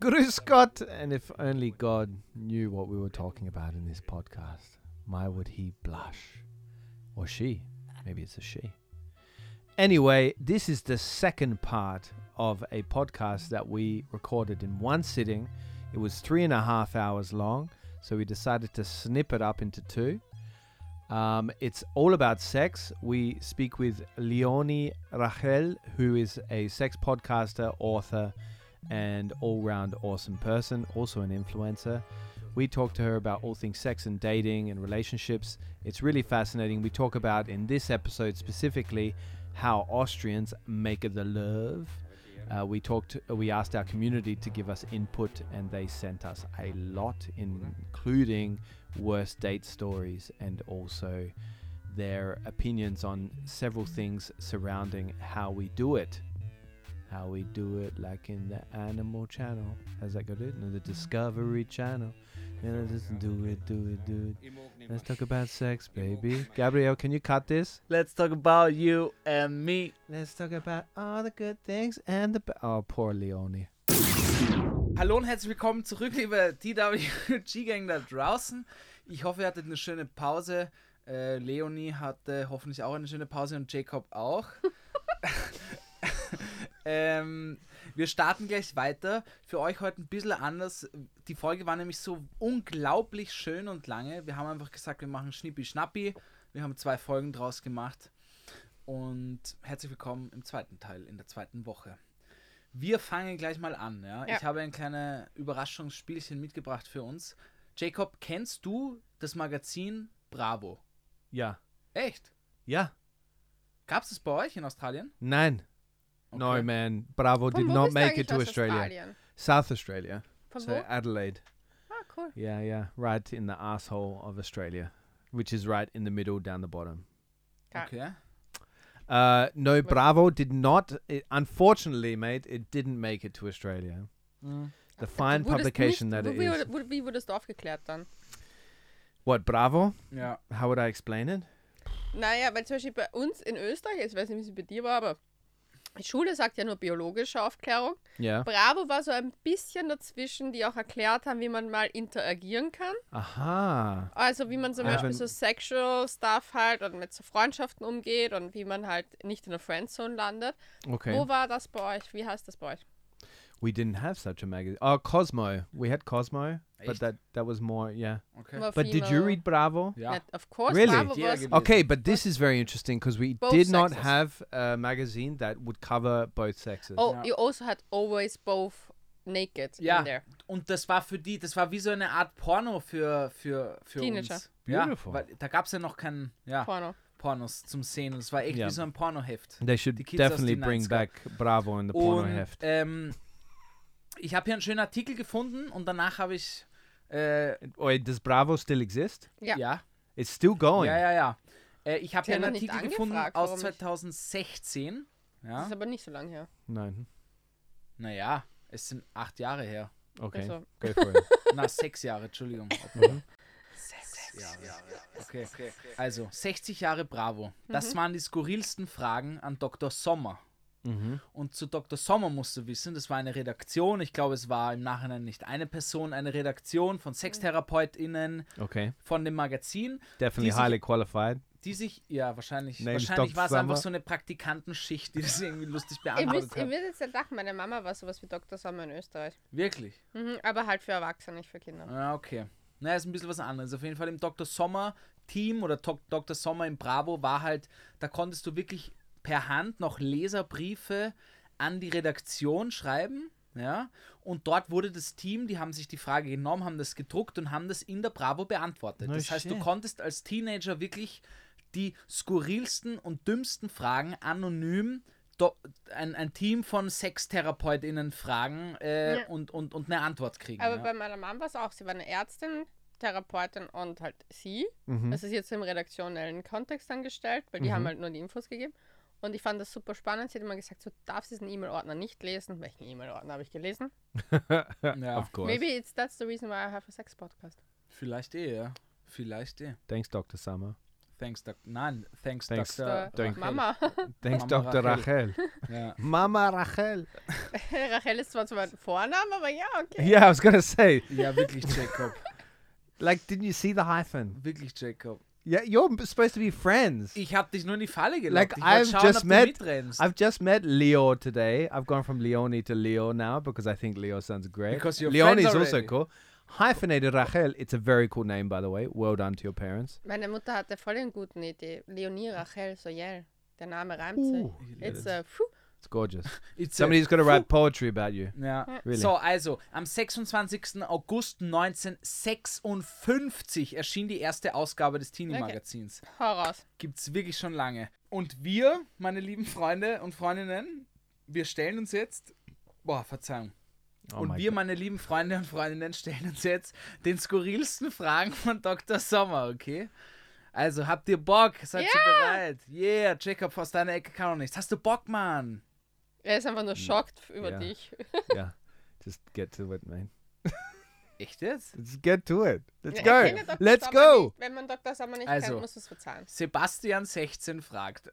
Grüß Scott. And if only God knew what we were talking about in this podcast, why would he blush? Or she? Maybe it's a she. Anyway, this is the second part of a podcast that we recorded in one sitting. It was three and a half hours long, so we decided to snip it up into two. Um, it's all about sex. We speak with Leonie Rachel, who is a sex podcaster, author, and all round awesome person, also an influencer. We talk to her about all things sex and dating and relationships. It's really fascinating. We talk about in this episode specifically how Austrians make the love. Uh, we talked. We asked our community to give us input, and they sent us a lot, including worst date stories and also their opinions on several things surrounding how we do it. How we do it, like in the Animal Channel. Has that got it? No, the Discovery Channel. You know, just do it, do it, do it. Let's talk about sex, baby. Gabriel, can you cut this? Let's talk about you and me. Let's talk about all the good things and the. Oh, poor Leonie. Hallo und herzlich willkommen zurück, liebe TWG-Gang da draußen. Ich hoffe, ihr hattet eine schöne Pause. Äh, Leonie hatte hoffentlich auch eine schöne Pause und Jacob auch. ähm, wir starten gleich weiter. Für euch heute ein bisschen anders. Die Folge war nämlich so unglaublich schön und lange. Wir haben einfach gesagt, wir machen Schnippi-Schnappi. Wir haben zwei Folgen draus gemacht. Und herzlich willkommen im zweiten Teil, in der zweiten Woche. Wir fangen gleich mal an. Ja? Ja. Ich habe ein kleines Überraschungsspielchen mitgebracht für uns. Jacob, kennst du das Magazin Bravo? Ja. Echt? Ja. Gab es das bei euch in Australien? Nein. No, man. Bravo Von did not make it to aus Australia. Australien? South Australia. Von so wo? Adelaide. Ah, cool. Yeah, yeah. Right in the asshole of Australia, which is right in the middle down the bottom. Ja. Okay. Uh, no, What- Bravo did not. It, unfortunately, mate, it didn't make it to Australia. The fine Du wurdest publication nicht, that it wie, is. Wie, wie wurdest du aufgeklärt dann? What, Bravo? Yeah. How would I explain it? Naja, weil zum Beispiel bei uns in Österreich, ich weiß nicht, wie es bei dir war, aber die Schule sagt ja nur biologische Aufklärung. Yeah. Bravo war so ein bisschen dazwischen, die auch erklärt haben, wie man mal interagieren kann. Aha. Also wie man zum Ah, Beispiel so Sexual Stuff halt und mit so Freundschaften umgeht und wie man halt nicht in der Friendzone landet. Okay. Wo war das bei euch? Wie heißt das bei euch? We didn't have such a magazine. Oh, Cosmo. We had Cosmo, but Echt? that that was more. Yeah. Okay. More But did you female- read Bravo? Ja. Net- Of course, Really? Bravo Yeah, was give- Okay, but this is very interesting because we Both did not sexes. have a magazine that would cover both sexes. Oh, Ja. you also had always both naked Ja. in there. Und das war für die, das war wie so eine Art Porno für, für, für Teenager. uns. Ja, Beautiful. weil da gab es ja noch keinen ja, Porno. Pornos zum Sehen. Und es war echt Ja. wie so ein Pornoheft. They should Die Kids aus definitely den bring 90er. back Bravo in the porno Und heft. ähm, ich habe hier einen schönen Artikel gefunden und danach habe ich äh, Wait, does Bravo still exist? Ja. ja, It's still going. ja, ja, ja. Äh, ich habe hier einen Artikel gefunden aus warum nicht? 2016. Das Ja, ist aber nicht so lange her. Nein. naja, es sind acht Jahre her. Okay. Also, Go for it. Na, sechs Jahre, Entschuldigung. Mhm. Sechs Jahre. Okay. Also, 60 Jahre Bravo. Das Mhm. waren die skurrilsten Fragen an Dr. Sommer. Mhm. Und zu Dr. Sommer musst du wissen, das war eine Redaktion. Ich glaube, es war im Nachhinein nicht eine Person, eine Redaktion von SextherapeutInnen Okay. von dem Magazin, Definitely sich- highly qualified. die sich, ja, wahrscheinlich, wahrscheinlich war es einfach so eine Praktikantenschicht, die das irgendwie lustig ihr beantwortet wisst, ihr hat. wisst jetzt nicht lachen, meine Mama war sowas wie Dr. Sommer in Österreich. Wirklich? Mhm, aber halt für Erwachsene, nicht für Kinder. Ja, okay. Naja, ist ein bisschen was anderes. Auf jeden Fall im Dr. Sommer Team oder Dr. Sommer im Bravo war halt, da konntest du wirklich per Hand noch Leserbriefe an die Redaktion schreiben. Ja, und dort wurde das Team, die haben sich die Frage genommen, haben das gedruckt und haben das in der Bravo beantwortet. No das heißt, du shit. konntest als Teenager wirklich die skurrilsten und dümmsten Fragen anonym ein, ein Team von SextherapeutInnen fragen äh, Ja. und, und, und eine Antwort kriegen. Aber ja. bei meiner Mama war es auch. Sie war eine Ärztin, Therapeutin und halt sie. Mhm. Das ist jetzt im redaktionellen Kontext angestellt, weil die Mhm. haben halt nur die Infos gegeben. Und ich fand das super spannend. Sie hat immer gesagt, du darfst diesen E-Mail-Ordner nicht lesen. Welchen E-Mail-Ordner habe ich gelesen? Ja. Of course. Maybe it's that's the reason why I have a sex podcast. Vielleicht eh, ja. Vielleicht eh. Thanks, Dr. Summer. Thanks, Doc. Nein, thanks, Thanks, Dr. Der Danke. Mama. Thanks, Mama Dr. Rachel. Rachel. Ja. Mama Rachel. Rachel ist zwar zwar ein Vorname, aber ja, okay. Yeah, I was gonna say, ja, wirklich, Jacob. like, didn't you see the hyphen? Wirklich, Jacob. Yeah, you're supposed to be friends. Ich hab dich nur in die Falle gelockt. Like, ich wollte I've schauen, just ob du met- mitrennst. I've just met Leo today. I've gone from Leonie to Leo now because I think Leo sounds great. Because you're Leonie is also cool. Hyphenated Rachel. It's a very cool name, by the way. Well done to your parents. Meine Mutter hatte voll eine gute Idee. Leonie Rachel Soyel. Der Name reimt sich. Ooh, It's a, phew. It's gorgeous. It's Somebody's got to write poetry about you. Ja. Really? So, also, am 26. August 1956 erschien die erste Ausgabe des Teenie-Magazins. Hau raus. Gibt's wirklich schon lange. Und wir, meine lieben Freunde und Freundinnen, wir stellen uns jetzt. Boah, Verzeihung. Oh und wir, God. meine lieben Freunde und Freundinnen, stellen uns jetzt den skurrilsten Fragen von Dr. Sommer, okay? Also, habt ihr Bock? Seid ihr Ja! bereit? Yeah, Jacob aus deiner Ecke kann auch nichts. Hast du Bock, Mann? Er ist einfach nur schockt über Ja. dich. yeah, just get to it, man. Echt jetzt? Let's get to it. Let's go. Let's Sommer go. Nicht. Wenn man Dr. Sommer nicht Also. kennt, muss es verzahlen. Sebastian 16 fragt.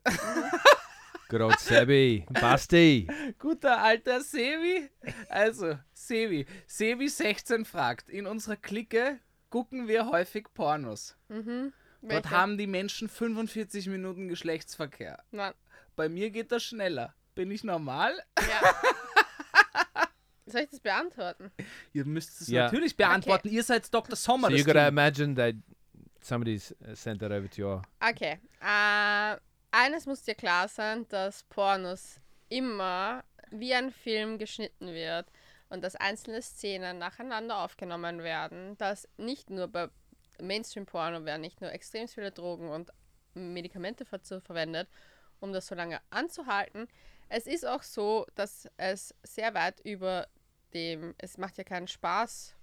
Good old Sebi. Basti. Guter alter Sevi. Also, Sevi. Sevi 16 fragt. In unserer Clique gucken wir häufig Pornos. Mhm. Dort haben die Menschen 45 Minuten Geschlechtsverkehr. Nein. Bei mir geht das schneller. Bin ich normal? Ja. Soll ich das beantworten? Ihr müsst es Ja. natürlich beantworten. Ihr seid Dr. Sommer. So you gotta imagine that somebody's uh, sent that over to your. Okay. Äh, eines muss dir klar sein, dass Pornos immer wie ein Film geschnitten wird und dass einzelne Szenen nacheinander aufgenommen werden, dass nicht nur bei Mainstream-Porno werden nicht nur extrem viele Drogen und Medikamente ver verwendet, um das so lange anzuhalten. Es ist auch so, dass es sehr weit über dem, es macht ja keinen Spaß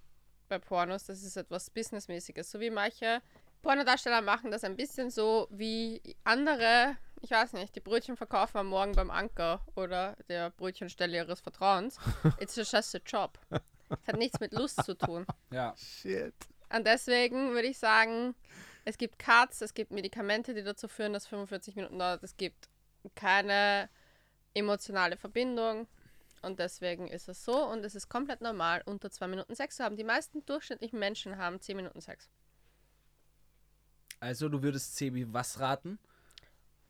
bei Pornos, das ist etwas Businessmäßiges, so wie manche Pornodarsteller machen das ein bisschen so wie andere, ich weiß nicht, die Brötchen verkaufen am Morgen beim Anker oder der Brötchensteller ihres Vertrauens. It's just a job. Es hat nichts mit Lust zu tun. Ja. Shit. Und deswegen würde ich sagen, es gibt Cuts, es gibt Medikamente, die dazu führen, dass 45 Minuten dauert. Es gibt keine emotionale Verbindung. Und deswegen ist es so und es ist komplett normal, unter zwei Minuten Sex zu haben. Die meisten durchschnittlichen Menschen haben 10 Minuten Sex. Also, du würdest Sebi was raten?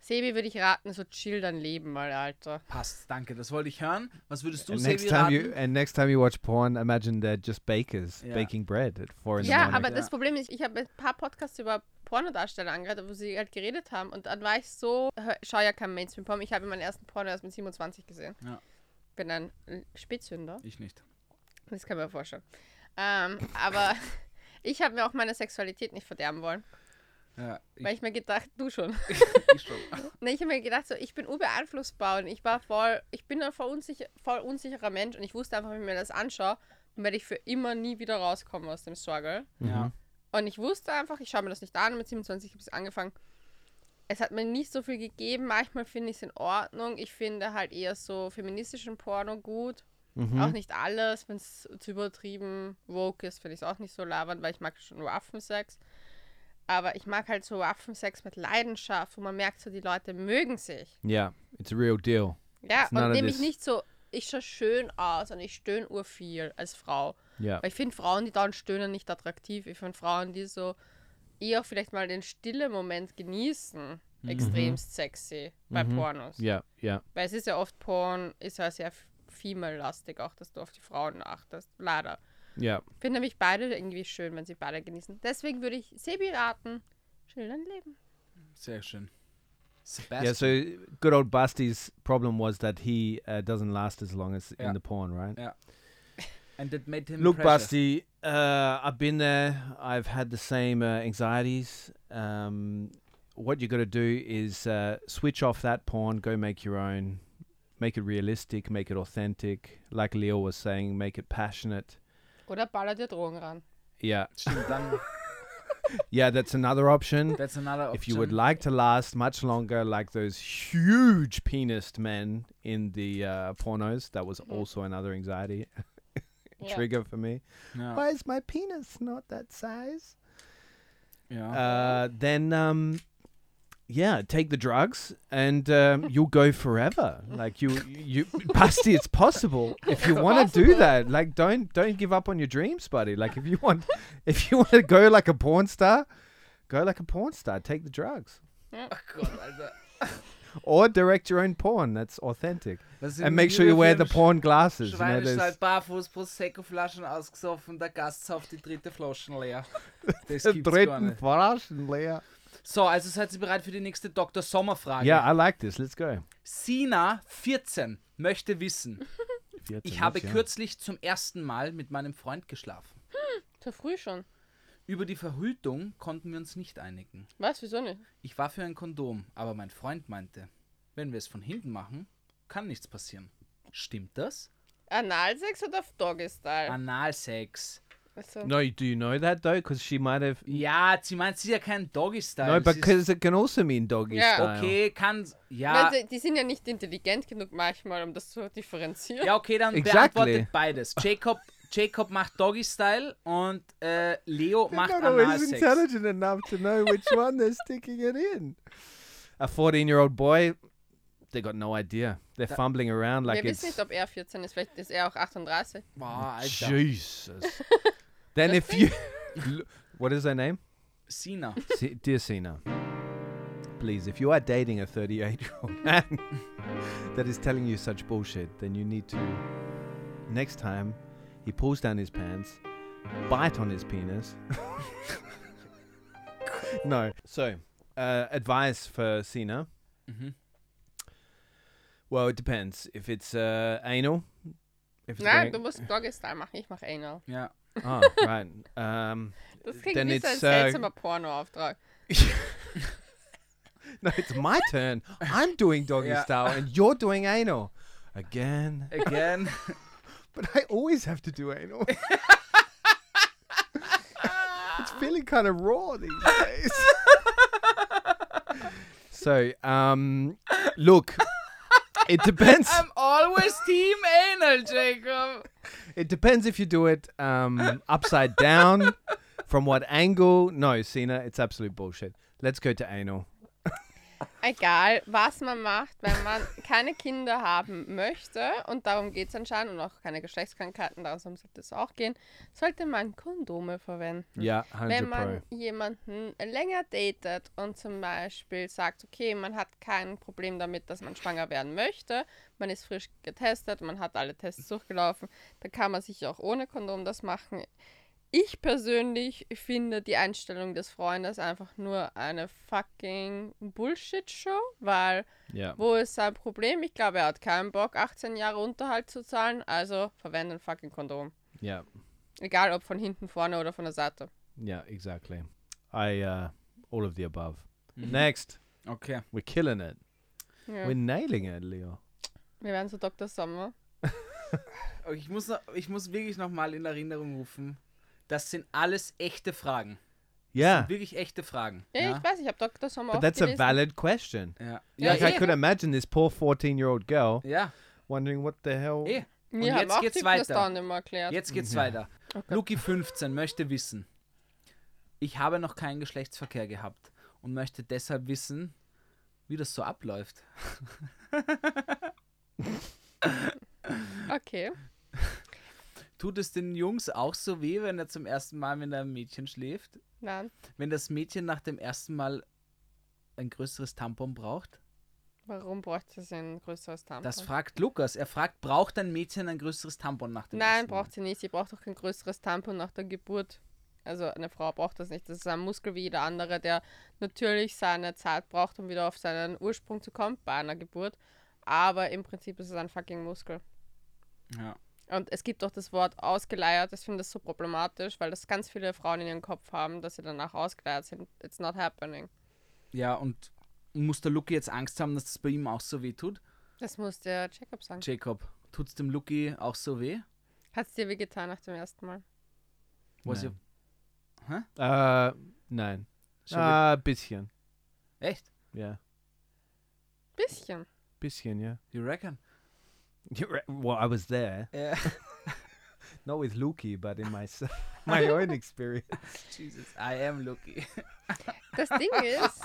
Sebi würde ich raten, so chill dein Leben mal, Alter. Passt, danke. Das wollte ich hören. Was würdest du, And Sebi, next time raten? you and next time you watch porn, imagine they're just bakers Ja. baking bread at four in the Ja, morning. aber Ja. das Problem ist, ich habe ein paar Podcasts über Pornodarsteller angehört, wo sie halt geredet haben und dann war ich so, schau ja kein Mainstream-Porn, ich habe meinen ersten Porno erst mit 27 gesehen. Ja. Bin ein Spätzünder, Ich nicht. das kann man vorstellen. Ähm, aber ich habe mir auch meine Sexualität nicht verderben wollen, Ja, ich, weil ich mir gedacht, du schon. ich schon. Ne, ich habe mir gedacht, so, ich bin unbeeinflussbar und ich war voll, ich bin ein voll, unsicher, voll unsicherer Mensch und ich wusste einfach, wenn ich mir das anschaue, dann werde ich für immer nie wieder rauskommen aus dem Struggle. Ja. Und ich wusste einfach, ich schaue mir das nicht an, mit 27 habe ich angefangen. Es hat mir nicht so viel gegeben. Manchmal finde ich es in Ordnung. Ich finde halt eher so feministischen Porno gut. Mhm. Auch nicht alles. Wenn es zu übertrieben woke ist, finde ich es auch nicht so labernd, weil ich mag schon Waffensex. Aber ich mag halt so Waffensex mit Leidenschaft, wo man merkt, so die Leute mögen sich. Yeah, it's a real deal. Ja, It's und nämlich nicht so, ich schaue schön aus und ich stöhne urviel als Frau. Yeah. Weil ich finde Frauen, die dauernd stöhnen, nicht attraktiv. Ich finde Frauen, die so eher vielleicht mal den stille Moment genießen, extremst sexy bei Mhm. Pornos. Yeah, yeah. Weil es ist ja oft Porn, ist ja sehr female-lastig, auch dass du auf die Frauen achtest. Leider. Yeah. Ich finde nämlich beide irgendwie schön, wenn sie beide genießen. Deswegen würde ich Sebi raten, chill dein Leben. Sehr schön. Yeah, Sebastian. so good old Busty's problem was that he uh, doesn't last as long as Yeah. in the porn, right? Yeah. And that made him Look. Busty, uh, I've been there. I've had the same uh, anxieties. Um, what you got to do is uh, switch off that porn, go make your own, make it realistic, make it authentic. Like Leo was saying, make it passionate. Oder baller dir Drogen ran. Yeah, Stimmt, dann, yeah, that's another option. that's another option. If you would like to last much longer, like those huge penised men in the uh, pornos, that was Mhm. also another anxiety Ja. trigger for me. Ja. Why is my penis not that size? ja. Uh, then um, yeah, take the drugs and um, you'll go forever. Like you, you, Basti, it's possible if you want to do that. Like, don't don't give up on your dreams, buddy. Like, if you want, if you want to go like a porn star, go like a porn star. Take the drugs Gott, Alter. or direct your own porn. That's authentic. And make sure you wear the porn glasses. You know, barfuß, Prosecco-Flaschen ausgesoffen, der Gast sauft die dritte Flaschen leer. Das gibt's gar nicht. Flaschen leer. So, also seid ihr bereit für die nächste Dr. Sommer-Frage? Yeah, I like this. Let's go. Sina, 14, möchte wissen. 14, Ich habe go. kürzlich zum ersten Mal mit meinem Freund geschlafen. Zu früh schon. Über die Verhütung konnten wir uns nicht einigen. Was? Wieso nicht? Ich war für ein Kondom, aber mein Freund meinte, wenn wir es von hinten machen, kann nichts passieren. Stimmt das? Analsex oder Doggy-Style? Analsex. Also, No, do you know that though? Because she might have. Ja, sie meint sicher kein Doggy-Style. No, Sie ist- because it can also mean doggy Ja. style. Okay, kann. Ja, Weil sie- die sind ja nicht intelligent genug manchmal, um das zu differenzieren. ja okay, dann Exactly. beantwortet beides. Jacob, Jacob macht Doggy-Style und äh, Leo macht not always Analsex. intelligent enough to know which one they're sticking it in. A 14 year old boy, they got no idea. They're Da- fumbling around like Wir it's. wissen nicht, ob er 14 ist. Vielleicht ist er auch 38. Boah, Alter. Jesus. then if you. What is her name? Sina. Se- Dear Sina, please, if you are dating a 38 year old man that is telling you such bullshit, then you need to. Next time he pulls down his pants, bite on his penis. no. So, uh, advice for Sina. Mhm. Well, it depends. If it's uh, anal. If it's Nein, going- du musst Doggy-Style machen. Ich mache Anal. Ja. Ah, right. Um, Das klingt Then wie so ein it's, uh, seltsamer Pornoauftrag. no, it's my turn. I'm doing doggy Yeah. style and you're doing anal. Again. Again. But I always have to do anal. it's feeling kind of raw these days. so, um, look, it depends. I'm always team anal, Jacob. It depends if you do it um, upside down, from what angle. No, Cena, it's absolute bullshit. Let's go to anal. Egal, was man macht, wenn man keine Kinder haben möchte, und darum geht es anscheinend, und auch keine Geschlechtskrankheiten, darum sollte es auch gehen, sollte man Kondome verwenden. Yeah, 100 Wenn pro. man jemanden länger datet und zum Beispiel sagt, okay, man hat kein Problem damit, dass man schwanger werden möchte, man ist frisch getestet, man hat alle Tests durchgelaufen, dann kann man sich auch ohne Kondom das machen. Ich persönlich finde die Einstellung des Freundes einfach nur eine fucking Bullshit-Show, weil Yeah. wo ist sein Problem? Ich glaube, er hat keinen Bock, 18 Jahre Unterhalt zu zahlen, also verwende ein fucking Kondom. Yeah. Egal ob von hinten, vorne oder von der Seite. Yeah, exactly. I uh all of the above. Mhm. Next, Okay. we're killing it. Ja. We're nailing it, Leo. Wir werden zu Dr. Sommer. Ich muss, noch, ich muss wirklich nochmal in Erinnerung rufen. Das sind alles echte Fragen. Das Yeah, sind wirklich echte Fragen. Ja, Ja, ich weiß, ich habe Dr. Sommer but auch that's a gelesen. valid question. ja. Ja, like I eh. could imagine this poor 14-year-old girl ja. wondering what the hell. Eh. Mir Und haben jetzt auch geht's weiter. immer erklärt. Jetzt geht's Ja. weiter. Okay. Luki 15 möchte wissen. Ich habe noch keinen Geschlechtsverkehr gehabt und möchte deshalb wissen, wie das so abläuft. Okay. Tut es den Jungs auch so weh, wenn er zum ersten Mal mit einem Mädchen schläft? Nein. Wenn das Mädchen nach dem ersten Mal ein größeres Tampon braucht? Warum bräuchte sie ein größeres Tampon? Das fragt Lukas. Er fragt, braucht ein Mädchen ein größeres Tampon nach dem Nein, ersten Mal? braucht sie nicht. Sie braucht auch kein größeres Tampon nach der Geburt. Also eine Frau braucht das nicht. Das ist ein Muskel wie jeder andere, der natürlich seine Zeit braucht, um wieder auf seinen Ursprung zu kommen bei einer Geburt. Aber im Prinzip ist es ein fucking Muskel. Ja. Und es gibt auch das Wort ausgeleiert. Ich finde das so problematisch, weil das ganz viele Frauen in ihrem Kopf haben, dass sie danach ausgeleiert sind. It's not happening. ja, und muss der Luki jetzt Angst haben, dass das bei ihm auch so weh tut? Das muss der Jacob sagen. Jacob, tut's dem Luki auch so weh? Hat es dir wehgetan nach dem ersten Mal? Was Nein. ihr, Uh, nein. Ah, bisschen. Echt? Yeah. Bisschen. Bisschen, yeah. You reckon? Well, I was there. Ja. Not with Luki, but in my s- my own experience. Jesus, I am Luki. Das Ding ist,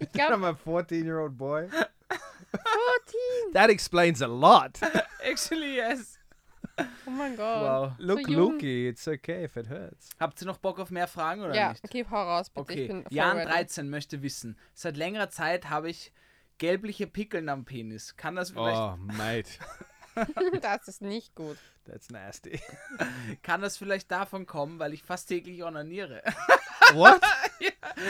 Ich glaube, I'm a 14 year old boy. 14. That explains a lot. Actually, yes. Oh mein Gott. Wow. Look, jung. Luki, it's okay if it hurts. Habt ihr noch Bock auf mehr Fragen oder Ja, nicht? gib hau raus, bitte. Ich Okay, bin voll Jan ready. 13 möchte wissen. Seit längerer Zeit habe ich gelbliche Pickeln am Penis. Kann das vielleicht, Oh, mate. Das ist nicht gut. That's nasty. kann das vielleicht davon kommen, weil ich fast täglich onaniere? what?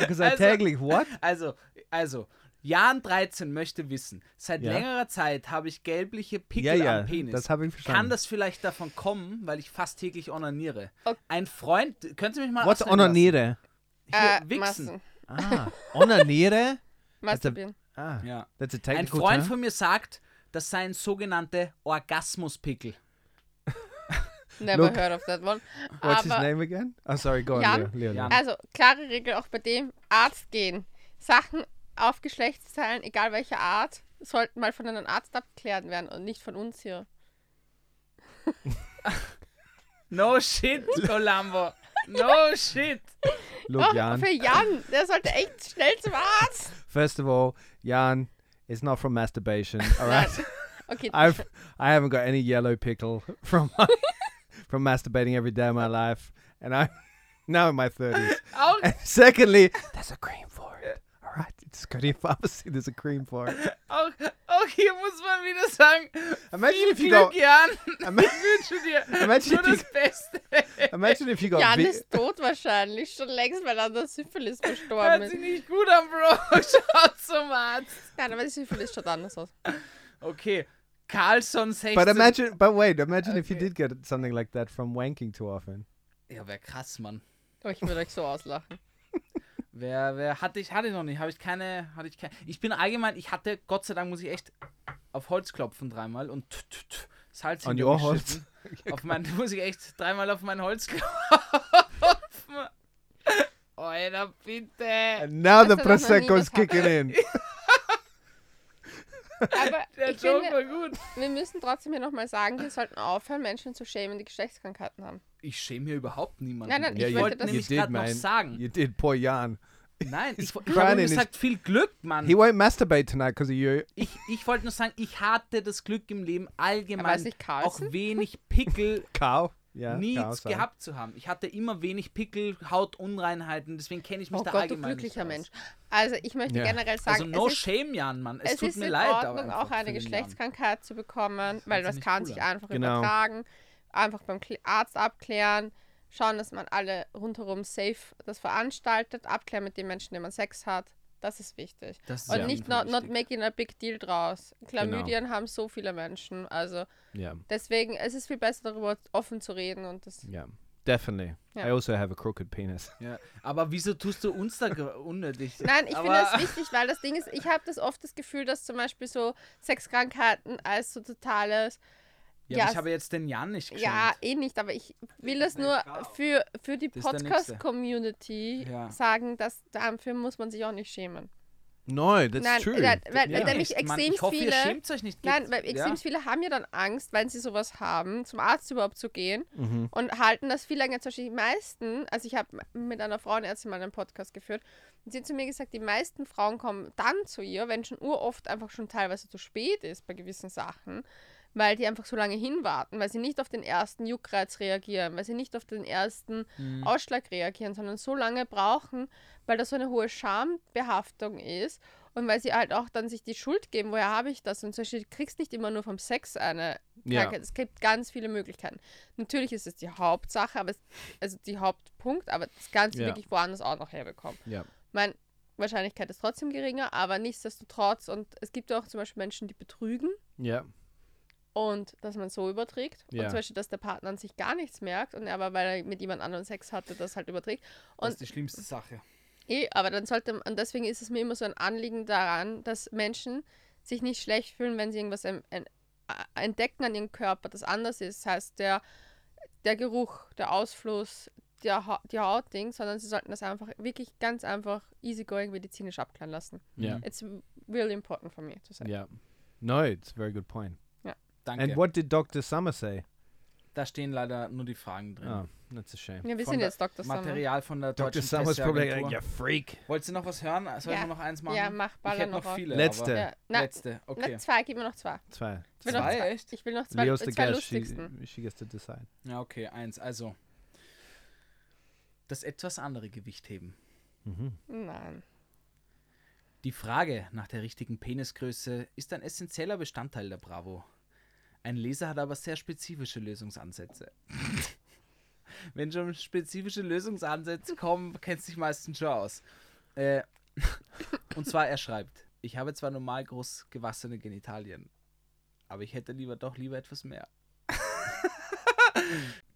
Because I Also- täglich what? Also, also, Jan 13 möchte wissen. Seit Ja. längerer Zeit habe ich gelbliche Ja, Pickel ja, am Penis. das habe ich verstanden. Kann das vielleicht davon kommen, weil ich fast täglich onaniere? Ok- Ein Freund, können Sie mich mal lassen? onaniere? Hier, Äh, wichsen. Massen. Ah, onaniere? Masturbieren. Ah, Ja. that's a Ein Freund term. von mir sagt, das seien sogenannte Orgasmuspickel. Never Look. heard of that one. What's his Aber, name again? Oh, sorry, go on, Jan? Leo. Leo, also, klare Regel auch bei dem Arzt gehen. Sachen auf Geschlechtsteilen, egal welcher Art, sollten mal von einem Arzt abgeklärt werden und nicht von uns hier. No shit, Columbo. No shit. Look, Oh, Jan. für Jan, der sollte echt schnell zum Arzt. First of all, Jan, it's not from masturbation. All right. Okay, I've I haven't got any yellow pickle from from masturbating every day of my life, and I'm now in my thirties. Oh. And secondly, there's a cream for it. All right, it's go to your pharmacy. There's a cream for it. auch, auch hier muss man wieder sagen, Imagine viel if you Glück, go. Jan. Ima- Ich wünsche dir Imagine nur if das Beste. Imagine if you got. Jan ist tot wahrscheinlich, schon längst, weil er an der Syphilis Hört gestorben sich ist. nicht gut an, Bro. Schaut zum Arzt. Nein, aber die Syphilis schaut anders aus. Okay, Carlson 16. but imagine, but wait, imagine if you Okay. did get something like that from wanking too often. Ja, wäre krass, Mann. Oh, ich würde euch so auslachen. Wer, wer hatte ich, hatte ich noch nicht, habe ich keine, hatte ich keine. Ich bin allgemein, ich hatte, Gott sei Dank muss ich echt auf Holz klopfen dreimal und t -t -t, Salz in your Holz? Auf mein, muss ich echt dreimal auf mein Holz klopfen. Alter, bitte. And now the prosecco's was gehabt? kicking in. Aber Der ich Joke finde, war gut. wir müssen trotzdem hier nochmal sagen, wir sollten aufhören, Menschen zu schämen, die Geschlechtskrankheiten haben. Ich schäme hier überhaupt niemanden. Nein, nein, ich you, wollte wollte das you nämlich did, gerade noch man. sagen. You did, poor Jan. Nein, ich, ich habe ihm his- gesagt, viel Glück, Mann. He won't masturbate tonight because of you. Ich, ich wollte nur sagen, ich hatte das Glück im Leben Aber allgemein ist nicht auch Carlson? wenig Pickel Cow. Cow, sorry. gehabt zu haben. Ich hatte immer wenig Pickel, Hautunreinheiten, deswegen kenne ich mich Oh da Gott, du allgemein glücklicher nicht Mensch. Also ich möchte Ja. generell Aus. sagen, Also no es shame, Jan, Mann. Es, es tut ist mir in leid, aber Ordnung, auch eine. Geschlechtskrankheit zu bekommen, weil das kann cool sich einfach Genau. übertragen. Einfach beim Arzt abklären, schauen, dass man alle rundherum safe das veranstaltet, abklären mit den Menschen, denen man Sex hat. Das ist wichtig. Das ist Und nicht not, not making a big deal draus. Genau. Chlamydien haben so viele Menschen. Also Yeah. deswegen, es ist viel besser darüber offen zu reden und das. Yeah. Definitely. Ja. I also have a crooked penis. Ja. Aber wieso tust du uns da unnötig? Nein, ich finde das wichtig, weil das Ding ist, ich habe das oft das Gefühl, dass zum Beispiel so Sexkrankheiten als so totales Ja, Ja, ich habe jetzt den Jan nicht geschenkt. Ja, eh nicht, aber ich will das nur für, für die Das ist. Podcast-Community Ja. sagen, dass dafür muss man sich auch nicht schämen. No, that's Nein, true. nein, weil- weil nämlich extrem ich hoffe, viele- ihr schämt euch nicht. Nein, weil extrem ja? viele haben ja dann Angst, wenn sie sowas haben, zum Arzt überhaupt zu gehen Mhm. und halten das viel länger. Zum Beispiel die meisten, also ich habe mit einer Frauenärztin mal einen Podcast geführt und sie hat zu mir gesagt, die meisten Frauen kommen dann zu ihr, wenn schon uroft einfach schon teilweise zu spät ist bei gewissen Sachen, weil die einfach so lange hinwarten, weil sie nicht auf den ersten Juckreiz reagieren, weil sie nicht auf den ersten Mhm. Ausschlag reagieren, sondern so lange brauchen, weil da so eine hohe Schambehaftung ist und weil sie halt auch dann sich die Schuld geben, woher habe ich das? Und zum Beispiel, du kriegst nicht immer nur vom Sex eine Ja. Krankheit. Es gibt ganz viele Möglichkeiten. Natürlich ist es die Hauptsache, aber es, also die Hauptpunkt, aber das Ganze Ja. wirklich woanders auch noch herbekommen. Yeah. Meine Wahrscheinlichkeit ist trotzdem geringer, aber nichtsdestotrotz, und es gibt auch zum Beispiel Menschen, die betrügen Yeah. Und dass man so überträgt. Ja. Und zum Beispiel, dass der Partner an sich gar nichts merkt und er aber, weil er mit jemand anderem Sex hatte, das halt überträgt. Das Und ist die schlimmste Sache. Eh, aber dann sollte man, und deswegen ist es mir immer so ein Anliegen daran, dass Menschen sich nicht schlecht fühlen, wenn sie irgendwas entdecken an ihrem Körper, das anders ist. Das heißt, der, der Geruch, der Ausfluss, der ha die Hautding, sondern sie sollten das einfach wirklich ganz einfach easygoing medizinisch abklären lassen. Yeah. It's really important for me to say. Yeah. No, it's a very good point. Danke. And what did Dr. Summer say? da stehen leider nur die Fragen drin. Oh, That's a shame. Ja, wir Von sind jetzt Dr. Sommer. Material von der Dr. deutschen Summers probably like, you freak. Wollt ihr noch was hören? Sollen Ja. wir noch eins machen? Ja, mach ich Baller hätte noch noch viele. Letzte. Ja, na, Letzte, okay. na, zwei, gib mir noch zwei. Zwei. Ich will, noch Zwei, zwei. echt? ich will noch zwei, Leo's the zwei guest. She, lustigsten. she gets to decide. Ja, okay, eins. Also, das etwas andere Gewicht heben. Mhm. Nein. Die Frage nach der richtigen Penisgröße ist ein essentieller Bestandteil der Bravo. Ein Leser hat aber sehr spezifische Lösungsansätze. Wenn schon spezifische Lösungsansätze kommen, kennt sich meistens schon aus. Äh, und zwar, er schreibt, ich habe zwar normal groß gewassene Genitalien, aber ich hätte lieber doch lieber etwas mehr.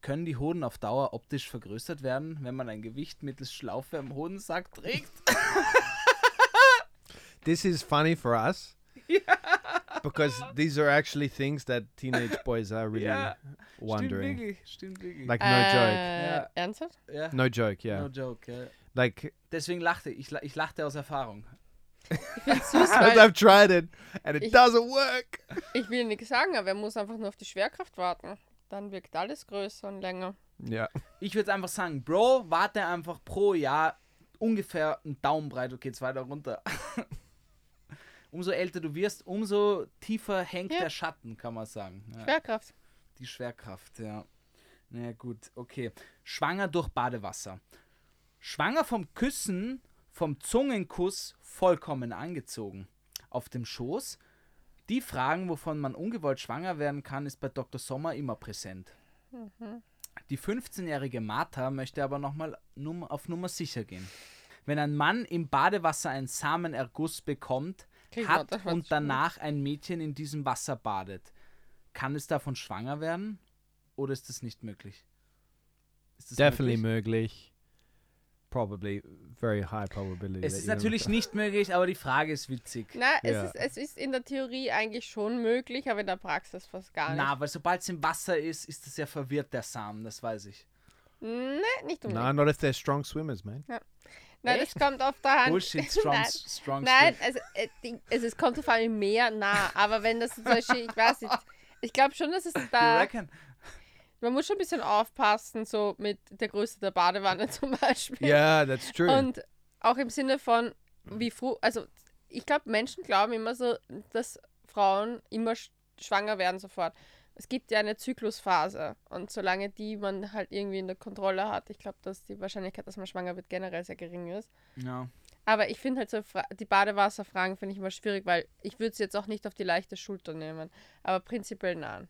Können die Hoden auf Dauer optisch vergrößert werden, wenn man ein Gewicht mittels Schlaufe am Hodensack trägt? This is funny for us. Because these are actually things that teenage boys are really Ja, wondering. Stimmt wirklich, stimmt wirklich. Like no äh, Ja. Ernsthaft? ja. joke. No joke, yeah. No joke, ja. Like Deswegen lachte ich. Ich la- Ich lachte aus Erfahrung. Ich süß, I've weil tried it and it Ich- doesn't work. ich will nichts sagen, aber er muss einfach nur auf die Schwerkraft warten. Dann wirkt alles größer und länger. Yeah. Ich würde einfach sagen, Bro, warte einfach pro Jahr ungefähr einen Daumen breit und geht's weiter runter. umso älter du wirst, umso tiefer hängt Ja. der Schatten, kann man sagen. Ja, Schwerkraft. die Schwerkraft, ja. Na ja, gut, okay. Schwanger durch Badewasser. Schwanger vom Küssen, vom Zungenkuss vollkommen angezogen. Auf dem Schoß. Die Fragen, wovon man ungewollt schwanger werden kann, ist bei Dr. Sommer immer präsent. Die 15-jährige Martha möchte aber nochmal num auf Nummer sicher gehen. Wenn ein Mann im Badewasser einen Samenerguss bekommt, Kriegt hat was und danach ein Mädchen in diesem Wasser badet, kann es davon schwanger werden? Oder ist das nicht möglich? Ist das Definitely möglich? möglich. Probably very high probability. Es ist natürlich nicht möglich, aber die Frage ist witzig. Na, es, Ja. ist, es ist in der Theorie eigentlich schon möglich, aber in der Praxis fast gar nicht. Na, weil sobald es im Wasser ist, ist es ja verwirrt, der Samen, das weiß ich. Ne, nicht unbedingt. No, not if they're strong swimmers, man. Nein, Echt? es kommt auf der Hand. Bullshit, strong, Nein. strong Nein, also, äh, also es kommt auf allem mehr nah, aber wenn das zum Beispiel, ich weiß nicht, ich glaube schon, dass es da, man muss schon ein bisschen aufpassen, so mit der Größe der Badewanne zum Beispiel. Yeah, that's true. Und auch im Sinne von, wie früh, also ich glaube, Menschen glauben immer so, dass Frauen immer sch schwanger werden sofort. Es gibt ja eine Zyklusphase und solange die man halt irgendwie in der Kontrolle hat, ich glaube, dass die Wahrscheinlichkeit, dass man schwanger wird, generell sehr gering ist. Ja. Aber ich finde halt so Fra die Badewasserfragen finde ich immer schwierig, weil ich würde es jetzt auch nicht auf die leichte Schulter nehmen. Aber prinzipiell nein.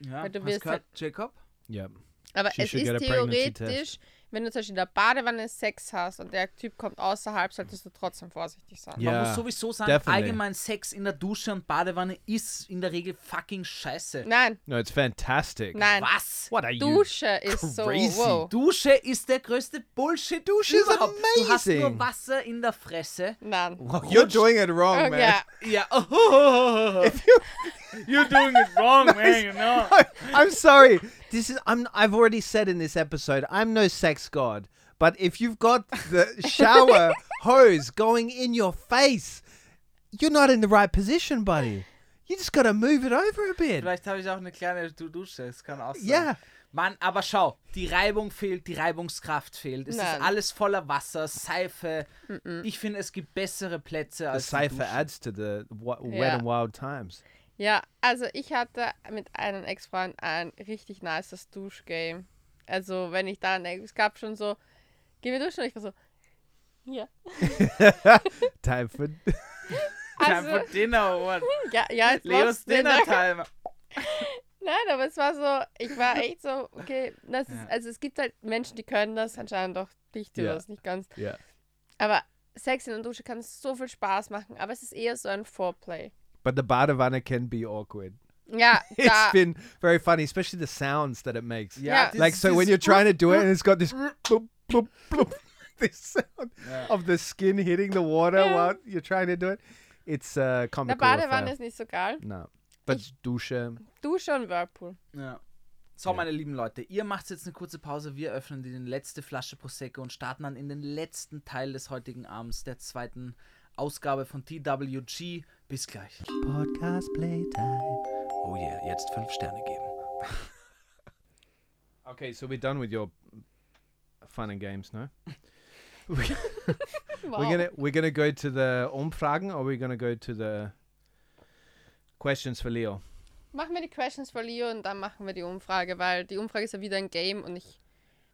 ja. Weil du Hast wirst gehört, Jacob? yeah. Aber She es ist theoretisch, wenn du zum Beispiel in der Badewanne Sex hast und der Typ kommt außerhalb, solltest du trotzdem vorsichtig sein. Ja. Man muss sowieso sagen, definitely. allgemein Sex in der Dusche und Badewanne ist in der Regel fucking scheiße. Nein, No, it's fantastic. nein. Was? What are you? Dusche ist so, crazy? wow. Dusche ist der größte Bullshit-Dusche This is überhaupt. Du hast nur amazing. Wasser in der Fresse. Nein. You're doing it wrong, Oh, man. ja, Ja. You're doing it wrong, man, you know. I'm sorry. This is I'm I've already said in this episode, I'm no sex god. But if you've got the shower hose going in your face, you're not in the right position, buddy. You just gotta move it over a bit. Vielleicht habe ich auch eine kleine Dusche, das kann auch sein. Yeah. Mann, aber schau, die Reibung fehlt, die Reibungskraft fehlt. Es Nein. ist alles voller Wasser, Seife. Ich finde, es gibt bessere Plätze als die cipher Dusche. adds to the wet Yeah. and wild times. Ja, also ich hatte mit einem Ex-Freund ein richtig nices Duschgame. Also wenn ich da, es gab schon so, gehen wir duschen? Und ich war so, ja. Time for Time Also, for dinner, what? ja, ja, jetzt Leos Dinner. Dinner Time. Nein, aber es war so, ich war echt so, okay, das ist, Ja. also es gibt halt Menschen, die können das anscheinend doch, ich tue Ja. das nicht ganz. Yeah. Aber Sex in der Dusche kann so viel Spaß machen, aber es ist eher so ein Foreplay. But the Badewanne can be awkward. Yeah, It's da, been very funny, especially the sounds that it makes. Ja. Like so when you're trying to do it and it's got this bloop, bloop, bloop, this sound Ja. of the skin hitting the water Yeah. while you're trying to do it. It's uh, der comical. Badewanne affair. ist nicht so geil. No. But Ich- Dusche. Dusche und Whirlpool. Ja. So, meine lieben Leute, ihr macht jetzt eine kurze Pause. Wir öffnen die letzte Flasche Prosecco und starten dann in den letzten Teil des heutigen Abends, der zweiten Ausgabe von TWG. Bis gleich. Podcast Playtime. Oh yeah, jetzt fünf Sterne geben. Okay, so we're done with your fun and games, no? Wow. We're gonna we're gonna go to the Umfragen or we're gonna go to the questions for Leo. Machen wir die Questions for Leo und dann machen wir die Umfrage, weil die Umfrage ist ja wieder ein Game und ich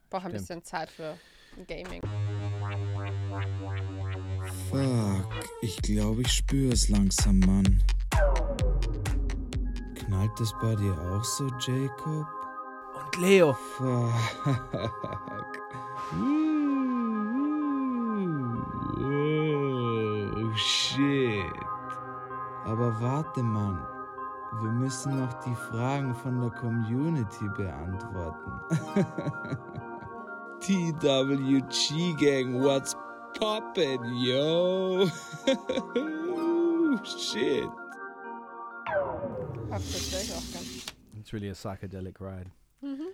brauche ein Stimmt. bisschen Zeit für Gaming. Fuck, ich glaube, ich spüre es langsam, Mann. Knallt es bei dir auch so, Jacob? Und Leo. Fuck. Oh, shit. Aber warte, Mann. Wir müssen noch die Fragen von der Community beantworten. TWG Gang, what's poppin', yo? shit. Das wäre ich auch gern. It's really a psychedelic ride.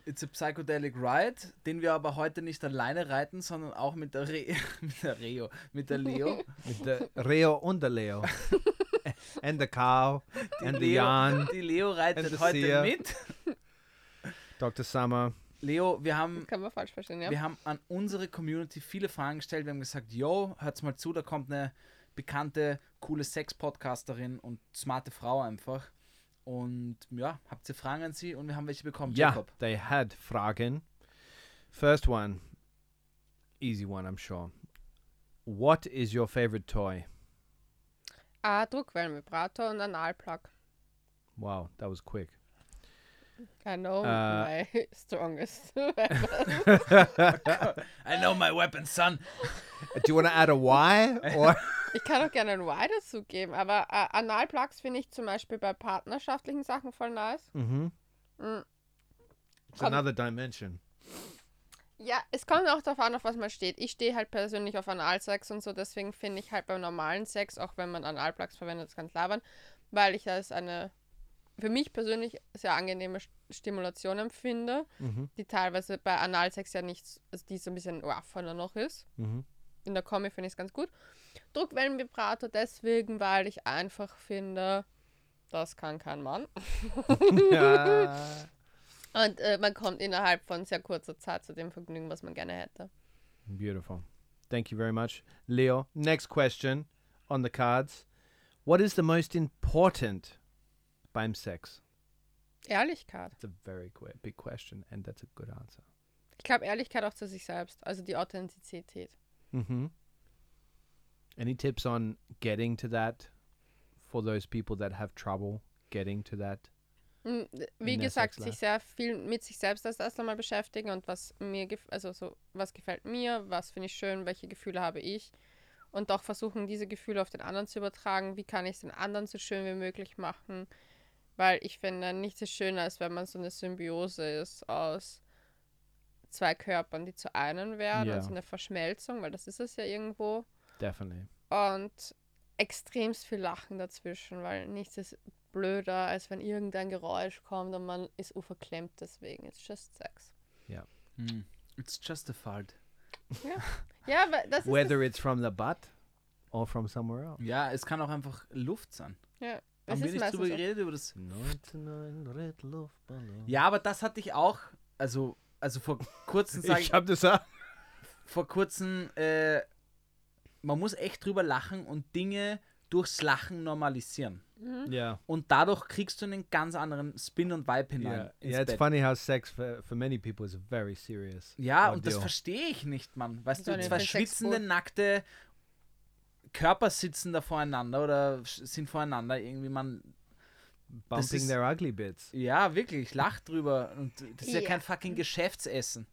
It's a Psychedelic Ride, den wir aber heute nicht alleine reiten, sondern auch mit der, Re mit der Reo, mit der Leo. With the Rio und the Leo. and the cow and the Leo Jan, die Leo and reitet the heute Sia. mit. Dr. Summer. Leo, wir haben, Das kann man falsch verstehen, ja. wir haben an unsere Community viele Fragen gestellt. Wir haben gesagt, yo, hört's mal zu, da kommt eine bekannte, coole Sex-Podcasterin und smarte Frau einfach. Und ja, habt ihr Fragen an sie und wir haben welche bekommen. Jacob. they had Fragen. First one, easy one, I'm sure. What is your favorite toy? Ah, Druckwellenvibrator und Analplug. Wow, that was quick. I know Äh. my strongest weapon. I know my weapon, son. Do you want to add a Y? Or Ich kann auch gerne ein Y dazu geben, aber äh, Analplugs finde ich zum Beispiel bei partnerschaftlichen Sachen voll nice. mm-hmm. Mm. It's another dimension. Ja, es kommt auch darauf an, auf was man steht. Ich stehe halt persönlich auf Analsex und so, deswegen finde ich halt beim normalen Sex, auch wenn man Analplugs verwendet, das ganz labern, weil ich das eine für mich persönlich sehr angenehme St- Stimulation empfinde, Mm-hmm. die teilweise bei Analsex ja nicht, also die so ein bisschen rougher noch ist. Mm-hmm. In der Kombi finde ich es ganz gut. Druckwellenvibrator deswegen, weil ich einfach finde, das kann kein Mann. yeah. Und äh, man kommt innerhalb von sehr kurzer Zeit zu dem Vergnügen, was man gerne hätte. Beautiful. Thank you very much. Leo, next question on the cards. What is the most important beim Sex? Ehrlichkeit. It's a very big question, and that's a good answer. Ich glaube, Ehrlichkeit auch zu sich selbst, also die Authentizität. Mm-hmm. Any tips on getting to that for those people that have trouble getting to that? Mm, Wie gesagt, sich sehr viel mit sich selbst als erstes mal beschäftigen und was mir, gef also so, was gefällt mir, was finde ich schön, welche Gefühle habe ich und auch versuchen, diese Gefühle auf den anderen zu übertragen. Wie kann ich es den anderen so schön wie möglich machen? Weil ich finde, nichts ist schöner, als wenn man so eine Symbiose ist aus zwei Körpern, die zu einem werden, Ja. also eine Verschmelzung, weil das ist es ja irgendwo. Definitely. und extremst viel Lachen dazwischen, weil nichts ist blöder, als wenn irgendein Geräusch kommt und man ist verklemmt deswegen. It's just sex. Hm. It's justified. Ja, aber das ist Whether it's from the butt or from somewhere else. Ja, es kann auch einfach Luft sein. ja, das Haben wir nicht drüber so. geredet, über das 99 Red Luftballon. Ja, aber das hatte ich auch. Also, also vor kurzem sage ich, Ich hab das auch. vor kurzem, äh, man muss echt drüber lachen und Dinge durchs Lachen normalisieren. Yeah. Und dadurch kriegst du einen ganz anderen Spin und Vibe hinein. Yeah. Yeah, it's Bett. funny how sex for, for many people is a very serious. Ja, und das verstehe ich nicht, Mann. Weißt Soll du, zwei schwitzende, nackte Körper sitzen da voreinander oder sind voreinander. Irgendwie man, bumping ist- their ugly bits. ja, wirklich, lacht drüber. Und das ist ja, Ja. kein fucking Geschäftsessen.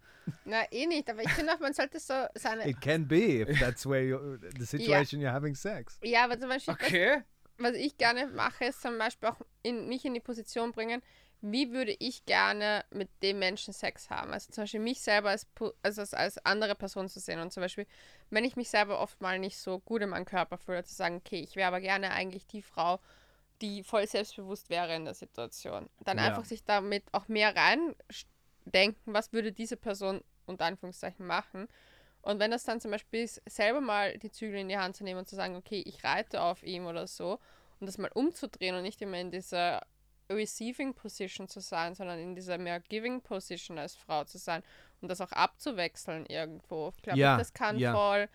Na, eh nicht, aber ich finde auch, man sollte so seine. It can be if that's where you're, the situation you're having sex. Ja, aber zum Beispiel, Okay. was, was ich gerne mache, ist zum Beispiel auch in, mich in die Position bringen, wie würde ich gerne mit dem Menschen Sex haben? Also zum Beispiel mich selber als, also als, als andere Person zu sehen. Und zum Beispiel, wenn ich mich selber oft mal nicht so gut in meinem Körper fühle, zu sagen, okay, ich wäre aber gerne eigentlich die Frau, die voll selbstbewusst wäre in der Situation. Dann Ja. einfach sich damit auch mehr reindenken, was würde diese Person unter Anführungszeichen machen. Und wenn das dann zum Beispiel ist, selber mal die Zügel in die Hand zu nehmen und zu sagen, okay, ich reite auf ihm oder so, und das mal umzudrehen und nicht immer in dieser Receiving Position zu sein, sondern in dieser mehr Giving Position als Frau zu sein und das auch abzuwechseln irgendwo. Ich glaube, Ja, das kann ja. voll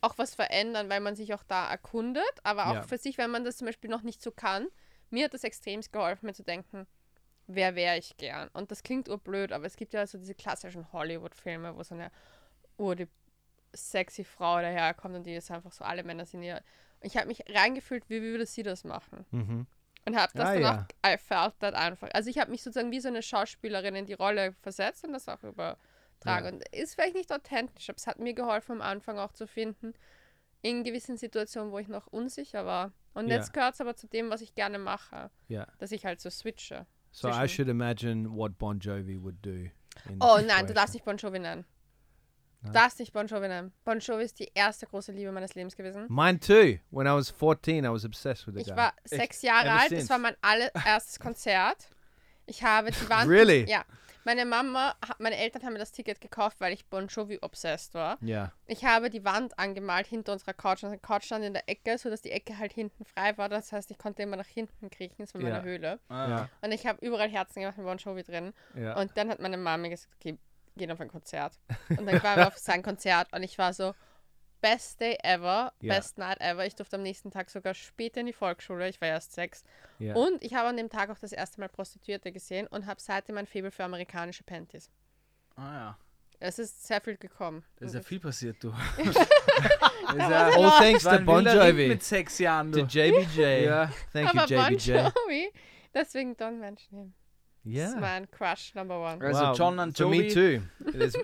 auch was verändern, weil man sich auch da erkundet, aber auch Ja. für sich, wenn man das zum Beispiel noch nicht so kann. Mir hat das extrem geholfen, mir zu denken, wer wäre ich gern? Und das klingt urblöd, aber es gibt ja so diese klassischen Hollywood-Filme, wo so eine ur die sexy Frau daherkommt und die ist einfach so, alle Männer sind ihr. Ich habe mich reingefühlt, wie würde sie das machen? Mhm. Und habe das Ah, dann ja. auch, I felt that einfach. Also ich habe mich sozusagen wie so eine Schauspielerin in die Rolle versetzt und das auch übertragen. Ja. Und ist vielleicht nicht authentisch, aber es hat mir geholfen, am Anfang auch zu finden, in gewissen Situationen, wo ich noch unsicher war. Und Ja. jetzt gehört es aber zu dem, was ich gerne mache, Yeah. dass ich halt so switche. So I should imagine what Bon Jovi would do. Oh nein, du darfst nicht Bon Jovi nennen. Du darfst nicht Bon Jovi nennen. Bon Jovi ist die erste große Liebe meines Lebens gewesen. Mine too. When I was 14, I was obsessed with the Ich guy. war sechs Jahre Ever alt, since. das war mein allererstes Konzert. Ich habe die Wand. Really? Ja. Meine Mama, meine Eltern haben mir das Ticket gekauft, weil ich Bon Jovi obsessed war. Yeah. Ich habe die Wand angemalt hinter unserer Couch. Unsere Couch stand in der Ecke, sodass die Ecke halt hinten frei war. Das heißt, ich konnte immer nach hinten kriechen, das war meine Ja. Höhle. Ah, Yeah. Und ich habe überall Herzen gemacht mit Bon Jovi drin. Yeah. Und dann hat meine Mama gesagt, okay, gehen auf ein Konzert. Und dann waren wir auf sein Konzert und ich war so, best day ever, Ja. best night ever. Ich durfte am nächsten Tag sogar später in die Volksschule, ich war erst sechs. yeah. Und ich habe an dem Tag auch das erste Mal Prostituierte gesehen und habe seitdem ein Faible für amerikanische Panties. Ah ja. Es ist sehr viel gekommen. Da ist ja viel passiert, du. ja, All thanks to Bon Jovi. Mit sechs Jahren, To du. JBJ. Ja. Thank you, aber Bon JBJ. Jovi, deswegen Don't Mention Him. Das ist Yeah. mein Crush Number One. Also Wow. John and For me Jovi. too.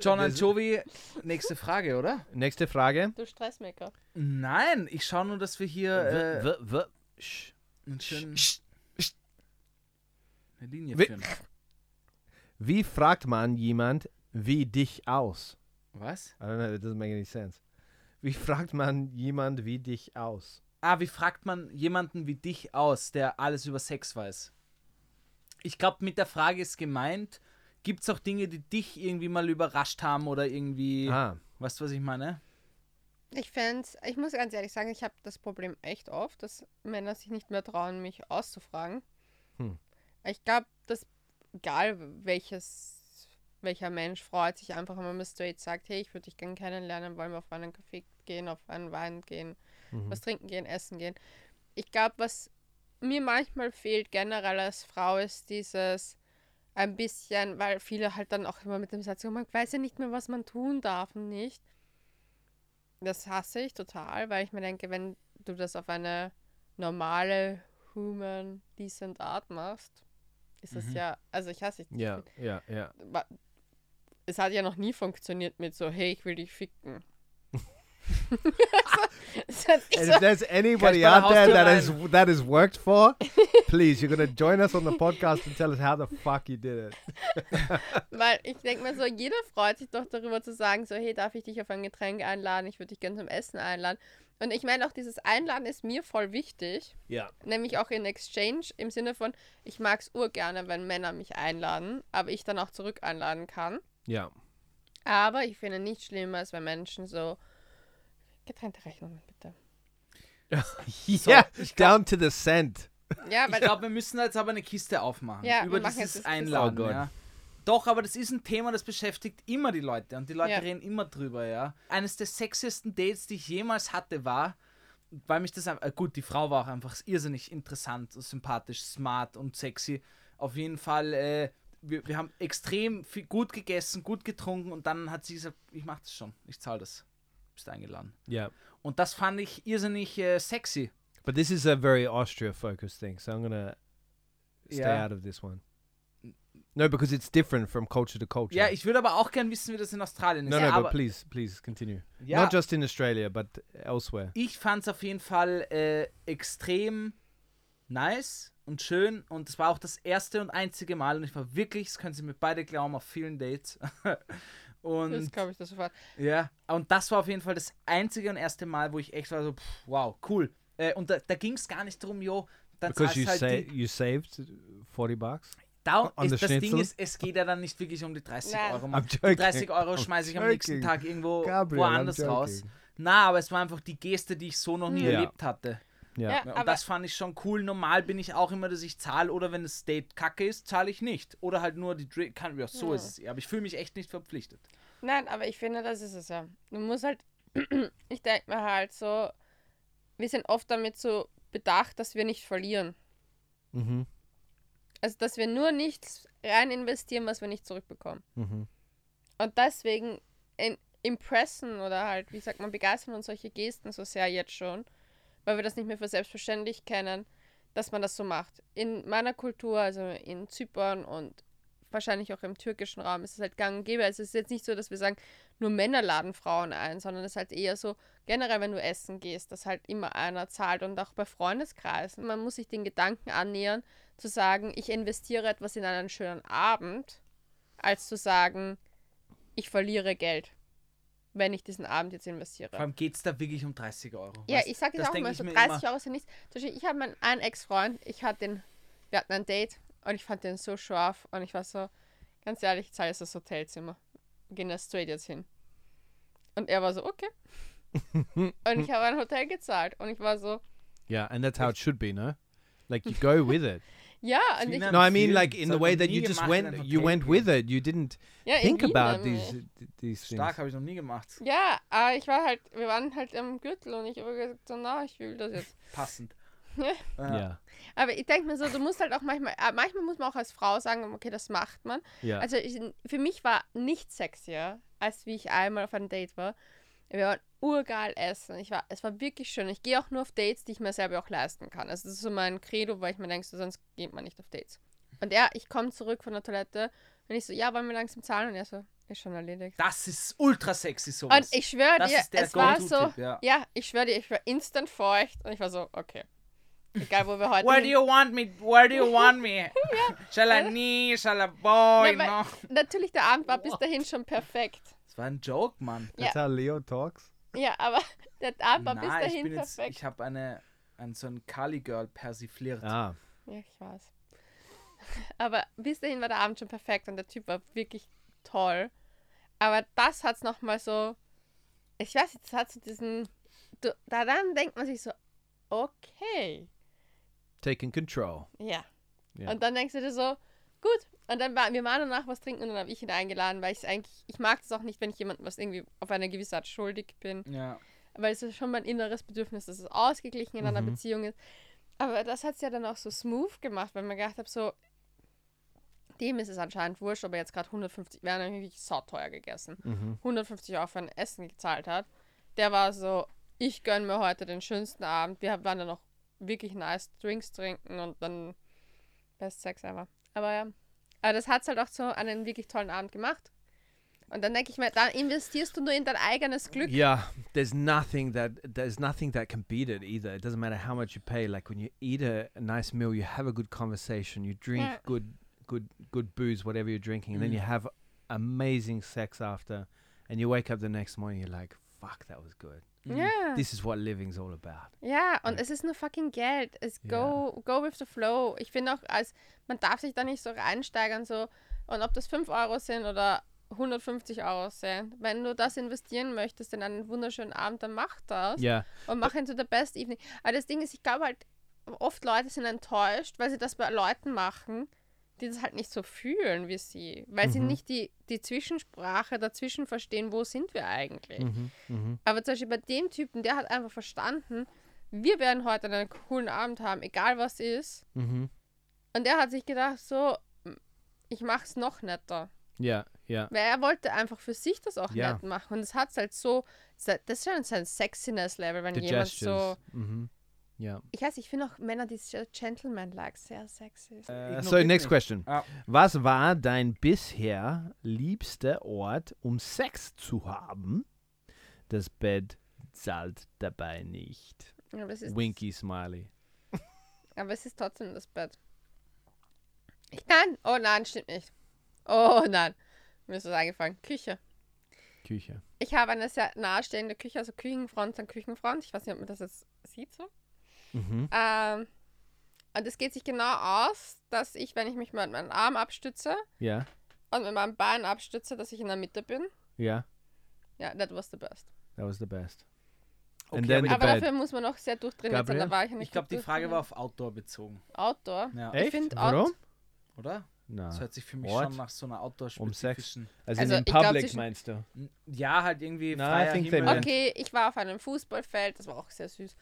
John and there's- Jovi, nächste Frage, oder? Nächste Frage. Du Stressmaker. Nein, ich schaue nur, dass wir hier äh, W- w- w- Sch- schönen, sch- sch- eine Linie Wi- führen. Wie fragt man jemand wie dich aus? Was? I don't know, that doesn't make any sense. Wie fragt man jemand wie dich aus? Ah, wie fragt man jemanden wie dich aus, der alles über Sex weiß? Ich glaube, mit der Frage ist gemeint, gibt es auch Dinge, die dich irgendwie mal überrascht haben oder irgendwie, Ah, weißt du, was ich meine? Ich fände ich muss ganz ehrlich sagen, ich habe das Problem echt oft, dass Männer sich nicht mehr trauen, mich auszufragen. Hm. Ich glaube, dass egal welches, welcher Mensch freut sich einfach, wenn man straight sagt, hey, ich würde dich gerne kennenlernen, wollen wir auf einen Kaffee gehen, auf einen Wein gehen, mhm. was trinken gehen, essen gehen. Ich glaube, was mir manchmal fehlt generell als Frau ist dieses ein bisschen, weil viele halt dann auch immer mit dem Satz, kommen, man weiß ja nicht mehr, was man tun darf und nicht. Das hasse ich total, weil ich mir denke, wenn du das auf eine normale, human, decent Art machst, ist das Mhm. ja, also ich hasse es. Ja, ja, ja. Es hat ja noch nie funktioniert mit so, hey, ich will dich ficken. And so, if there's anybody out there that has that has worked for, please, you're gonna join us on the podcast and tell us how the fuck you did it. Weil ich denke mir so, jeder freut sich doch darüber zu sagen, so, hey, darf ich dich auf ein Getränk einladen? Ich würde dich gerne zum Essen einladen. Und ich meine auch, dieses Einladen ist mir voll wichtig. Ja. Nämlich auch in Exchange im Sinne von, ich mag es urgerne, wenn Männer mich einladen, aber ich dann auch zurück einladen kann. Ja. Aber ich finde nichts Schlimmeres, wenn Menschen so getrennte Rechnungen, bitte. yeah. Down to the cent. Ja, Ich glaube, wir müssen jetzt aber eine Kiste aufmachen. Ja, über dieses Einladen. Oh ja. Doch, aber das ist ein Thema, das beschäftigt immer die Leute und die Leute Ja. reden immer drüber, ja. Eines der sexiesten Dates, die ich jemals hatte, war, weil mich das einfach, äh, gut, die Frau war auch einfach irrsinnig interessant, sympathisch, smart und sexy. Auf jeden Fall, äh, wir, wir haben extrem viel, gut gegessen, gut getrunken und dann hat sie gesagt, ich mach das schon, ich zahle das. Bist eingeladen. Yeah. Und das fand ich irrsinnig äh, sexy. But this is a very Austria focused thing, so I'm gonna stay Yeah. out of this one. No, because it's different from culture to culture. Ja, ich würde aber auch gern wissen, wie das in Australien ist. no, no, aber but please, please continue. ja, Not just in Australia, but elsewhere. ich fand es auf jeden Fall äh, extrem nice und schön und es war auch das erste und einzige Mal und ich war wirklich, das können Sie mir beide glauben, auf vielen Dates. das und glaube ich das sofort. ja, und das war auf jeden Fall das einzige und erste Mal, wo ich echt war so, pff, wow, cool. Äh, und da, da ging es gar nicht drum, jo, dann Because zahlst you halt sa- die, you saved 40 bucks. da ist, das Ding ist, es geht ja dann nicht wirklich um die 30 Nein. Euro. Man, die joking. 30 Euro schmeiße ich am nächsten. Tag irgendwo Gabriel, woanders raus. Na, aber es war einfach die Geste, die ich so noch nie Ja. erlebt hatte. Ja. Ja, und aber das fand ich schon cool. Normal bin ich auch immer, dass ich zahle oder wenn das Date kacke ist, zahle ich nicht. Oder halt nur die Drink. Kann, ja, so Ja. ist es. Aber ich fühle mich echt nicht verpflichtet. nein, aber ich finde, das ist es ja. Du musst halt, ich denke mir halt so, wir sind oft damit so bedacht, dass wir nicht verlieren. Mhm. Also, dass wir nur nichts rein investieren, was wir nicht zurückbekommen. Mhm. Und deswegen in, impressen oder halt, wie sagt man, begeistern uns solche Gesten so sehr jetzt schon, weil wir das nicht mehr für selbstverständlich kennen, dass man das so macht. In meiner Kultur, also in Zypern und wahrscheinlich auch im türkischen Raum, ist es halt gang und gäbe. Also es ist jetzt nicht so, dass wir sagen, nur Männer laden Frauen ein, sondern es ist halt eher so, generell, wenn du essen gehst, dass halt immer einer zahlt und auch bei Freundeskreisen. Man muss sich den Gedanken annähern, zu sagen, ich investiere etwas in einen schönen Abend, als zu sagen, ich verliere Geld, wenn ich diesen Abend jetzt investiere. Vor allem geht es da wirklich um 30 Euro. Ja, Weißt, ich sage das das auch mal, so mir 30 immer. Euro sind nichts. Zum Beispiel, ich habe meinen einen Ex-Freund, ich hatte den, wir hatten ein Date und ich fand den so scharf und ich war so, ganz ehrlich, ich zahle jetzt das Hotelzimmer. Wir gehen da straight jetzt hin. Und er war so, okay. und ich habe ein Hotel gezahlt und ich war so, Yeah, and that's how it should be, no? Like you go with it. Ja, ich, Sweden- No, I mean like in the way that you just went you went with it. You didn't ja, in think about these these things. Stark habe ich noch nie gemacht. Ja, aber ich war halt, wir waren halt am Gürtel und ich habe gesagt, so, na, ich will das jetzt. Passend. Ja. Yeah. Aber ich denke mir so, du musst halt auch manchmal, äh, manchmal muss man auch als Frau sagen, okay, das macht man. Yeah. Also ich, für mich war nichts sexier, als wie ich einmal auf einem Date war. Wir waren urgeil essen. Ich war, es war wirklich schön. Ich gehe auch nur auf Dates, die ich mir selber auch leisten kann. Also das ist so mein Credo, weil ich mir denke, so, sonst geht man nicht auf Dates. Und er, ich komme zurück von der Toilette und ich so, ja, wollen wir langsam zahlen? Und er so, ist schon erledigt. Das ist ultra sexy sowas. Und ich schwöre dir, es war so, ja. ja, ich schwöre dir, ich war instant feucht und ich war so, okay. Egal, wo wir heute Where do you want me? Where do you want me? Shall I knee? Shall I boy? Ja, no. Natürlich, der Abend war bis dahin schon perfekt. War ein Joke, Mann. Ja. Leo talks. Ja, aber der Abend war bis Nein, ich dahin bin jetzt, perfekt. ich habe eine, ein, so ein Kali-Girl persifliert. Ah. Ja, ich weiß. Aber bis dahin war der Abend schon perfekt und der Typ war wirklich toll. Aber das hat's noch mal so, ich weiß nicht, das hat so diesen, du, da dann denkt man sich so, okay, Taking control. ja. Ja. Und dann denkst du dir so, gut. Und dann war, wir waren danach was trinken und dann habe ich ihn eingeladen, weil ich eigentlich, ich mag es auch nicht, wenn ich jemandem was irgendwie auf eine gewisse Art schuldig bin. Ja. weil es ist schon mein inneres Bedürfnis, dass es ausgeglichen in einer Mhm. Beziehung ist. Aber das hat es ja dann auch so smooth gemacht, weil man gedacht habe, so, dem ist es anscheinend wurscht, aber jetzt gerade 150, wir haben nämlich sauteuer gegessen, Mhm. 150 Euro für ein Essen gezahlt hat. Der war so, ich gönne mir heute den schönsten Abend. Wir waren dann noch wirklich nice Drinks trinken und dann best Sex ever. Aber ja, aber das hat es halt auch so einen wirklich tollen Abend gemacht. Und dann denke ich mir, dann investierst du nur in dein eigenes Glück. Yeah, there's nothing that there's nothing that can beat it either. It doesn't matter how much you pay. Like when you eat a, a nice meal, you have a good conversation, you drink Yeah. good good good booze, whatever you're drinking, and then Mm. you have amazing sex after, and you wake up the next morning, you're like, fuck, that was good. Ja. This is what living's all about. Ja, und Ja. es ist nur fucking Geld. Es Ja. go, go with the flow. Ich finde auch, als man darf sich da nicht so reinsteigern, so, und ob das 5 Euro sind oder 150 Euro sind. Wenn du das investieren möchtest in einen wunderschönen Abend, dann mach das Yeah, und mach into the best evening. Aber das Ding ist, ich glaube halt, oft Leute sind enttäuscht, weil sie das bei Leuten machen, die das halt nicht so fühlen wie sie. Weil sie Mhm. nicht die, die Zwischensprache dazwischen verstehen, wo sind wir eigentlich. hmm hmm Aber zum Beispiel bei dem Typen, der hat einfach verstanden, wir werden heute einen coolen Abend haben, egal was ist. hmm Und der hat sich gedacht, so, ich mach's noch netter. yeah, yeah. Weil er wollte einfach für sich das auch Ja. nett machen. Und es hat halt so, das ist schon sein Sexiness-Level, wenn jemand so. Yeah. Ich weiß, ich finde auch Männer, die so Gentleman-like sehr sexy sind. Uh, Ignoriert so next question. Ah. Was war dein bisher liebster Ort, um Sex zu haben? Das Bett zahlt dabei nicht. Aber es ist, Winky Smiley. aber es ist trotzdem das Bett. Ich, nein, oh nein, stimmt nicht. Oh nein, mir ist was eingefallen. Küche. Küche. Ich habe eine sehr nahestehende Küche, also Küchenfront an Küchenfront. Ich weiß nicht, ob man das jetzt sieht so. Mhm. Ähm, und es geht sich genau aus, dass ich, wenn ich mich mit meinem Arm abstütze Ja, und mit meinem Bein abstütze, dass ich in der Mitte bin. ja. Ja, that was the best. That was the best. Okay, aber the Aber dafür muss man noch sehr durchtrainiert sein. Da war ich nicht Ich glaube, die Frage war auf Outdoor bezogen. Outdoor. Ja. Ich Echt? finde Warum? Out Oder? No. Das hört sich für mich What? schon nach so einer Um Outdoor-spezifischen. As Also, in in ich glaub, public, zwischen- meinst du? Ja, halt irgendwie I freier Himmel. Okay, ich war auf einem Fußballfeld, das war auch sehr süß.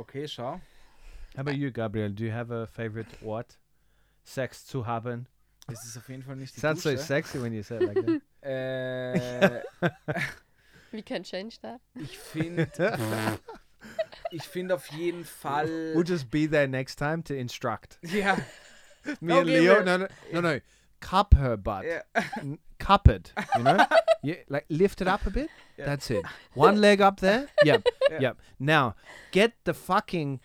Okay, schau. How about you, Gabriel? Do you have a favorite what? Sex zu haben? Das ist auf jeden Fall nicht die Sounds so sexy when you say it like that. Äh, We can change that. ich finde, ich finde auf jeden Fall. We'll just be there next time to instruct. Ja, Me and Okay, Leo. we're- No, no, no, no. Cup her butt. ja. N- Cup it. You know? You, like lift it up a bit. Yeah. That's it. One leg up there. Yep. Yeah. Yep. Now get the fucking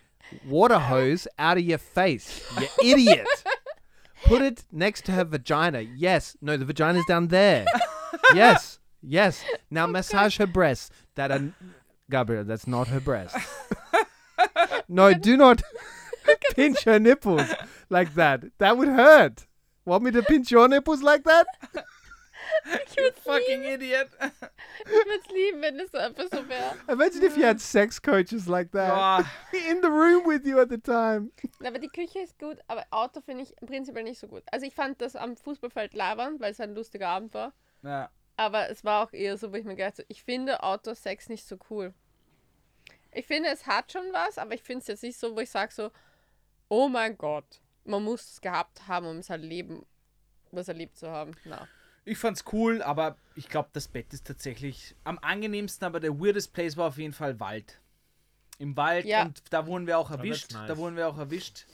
water hose out of your face, you idiot. Put it next to her vagina. Yes. No, the vagina's down there. yes. Yes. Now massage her breasts. That are Gabriel. That's not her breast. no, do not pinch her nipples like that. That would hurt. Want me to pinch your nipples like that? Ich würde Fucking Idiot. es lieben, wenn es so einfach so wäre. Imagine if you had sex coaches like that Boah. in the room with you at the time. Aber die Küche ist gut, aber Auto finde ich prinzipiell nicht so gut. Also ich fand das am Fußballfeld labern, weil es ein lustiger Abend war. Ja. Aber es war auch eher so, wo ich mir gedacht habe, ich finde Outdoor-Sex nicht so cool. Ich finde, es hat schon was, aber ich finde es jetzt nicht so, wo ich sage so, oh mein Gott, man muss es gehabt haben, um es halt leben, was erlebt zu haben. Na. Ich fand's cool, aber ich glaube, das Bett ist tatsächlich am angenehmsten, aber der weirdest place war auf jeden Fall Wald. Im Wald Ja. und da wurden wir auch erwischt. nice. Da wurden wir auch erwischt.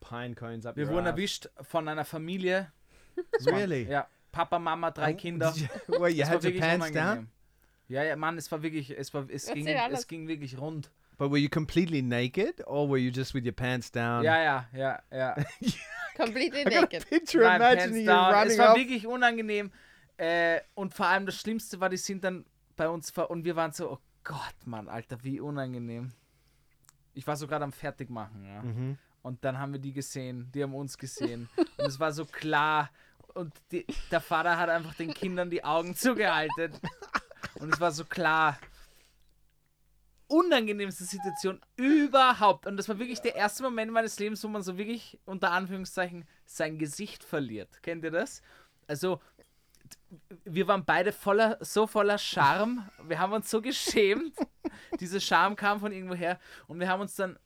Pine cones up Wir wurden ass. erwischt von einer Familie. Really? Ja, Papa, Mama, drei Oh, Kinder. Well, you had your pants down, Ja, ja, Mann, es war wirklich, es war, es ging, es ging wirklich rund. but were you completely naked, or were you just with your pants down? Ja, ja, ja, ja. Completely naked. picture Nein, imagining you running Es war off. wirklich unangenehm. Äh, und vor allem das Schlimmste war, die sind dann bei uns ver und wir waren so, oh Gott, Mann, Alter, wie unangenehm. Ich war so gerade am Fertigmachen, ja. Mhm. Und dann haben wir die gesehen, die haben uns gesehen. und es war so klar. Und die, der Vater hat einfach den Kindern die Augen zugehalten. Und es war so klar. Unangenehmste Situation überhaupt. Und das war wirklich der erste Moment meines Lebens, wo man so wirklich unter Anführungszeichen sein Gesicht verliert. Kennt ihr das? Also, wir waren beide voller, so voller Charme. Wir haben uns so geschämt. Diese Scham kam von irgendwoher. Und wir haben uns dann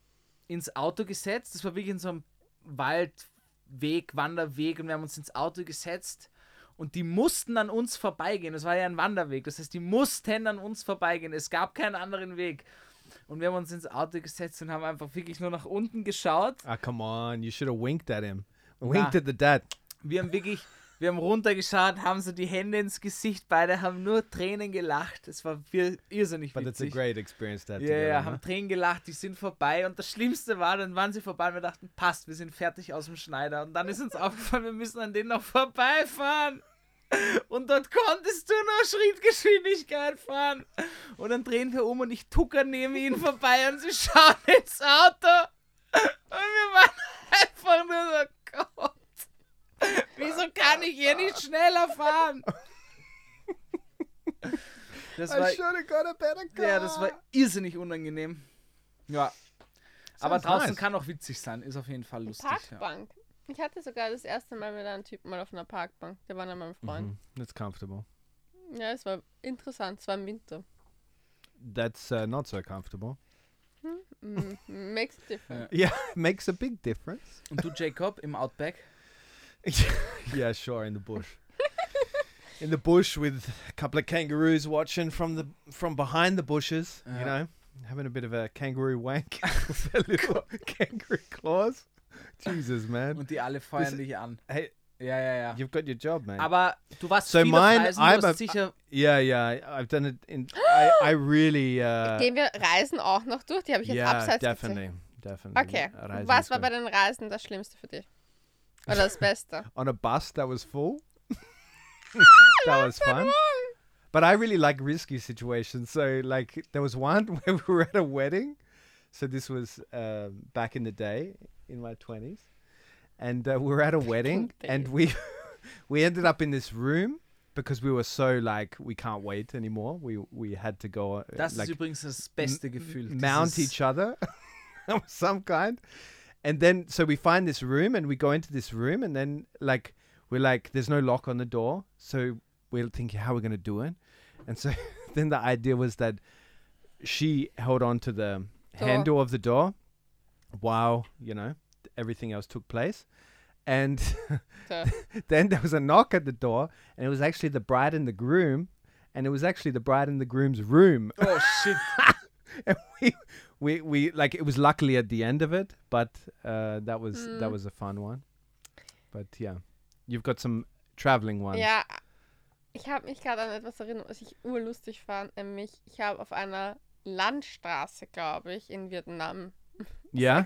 ins Auto gesetzt. Das war wirklich in so einem Waldweg, Wanderweg. Und wir haben uns ins Auto gesetzt. Und die mussten an uns vorbeigehen. Das war ja ein Wanderweg. Das heißt, die mussten an uns vorbeigehen. Es gab keinen anderen Weg. Und wir haben uns ins Auto gesetzt und haben einfach wirklich nur nach unten geschaut. Ah, come on. You should have winked at him. Winked Nah. at the dad. Wir haben wirklich, wir haben runtergeschaut, haben so die Hände ins Gesicht, beide haben nur Tränen gelacht. Es war irrsinnig But it's a witzig. great experience that Ja, ja, haben Tränen gelacht, die sind vorbei und das Schlimmste war, dann waren sie vorbei und wir dachten, passt, wir sind fertig aus dem Schneider. Und dann ist uns aufgefallen, wir müssen an denen noch vorbeifahren. Und dort konntest du nur Schrittgeschwindigkeit fahren. Und dann drehen wir um und ich tucker neben ihnen vorbei und sie schauen ins Auto. Und wir waren einfach nur so, wieso kann ich hier nicht schneller fahren? Das war, I should have got a better car. ja, das war irrsinnig unangenehm. Ja. Aber Sounds draußen nice. kann auch witzig sein. Ist auf jeden Fall lustig. Ja. Parkbank. Ich hatte sogar das erste Mal mit einem Typen mal auf einer Parkbank. Der war dann mein Freund. Mhm. That's comfortable. Ja, es war interessant. Es war im Winter. That's uh, not so comfortable. Mm, makes a difference. Yeah, makes a big difference. Und du, Jacob, im Outback? yeah, sure, in the bush. in the bush with a couple of kangaroos watching from the from behind the bushes, Yeah. you know, having a bit of a kangaroo wank with their little kangaroo claws. Jesus, man. Und die alle feuern Das- dich an. Hey, Ja, ja, ja. you've got your job, man. Aber du warst So mine, Reisen, I'm a- sicher... yeah, yeah, I've done it in. I, I really. Uh, Gehen wir Reisen auch noch durch? Die habe ich jetzt yeah, abseits definitely, definitely. Okay. Reisen Was war bei den Reisen das Schlimmste für dich? Oder das Beste? on a bus that was full. that was fun. But I really like risky situations. So like there was one where we were at a wedding. So this was um, back in the day in my twenties, and uh, we were at a wedding, and we we ended up in this room because we were so like we can't wait anymore. We we had to go uh, Das like ist übrigens das beste Gefühl. mount each other of some kind. And then so we find this room and we go into this room and then like we're like there's no lock on the door. So we're thinking how we're gonna do it. And so then the idea was that she held on to the handle of the door while, you know, everything else took place. And then there was a knock at the door and it was actually the bride and the groom and it was actually the bride and the groom's room Oh shit. and we, we we like it was luckily at the end of it, but uh, that was that Mm. was a fun one. But yeah, you've got some traveling ones. ja, ich habe mich gerade an etwas erinnert, was ich urlustig fand. Nämlich, ich habe auf einer Landstraße, glaube ich, in Vietnam. Yeah?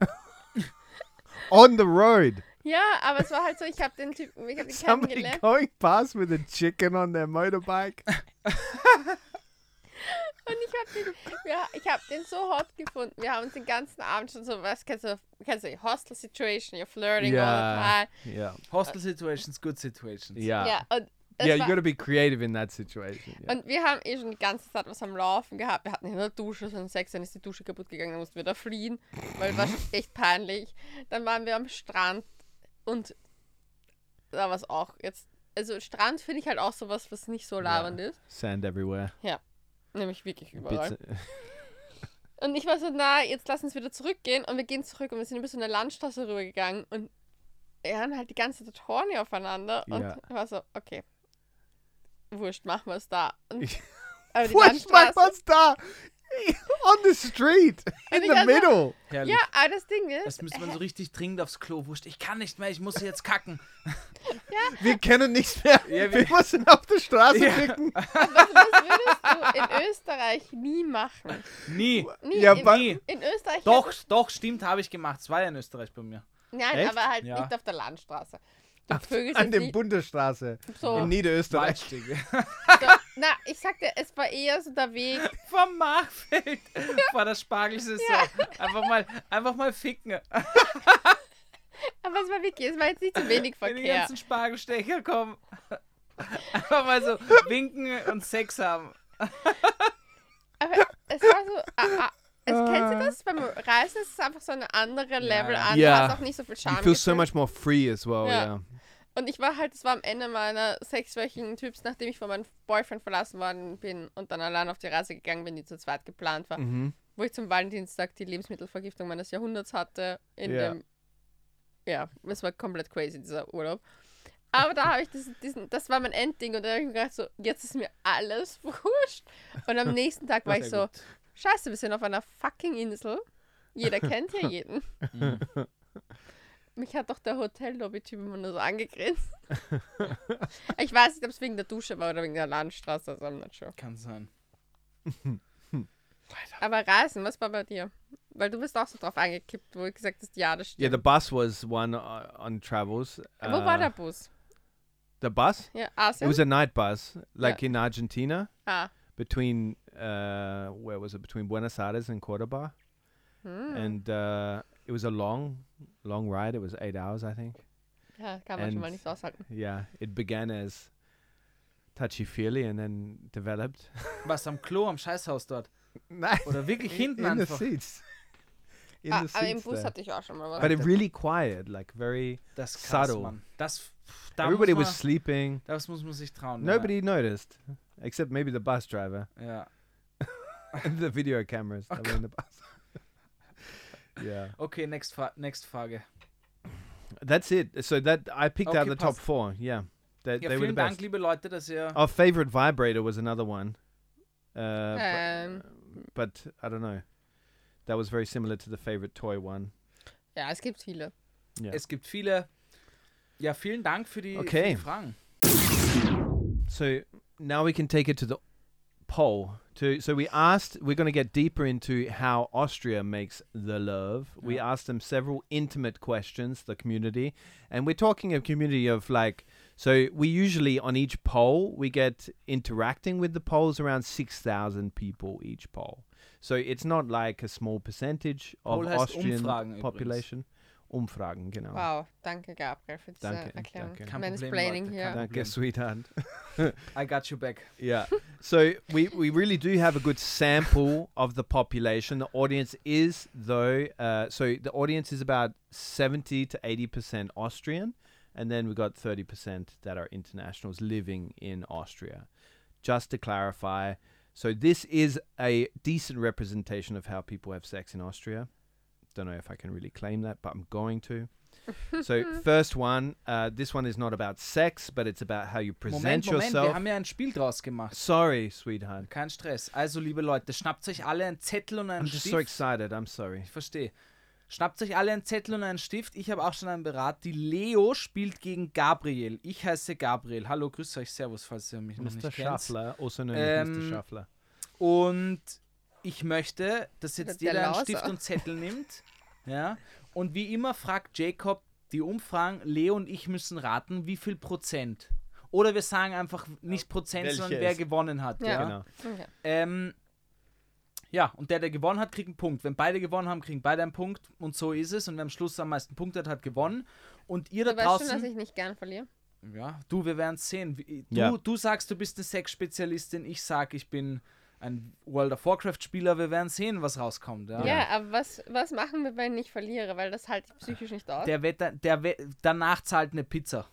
on the road. Ja, aber es war halt so, ich habe den Typen, ich habe den Somebody kennengelernt. going past with a chicken on their motorbike. Und ich habe den, ja, ich hab den so hot gefunden. Wir haben uns den ganzen Abend schon so, was kennst du, kennst du, Hostel Situation, you're flirting all Yeah. the time. yeah. Hostel Situations, good situations. Yeah. Ja, und, es Yeah, you war, got to be creative in that situation. Yeah. und wir haben eh schon die ganze Zeit was am Laufen gehabt. Wir hatten in der Dusche so einen Sex, dann ist die Dusche kaputt gegangen, dann mussten wir da fliehen, weil es war echt peinlich. Dann waren wir am Strand und da war es auch jetzt, also Strand finde ich halt auch sowas, was nicht so labernd ist. Sand everywhere. Nämlich wirklich überall. Bits, Und ich war so, na, jetzt lass uns wieder zurückgehen. Und wir gehen zurück und wir sind über so eine Landstraße rübergegangen. Und wir waren halt die ganze Zeit horny aufeinander. Und Ja. ich war so, okay, wurscht, machen wir es da. Und, aber die What's my Landstraße, what's da? On the street. In the also- middle. Herrlich. ja, aber das Ding ist, Das müsste man so richtig dringend aufs Klo. Wurscht, ich kann nicht mehr, ich muss jetzt kacken. Wir kennen nichts mehr. Ja, wir wir- müssen auf der Straße Ja. ficken. was, was würdest du in Österreich nie machen? Nie. Nie, Ja, in, Nie. in Österreich. Doch, doch, stimmt, habe ich gemacht. Es war ja in Österreich bei mir. Nein, Echt? aber halt Ja. nicht auf der Landstraße. Du An der Bundesstraße so, in Niederösterreich. So. Na, ich sagte, es war eher so der Weg. Vom Machfeld. Vor der Spargelsaison. Einfach mal, einfach mal ficken. Aber es war wirklich, es war jetzt nicht so wenig Wenn die Verkehr. ganzen Spargelstecher kommen. Einfach mal so winken und Sex haben. Aber es war so. Ah, ah, kennst du das? Beim Reisen ist es einfach so eine andere Level ja. an. Ja. Du hast auch nicht so viel You Charme. feel so much more free as well. Ja. Yeah. Und ich war halt, es war am Ende meiner sechswöchigen Typs, nachdem ich von meinem Boyfriend verlassen worden bin und dann allein auf die Reise gegangen bin, die zu zweit geplant war, Mhm. wo ich zum Valentinstag die Lebensmittelvergiftung meines Jahrhunderts hatte. In Ja. dem. Ja, es war komplett crazy, dieser Urlaub. Aber da habe ich diesen, diesen, das war mein Endding und da habe ich mir gedacht, so, jetzt ist mir alles wurscht. Und am nächsten Tag war ich so, gut. scheiße, wir sind auf einer fucking Insel. Jeder kennt ja jeden. Mich hat doch der Hotellobby-Typ immer nur so angegrinst. ich weiß nicht, ob es wegen der Dusche war oder wegen der Landstraße, also I'm not sure. Kann sein. Aber Reisen, was war bei dir? Weil du bist auch so drauf angekippt, wo du gesagt hast, ja, das Yeah, stimmt. the bus was one uh, on travels. wo war Uh, der Bus? The bus? Ja, It Asien? was a night bus, like in Argentina, ah. between uh, where was it? Between Buenos Aires and Cordoba, Hm. and uh, it was a long, long ride. It was eight hours, I think. Ja, kann man schon and- mal nicht aushalten. Yeah, it began as touchy feely and then developed. Was am Klo, am Scheißhaus dort? nice. Oder wirklich hinten in the einfach? seats. In Ah, the aber im seats Bus there. hatte ich auch schon mal was. But it really quiet, like very. Das krass, Subtle. Mann. Das, pff, da everybody muss was sleeping. Das muss man sich trauen. Nobody noticed, except maybe the bus driver Ja. ja. and the video cameras that were in the bus. Yeah, Okay, next, Fra next Frage. that's it. So that I picked out Okay, the top four. Yeah, that Ja, they were the vielen Dank, best. liebe Leute, dass ihr. Our favorite vibrator was another one, uh, bu- Ähm, but I don't know. That was very similar to the favorite toy one. ja, es gibt viele. Yeah. Es gibt viele. Ja, vielen Dank für die, für Okay. die Fragen. So now we can take it to the poll. To so we asked. We're going to get deeper into how Austria makes the love. We asked them several intimate questions. The community, and we're talking a community of like. So we usually on each poll we get interacting with the polls around six thousand people each poll. So it's not like a small percentage of Austrian population. übrigens. Population. Umfragen, genau. Wow, danke Gabriel für diese Danke, Erklärung. danke. Kein Problem, Mansplaining Leute, hier. kein Danke, sweetheart. I got you back. Yeah. So we, we really do have a good sample of the population. The audience is though uh, so the audience is about seventy to eighty percent Austrian, and then we've got thirty percent that are internationals living in Austria. Just to clarify, so this is a decent representation of how people have sex in Austria. Don't know if I can really claim that, but I'm going to. so first one, uh, this one is not about sex, but it's about how you present Moment, Moment, yourself. wir haben ja ein Spiel draus gemacht. Sorry, sweetheart. Kein Stress. Also, liebe Leute, schnappt euch alle einen Zettel und einen I'm just Stift. so excited. I'm sorry. Ich verstehe. Schnappt euch alle einen Zettel und einen Stift. Ich habe auch schon einen Berat. Die Leo spielt gegen Gabriel. Ich heiße Gabriel. Hallo, grüß euch, servus, falls ihr mich noch Mr. nicht kennt. Shuffler, also known Ähm, as Mr. Shuffler. Und ich möchte, dass jetzt Der jeder einen Lauser. Stift und Zettel nimmt. Ja. Und wie immer fragt Jacob die Umfragen, Leo und ich müssen raten, wie viel Prozent. Oder wir sagen einfach nicht Prozent, sondern welches? wer gewonnen hat. Ja. Ja. Genau. Okay. Ähm, ja, und der, der gewonnen hat, kriegt einen Punkt. Wenn beide gewonnen haben, kriegen beide einen Punkt. Und so ist es. Und wer am Schluss am meisten Punkte hat, hat gewonnen. Und ihr da Du weißt schon, dass draußen. ich nicht gern verliere. Ja, du, wir werden es sehen. Du, Ja. du sagst, du bist eine Sexspezialistin. Ich sag, ich bin ein World of Warcraft-Spieler. Wir werden sehen, was rauskommt. Ja. Ja, aber was, was machen wir, wenn ich verliere? Weil das halte ich psychisch nicht aus. Der Wetter, der We danach zahlt eine Pizza.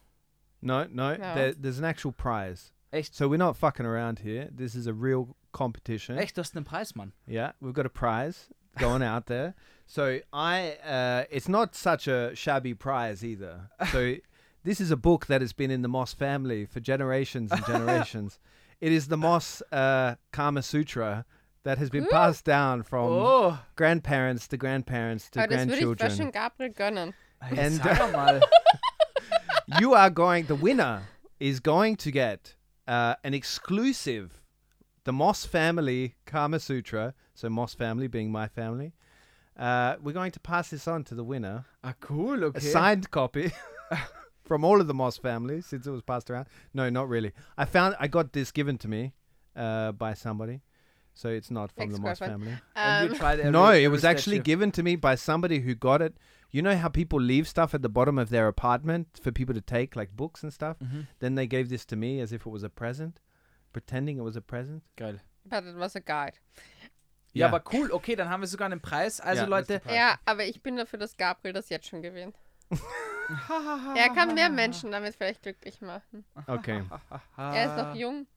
No, no, No. There, there's an actual prize. Echt? So we're not fucking around here. This is a real competition. Echt, du hast einen Preis, Mann. Yeah, we've got a prize going out there. So I, uh, it's not such a shabby prize either. So this is a book that has been in the Moss family for generations and generations. It is the Moss uh, Kama Sutra that has been Ooh. passed down from Oh, grandparents to grandparents to aber das würde ich grandchildren. Gabriel gönnen. And- sag mal. you are going the winner is going to get uh, an exclusive the moss family kama sutra so moss family being my family uh, we're going to pass this on to the winner Ah, cool, a signed copy from all of the moss family since it was passed around no not really i found i got this given to me uh, by somebody so it's not from the moss family And you tried no, it was actually statue. given to me by somebody who got it. You know how people leave stuff at the bottom of their apartment for people to take, like books and stuff? Mhm. Then they gave this to me as if it was a present, pretending it was a present. Geil. but it was a guide. Ja, Yeah. aber cool. Okay, dann haben wir sogar einen Preis. Also, Ja, Leute, der Preis. Ja, aber ich bin dafür, dass Gabriel das jetzt schon gewinnt. er kann mehr Menschen damit vielleicht glücklich machen. Okay. Er ist noch jung.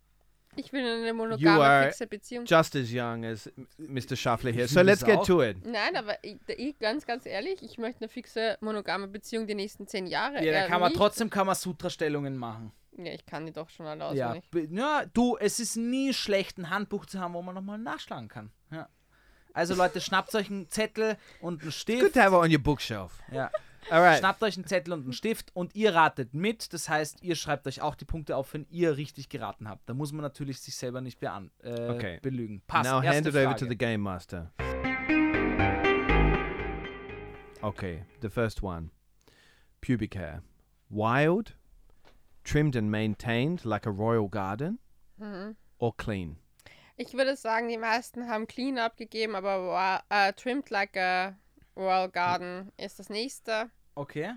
Ich will eine monogame, fixe Beziehung. Just as young as Mr. Shuffler here. Ich So let's get to it. Nein, aber ich, ich, ganz, ganz ehrlich, ich möchte eine fixe monogame Beziehung die nächsten zehn Jahre. Ja, da kann man nicht. trotzdem Kamasutra-Stellungen machen. Ja, ich kann die doch schon alle Ja, auswendig. be- ja, du, es ist nie schlecht, ein Handbuch zu haben, wo man nochmal nachschlagen kann. Ja. Also Leute, schnappt euch einen Zettel und einen Good Stift. to have on your bookshelf. Ja. All right. Schnappt euch einen Zettel und einen Stift und ihr ratet mit. Das heißt, ihr schreibt euch auch die Punkte auf, wenn ihr richtig geraten habt. Da muss man natürlich sich selber nicht bean äh, Okay. belügen. Passt. now hand it over to the game master. Okay, the first one. Pubic hair. Wild, trimmed and maintained like a royal garden, Mhm. or clean? Ich würde sagen, die meisten haben Clean abgegeben, aber äh, Trimmed Like a Royal Garden ist das nächste. Okay.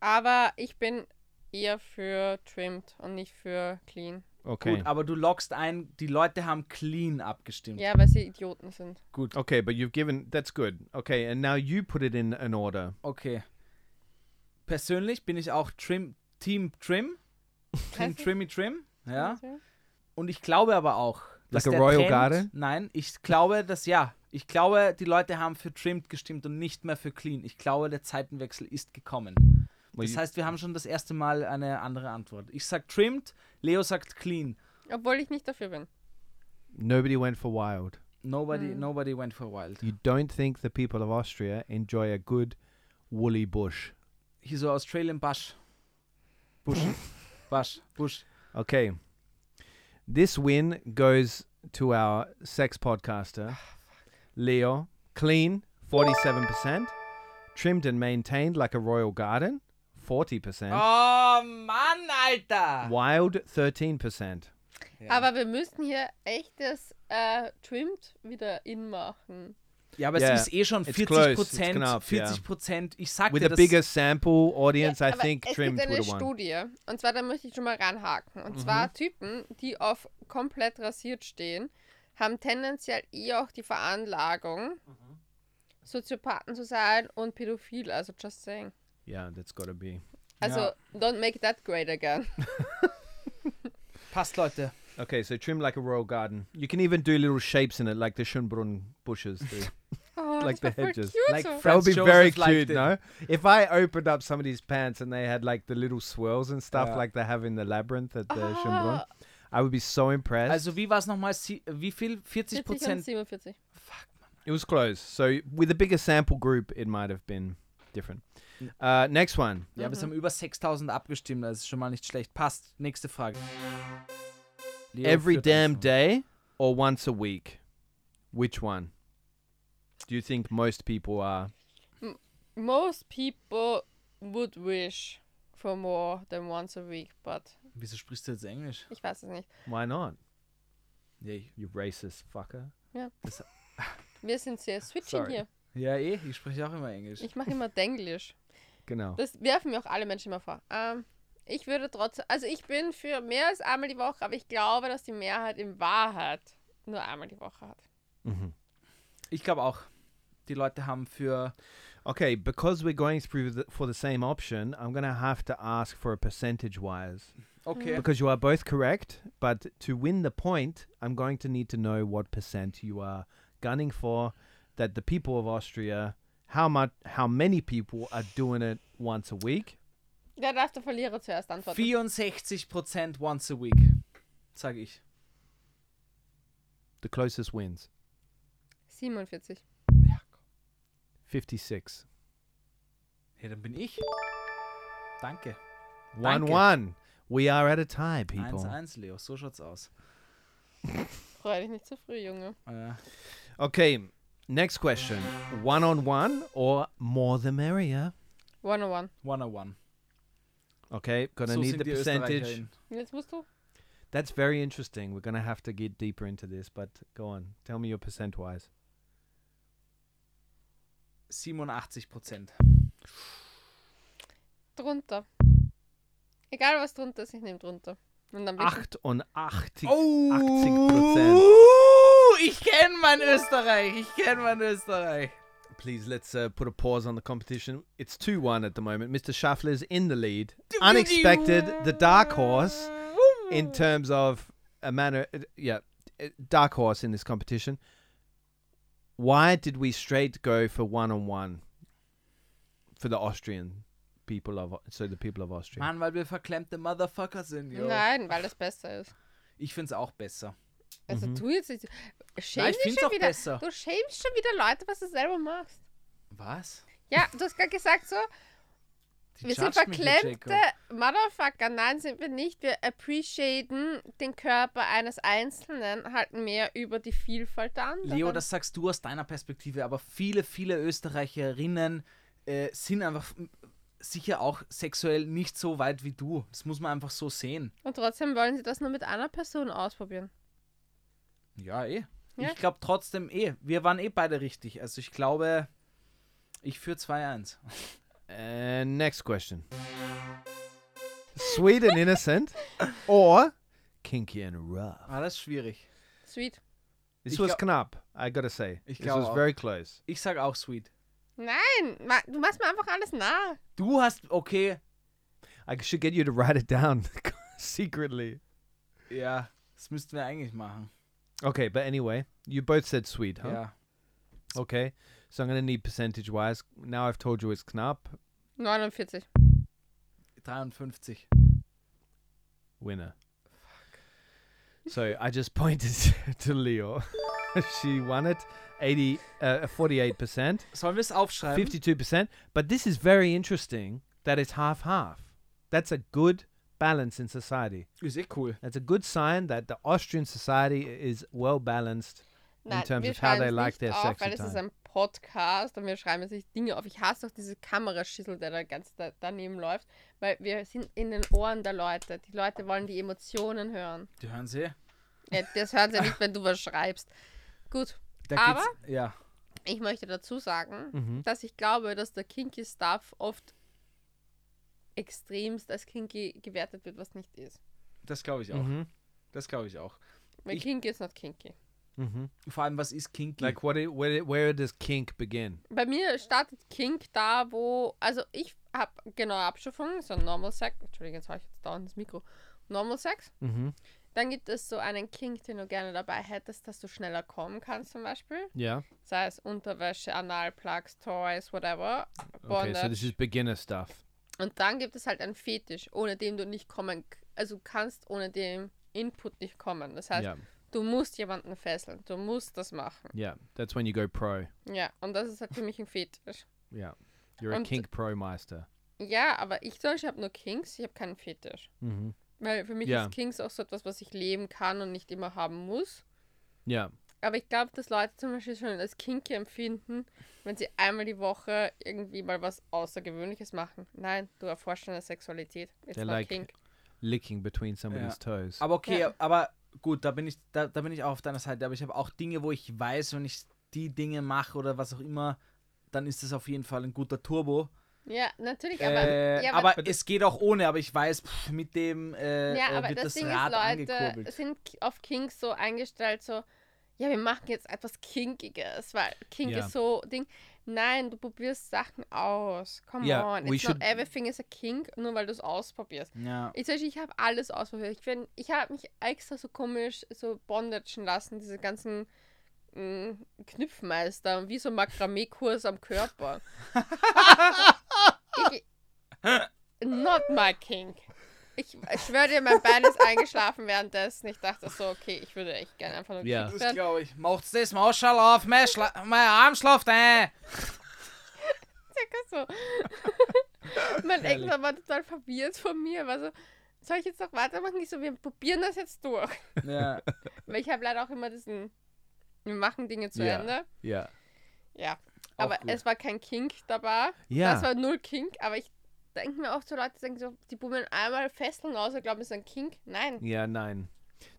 Aber ich bin eher für Trimmed und nicht für Clean. Okay. Gut, aber du loggst ein, die Leute haben clean abgestimmt. Ja, weil sie Idioten sind. Gut. Okay, but you've given that's good. Okay, and now you put it in an order. Okay. Persönlich bin ich auch Trim, Team Trim. Team? Trimmy Trim. Ja. Und ich glaube aber auch, dass Like a der Royal Trend, Garden? Nein, ich glaube, dass ja. Ich glaube, die Leute haben für Trimmed gestimmt und nicht mehr für Clean. Ich glaube, der Zeitenwechsel ist gekommen. Das you- heißt, wir haben schon das erste Mal eine andere Antwort. Ich sag Trimmed, Leo sagt Clean. Obwohl ich nicht dafür bin. nobody went for wild. Nobody, Hm. nobody went for wild. You don't think the people of Austria enjoy a good woolly bush. Hier so Australian Bush. Bush. Bush. Bush. Okay. This win goes to our sex podcaster, Leo. Clean, 47%. Trimmed and maintained like a royal garden, 40%. Oh Mann, Alter! Wild, 13%. Ja. Aber wir müssen hier echtes äh, Trimmed wieder in machen. Ja, aber Yeah, es ist eh schon it's 40 close, it's Prozent. knapp, 40 Prozent. Ich sag With dir, a das, bigger sample audience, I aber think es Trimmed gibt eine would have won. Studie. Und zwar, da möchte ich schon mal ranhaken. Und Mhm. zwar Typen, die auf komplett rasiert stehen, haben tendenziell eher auch die Veranlagung, Mhm. Soziopathen zu sein und pädophil. Also just saying. Yeah, that's gotta be. Also, Ja. don't make that great again. passt, Leute. Okay, so trim like a royal garden. You can even do little shapes in it, like the Schönbrunn bushes do. Oh, Like the war voll hedges. Cute Like so. That would be Franz very cute, no? If I opened up somebody's pants and they had like the little swirls and stuff Yeah. like they have in the labyrinth at the Ah, Schönbrunn, I would be so impressed. Also, wie war es nochmal? Sie- Wie viel? 40 40 und Prozent? 47. Fuck, man. it was close. So with a bigger sample group, it might have been different. Uh, next one. Ja, aber es haben über 6000 abgestimmt. Das ist schon mal nicht schlecht. Passt. Nächste Frage. Leo Every führt damn also. day or once a week? Which one? Do you think most people are? Most people would wish for more than once a week, but Wieso sprichst du jetzt Englisch? ich weiß es nicht. Why not? Ja, ich, You racist fucker. Wir sind sehr switching Sorry. hier. ja eh. Ich spreche auch immer Englisch. Ich mache immer Denglisch. Genau. Das werfen mir auch alle Menschen immer vor. Ähm, ich würde trotzdem, also ich bin für mehr als einmal die Woche, aber ich glaube, dass die Mehrheit in Wahrheit nur einmal die Woche hat. Mhm. Ich glaube auch. Die Leute haben für. Okay, because we're going through the, for the same option, I'm gonna have to ask for a percentage wise. Okay. Because you are both correct, but to win the point, I'm going to need to know what percent you are gunning for. That the people of Austria, how much, how many people are doing it once a week? Da darf der Verlierer zuerst antworten. 64% once a week. Sag ich. The closest wins. 47. 56. Ja, dann bin ich. Danke. One Danke. one. We are at a tie, people. 1-1, Leo. So schaut's aus. Freu dich nicht zu früh, Junge. Äh, Okay, next question. One on one or more the merrier? 101. 101. Okay, gonna so need the die percentage. Jetzt musst du. That's very interesting. We're gonna have to get deeper into this, but go on. Tell me your percent wise. 87%. Drunter. Egal was drunter ist, ich nehme drunter. Und dann bin ich. 88. Oh, 80%. ich kenne mein Österreich. Ich kenne mein Österreich. Please, let's uh, put a pause on the competition. It's 2 1 at the moment. Mr. Schaffler is in the lead. Unexpected, the dark horse in terms of a manner. uh, Yeah, uh, dark horse in this competition. Why did we straight go for one on one for the Austrian people of so the people of Austria? Mann, weil wir verklemmte Motherfucker sind. Jo. Nein, weil das besser ist. Ich find's auch besser. Also Mhm. du jetzt nicht. Schäm Nein, ich dich find's schon auch wieder. besser. Du schämst schon wieder Leute, was du selber machst. Was? Ja, du hast gerade gesagt so, Die wir sind verklemmte. Motherfucker. Nein, sind wir nicht. Wir appreciaten den Körper eines Einzelnen halt mehr über die Vielfalt der anderen. Leo, das sagst du aus deiner Perspektive, aber viele, viele Österreicherinnen äh, sind einfach sicher auch sexuell nicht so weit wie du. Das muss man einfach so sehen. Und trotzdem wollen sie das nur mit einer Person ausprobieren. Ja, eh. Ja. Ich glaube trotzdem eh. Wir waren eh beide richtig. Also ich glaube, ich führe 2-1. And next question. Sweet and innocent or kinky and rough? War das schwierig. Sweet. This Ich was glaub- knapp, I gotta say. Ich This was auch. very close. Ich sag auch sweet. Nein, ma- du machst mir einfach alles nah. Du hast, okay, I should get you to write it down secretly. ja, das müssten wir eigentlich machen. Okay, but anyway, you both said sweet, huh? Ja. Okay, so I'm gonna need percentage wise. Now I've told you it's knapp. 49. 53. Winner. So I just pointed to Leo. she won it, 80, uh, 48%. Sollen wir es aufschreiben? 52%. But this is very interesting that it's half half. That's a good balance in society. Ist eh cool. That's a good sign that the Austrian society is well balanced. Nein, terms wir of how they es like their auf, sexy weil es ist time. ein Podcast und wir schreiben nicht Dinge auf. Ich hasse auch diese Kameraschüssel, der da ganz da, daneben läuft, weil wir sind in den Ohren der Leute. Die Leute wollen die Emotionen hören. Die hören sie. Ja, das hören sie nicht, wenn du was schreibst. Gut, Da Aber- ja. Ich möchte dazu sagen, Mhm. dass ich glaube, dass der kinky Stuff oft extremst als kinky gewertet wird, was nicht ist. Das glaube ich auch. Mhm. Das glaube ich auch. Weil Ich- kinky ist not kinky. Mhm. Vor allem, was ist kinky? Like what? It, where, where does kink begin? Bei mir startet Kink da, wo, also ich habe genaue Abstufungen, so Normal Sex, Entschuldigung, jetzt habe ich jetzt dauernd das Mikro, Normal Sex. Mhm. Dann gibt es so einen Kink, den du gerne dabei hättest, dass du schneller kommen kannst zum Beispiel. Yeah. Sei es Unterwäsche, Analplugs, Toys, whatever. Okay, so Bondage. this is beginner stuff. Und dann gibt es halt einen Fetisch, ohne dem du nicht kommen, also kannst ohne dem Input nicht kommen. Das heißt, yeah. du musst jemanden fesseln, du musst das machen. Yeah. That's when you go pro. Ja, und das ist halt für mich ein Fetisch. Yeah. You're a Und- kink pro meister. Ja, aber ich zum Beispiel habe nur Kinks, ich habe keinen Fetisch. Mhm. Weil für mich Ja. ist Kinks auch so etwas, was ich leben kann und nicht immer haben muss. Yeah. Aber ich glaube, dass Leute zum Beispiel schon als kinky empfinden, wenn sie einmal die Woche irgendwie mal was Außergewöhnliches machen. Nein, du erforschst deine Sexualität. It's They're not like- kink. Licking between somebody's toes. Aber okay, Ja. aber gut, da bin ich, da, da bin ich auch auf deiner Seite. Aber ich habe auch Dinge, wo ich weiß, wenn ich die Dinge mache oder was auch immer, dann ist das auf jeden Fall ein guter Turbo. Ja, natürlich, aber, äh, ja, aber es geht auch ohne, aber ich weiß, pff, mit dem äh, ja, äh, aber wird das das, Ding Rad ist, Leute angekurbelt. sind auf Kinks so eingestellt, so, ja, wir machen jetzt etwas Kinkiges, weil Kink Ja. ist so Ding. Nein, du probierst Sachen aus. Come Ja, on. we It's not should- everything is a kink, nur weil du es ausprobierst. Ja. Ich, zum Beispiel, ich habe alles ausprobiert. Ich, bin- ich habe mich extra so komisch so bondagen lassen, diese ganzen Knüpfmeister, wie so Makramee-Kurs am Körper. ich, not my kink. Ich, ich schwöre dir, mein Bein ist eingeschlafen währenddessen. Ich dachte so, okay, ich würde echt gerne einfach nur Ja. Das glaube ich. Macht's das Maschall auf, mein, Schla mein Arm schlaft ein. Circa so. mein Ex war total verwirrt von mir. War so, soll ich jetzt noch weitermachen? Ich so, wir probieren das jetzt durch. Ja. Weil ich habe leider auch immer diesen, wir machen Dinge zu Ja. Ende. Ja. Auch Aber gut. es war kein Kink dabei. Ja. Das war null Kink. Aber ich denke mir auch so, Leute denken so, die probieren einmal fesseln aus und glauben, es ist ein Kink. Nein. Yeah, nine.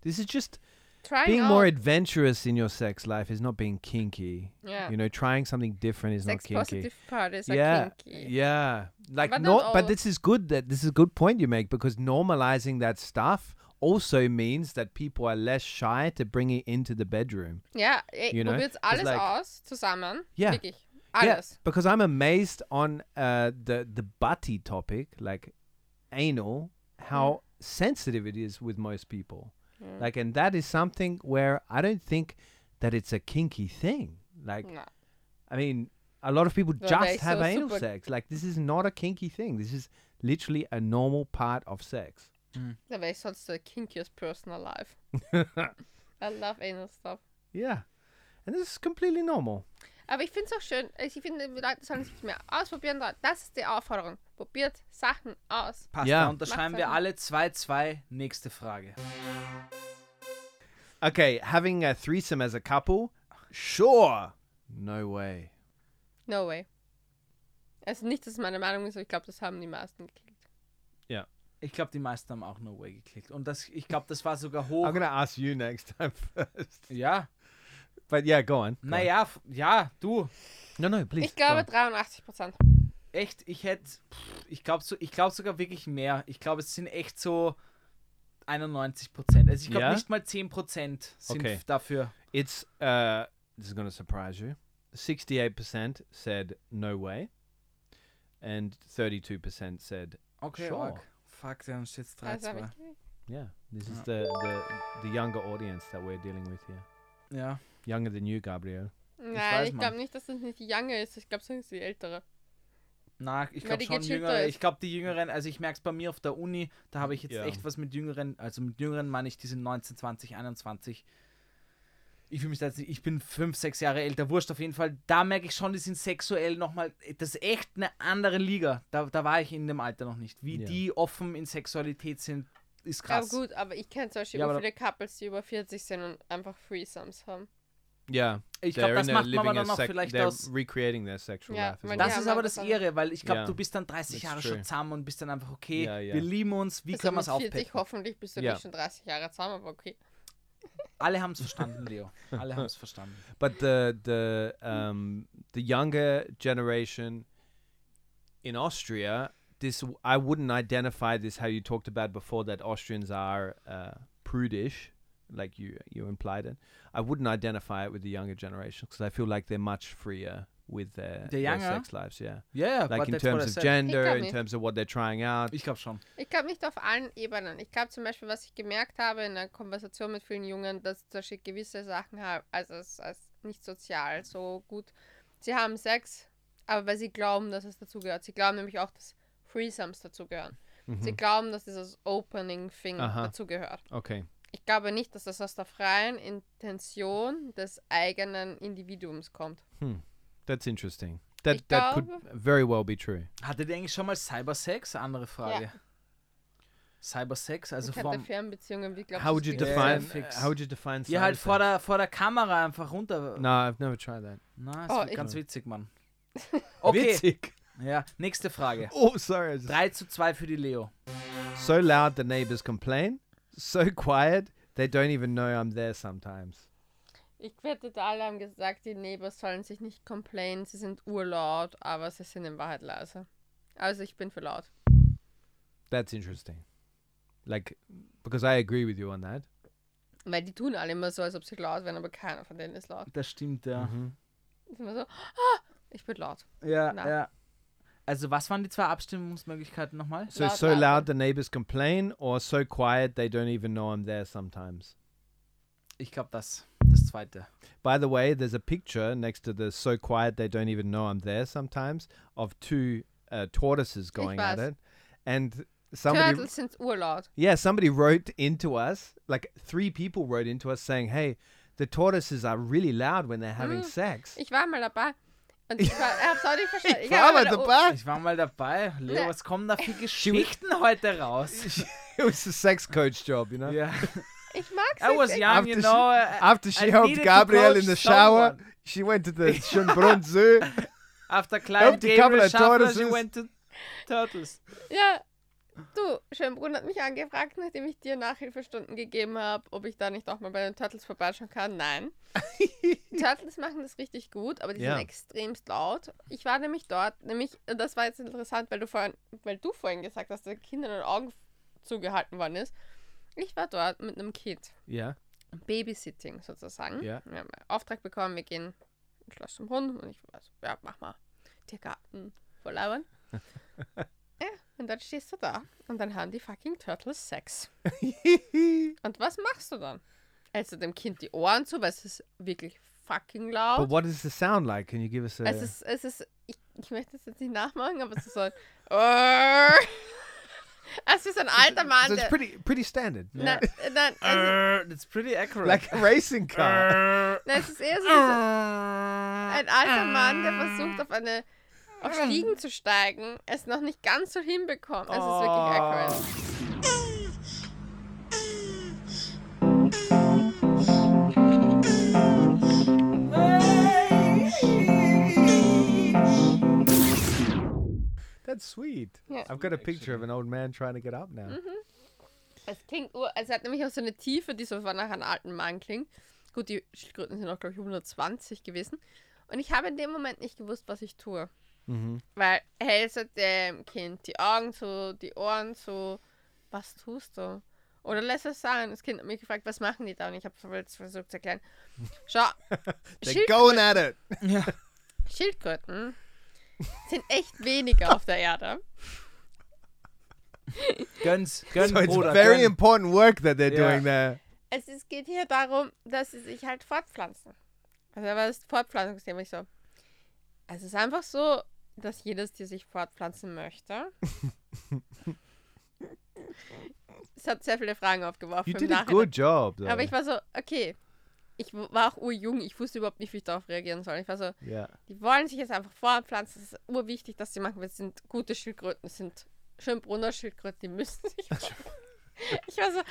This is just Trying being out. more adventurous in your sex life is not being kinky. yeah. You know, trying something different is Sex not kinky. positive parties are yeah, kinky. yeah. Like But no, not but this is good. That this is a good point you make because normalizing that stuff also means that people are less shy to bring it into the bedroom. Ja, ey, You know, probiert it's alles like- aus, zusammen. Yeah. Wirklich. Alles. Yeah, because I'm amazed on uh, the the butty topic, like anal, how sensitive it is with most people. Mm. Like, and that is something where I don't think that it's a kinky thing. Like, Na. I mean, a lot of people just have so anal sex. Like, this is not a kinky thing. This is literally a normal part of sex. Da wäre ich sonst der kinkiest person alive. I love anal stuff. yeah, and this is completely normal. Aber ich finde es auch schön. Ich finde, die Leute sollen sich mehr ausprobieren. Das ist die Aufforderung. Probiert Sachen aus. Passt, Ja. da unterschreiben Macht wir alle 2-2. Nächste Frage. Okay, having a threesome as a couple, sure. No way. No way. Also nicht, dass es meine Meinung ist, aber ich glaube, das haben die meisten geklickt. Ich glaube, die meisten haben auch No Way geklickt. Und das, ich glaube, das war sogar hoch. I'm gonna ask you next time first. Ja, But yeah, go on. go naja, ja, du. No, no, please. Ich glaube on. 83 Prozent. Echt, ich hätte, ich glaube so, ich glaube sogar wirklich mehr. Ich glaube, es sind echt so 91 Prozent. Also ich glaube Ja? nicht mal 10 Prozent sind Okay. dafür. It's uh this is gonna surprise you. Sixty-eight percent said no way, and thirty-two percent said Okay, Sure. arg. Fuck, steht es 3-2. Also hab ich yeah. This is Ja. the, the the younger audience that we're dealing with here. ja. Younger than you, Gabriel. Nein, ich glaube nicht, dass das nicht die Young ist. Ich glaube, das ist die ältere. Na, ich glaube die schon jüngere. ist. Ich glaube, die Jüngeren, also ich merke es bei mir auf der Uni, da habe ich jetzt Ja. echt was mit Jüngeren, also mit Jüngeren meine ich, die sind 19, 20, 21. Ich fühle mich da jetzt nicht, ich bin 5, 6 Jahre älter, wurscht auf jeden Fall. Da merke ich schon, die sind sexuell nochmal, das ist echt eine andere Liga. Da, da war ich in dem Alter noch nicht. Wie Ja. die offen in Sexualität sind, ist Aber krass. gut, aber ich kenne zum Beispiel Ja, aber- viele Couples, die über 40 sind und einfach Threesomes haben. Yeah, Ich they're glaube, das macht man aber living a dann auch sec- vielleicht they're aus. recreating their sexual Ja, life. Das ist aber das Ehre, weil ich glaube, Ja. du bist dann 30 That's Jahre true. schon zusammen und bist dann einfach, okay, Ja, ja. wir lieben uns, wie also können wir mit es 40 aufpeppen? hoffentlich bist du Ja. nicht schon 30 Jahre zusammen, aber okay. Alle haben es verstanden, Leo. Alle haben es verstanden. But the the um the younger generation in Austria, this I wouldn't identify this how you talked about before that Austrians are uh, prudish, like you you implied it. I wouldn't identify it with the younger generation because I feel like they're much freer with their, The their sex lives. Yeah, Ja, yeah, like in that's what I terms of gender, in nicht. terms of what they're trying out. Ich glaube schon. Ich glaube nicht auf allen Ebenen. Ich glaube zum Beispiel, was ich gemerkt habe in der Konversation mit vielen Jungen, dass zum Beispiel gewisse Sachen haben, also es als nicht sozial so gut. Sie haben Sex, aber weil sie glauben, dass es dazugehört. Sie glauben nämlich auch, dass Threesomes dazugehören. Sie glauben, dass dieses Opening-Thing Mhm. Dazugehört. Okay. Ich glaube nicht, dass das aus der freien Intention des eigenen Individuums kommt. That's interesting. That Ich that could glaube- very well be true. Hattet ihr eigentlich schon mal Cybersex? Andere Frage. Ja. Cybersex, also ich hatte vom. Fernbeziehungen, wie glaubst How would you define? fix. how would you define? Ja, halt cyber vor der, vor der Kamera einfach runter. No, I've never tried that. Na, ist Oh, ganz witzig, Mann. Okay, Witzig. ja, nächste Frage. Oh, sorry. I just- 3 zu 2 für die Leo. So loud the neighbors complain. So quiet they don't even know I'm there sometimes. Ich wette, alle haben gesagt, die Neighbors sollen sich nicht complainen, sie sind urlaut, aber sie sind in Wahrheit leise. Also ich bin für laut. That's interesting. Like, because I agree with you on that. Weil die tun alle immer so, als ob sie laut wären, aber keiner von denen ist laut. Das stimmt, ja. Mhm. Ist immer so, ah, ich bin laut. Ja, Na. ja. Also, was waren die zwei Abstimmungsmöglichkeiten nochmal? So Loud, so loud the neighbors complain, or so quiet they don't even know I'm there sometimes. Ich glaube, das, das zweite. By the way, there's a picture next to the so quiet they don't even know I'm there sometimes of two uh, tortoises going at it, and somebody Turtles sind urlaut. Yeah, somebody wrote into us, like three people wrote into us saying, "Hey, the tortoises are really loud when they're having Mm. sex." Ich war mal dabei. Und ich, war, ich hab's auch nicht verstanden. Ich hab war mal da dabei. Ich war mal dabei. Leo, was kommen da für Geschichten heute raus? it was a sex coach job, you know. ja. Ich mag I was young, After you she- know. uh, After she I helped needed to Gabriel coach in the shower, someone. she went to the Schönbrunn Zoo. After Klein Gabriel of Schaffner, she went to Turtles. Ja, du, Schönbrunn hat mich angefragt, nachdem ich dir Nachhilfestunden gegeben habe, ob ich da nicht auch mal bei den Turtles vorbeischauen kann. Nein. Turtles machen das richtig gut, aber die Ja. sind extremst laut. Ich war nämlich dort, nämlich, das war jetzt interessant, weil du vorhin, weil du vorhin gesagt hast, dass Kindern den Augen zugehalten worden ist. Ich war dort mit einem Kind. Yeah, Babysitting sozusagen. Ja. Wir haben einen Auftrag bekommen, wir gehen in Schloss zum Brunnen und ich war so, ja, mach mal. Tiergarten voll lauern. ja, und dann stehst du da und dann haben die fucking Turtles Sex. und was machst du dann? Du dem Kind die Ohren zu, weil es ist wirklich fucking laut. but what does the sound like? Can you give us a? es ist, es ist, ich, ich möchte es jetzt nicht nachmachen, aber es ist so ein Es ist ein alter Mann, so it's pretty pretty standard. Nein, nein, also, Uh, that's pretty accurate. Like a racing car. nein, es ist eher so ein alter Mann, der versucht auf eine auf Stiegen zu steigen, es noch nicht ganz so hinbekommt. Es ist wirklich accurate. That's sweet. Yeah. I've got a picture of an old man trying to get up now. Es klingt, ur- es hat nämlich auch so eine Tiefe, die so nach einem alten Mann klingt. Gut, die Schildkröten sind auch, glaube ich, 120 gewesen. Und ich habe in dem Moment nicht gewusst, was ich tue. Mhm. Weil hältst du dem Kind die Augen zu, die Ohren zu, was tust du? Oder lässt es sein? Das Kind hat mich gefragt, was machen die da? Und ich habe es versucht zu erklären. Schau, They're Schild going at it. ja. Schildkröten sind echt weniger auf der Erde. Gönn's, gönn, So it's Bruder, very gönn. important work that they're Yeah. doing there. Es ist, geht hier darum, dass sie sich halt fortpflanzen. Also da war das Fortpflanzungsthema ich so. Also es ist einfach so, dass jedes Tier sich fortpflanzen möchte. es hat sehr viele Fragen aufgeworfen. You im did a Nachhinein. good job, though. Aber ich war so, okay. Ich war auch urjung, ich wusste überhaupt nicht, wie ich darauf reagieren soll. Ich war so, yeah. die wollen sich jetzt einfach fortpflanzen. Es ist urwichtig, dass sie machen, weil es sind gute Schildkröten, es sind Schönbrunner Schildkröten, die müssen sich. Ich war so,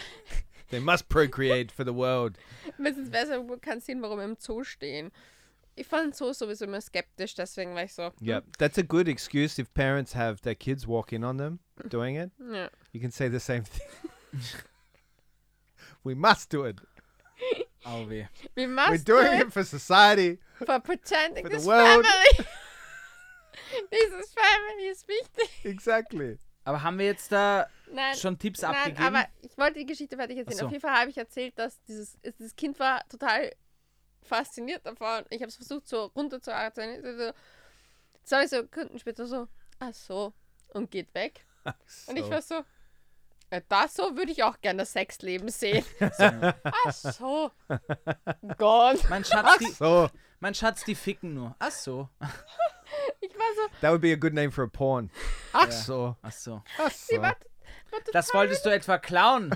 They must procreate for the world. Ja wohl keinen Sinn, warum wir im Zoo stehen. Ich fand Zoo sowieso immer skeptisch, deswegen war ich so. Yeah, that's a good excuse if parents have their kids walk in on them doing it. hm, Ja. You can say the same thing. we must do it. Weh. We We're must doing do it it for society. for pretending for the this world. family. Dieses Family ist wichtig. Exactly. Aber haben wir jetzt da Nein, schon Tipps nein, abgegeben? aber ich wollte die Geschichte fertig erzählen. So. Auf jeden Fall habe ich erzählt, dass dieses, dieses Kind war total fasziniert davon. Ich habe es versucht, so runter zu erzählen. So, zwei Sekunden später so, ach so, und geht weg. Und ich So. war so, das so würde ich auch gerne das Sexleben sehen. ach so. Gott. mein, Schatz, die, So mein Schatz, die ficken nur. Ach so. Ich war so, that would be a good name for a porn. Ach Ja. so. Ach so. Ach so. war, war Das wolltest du etwa klauen?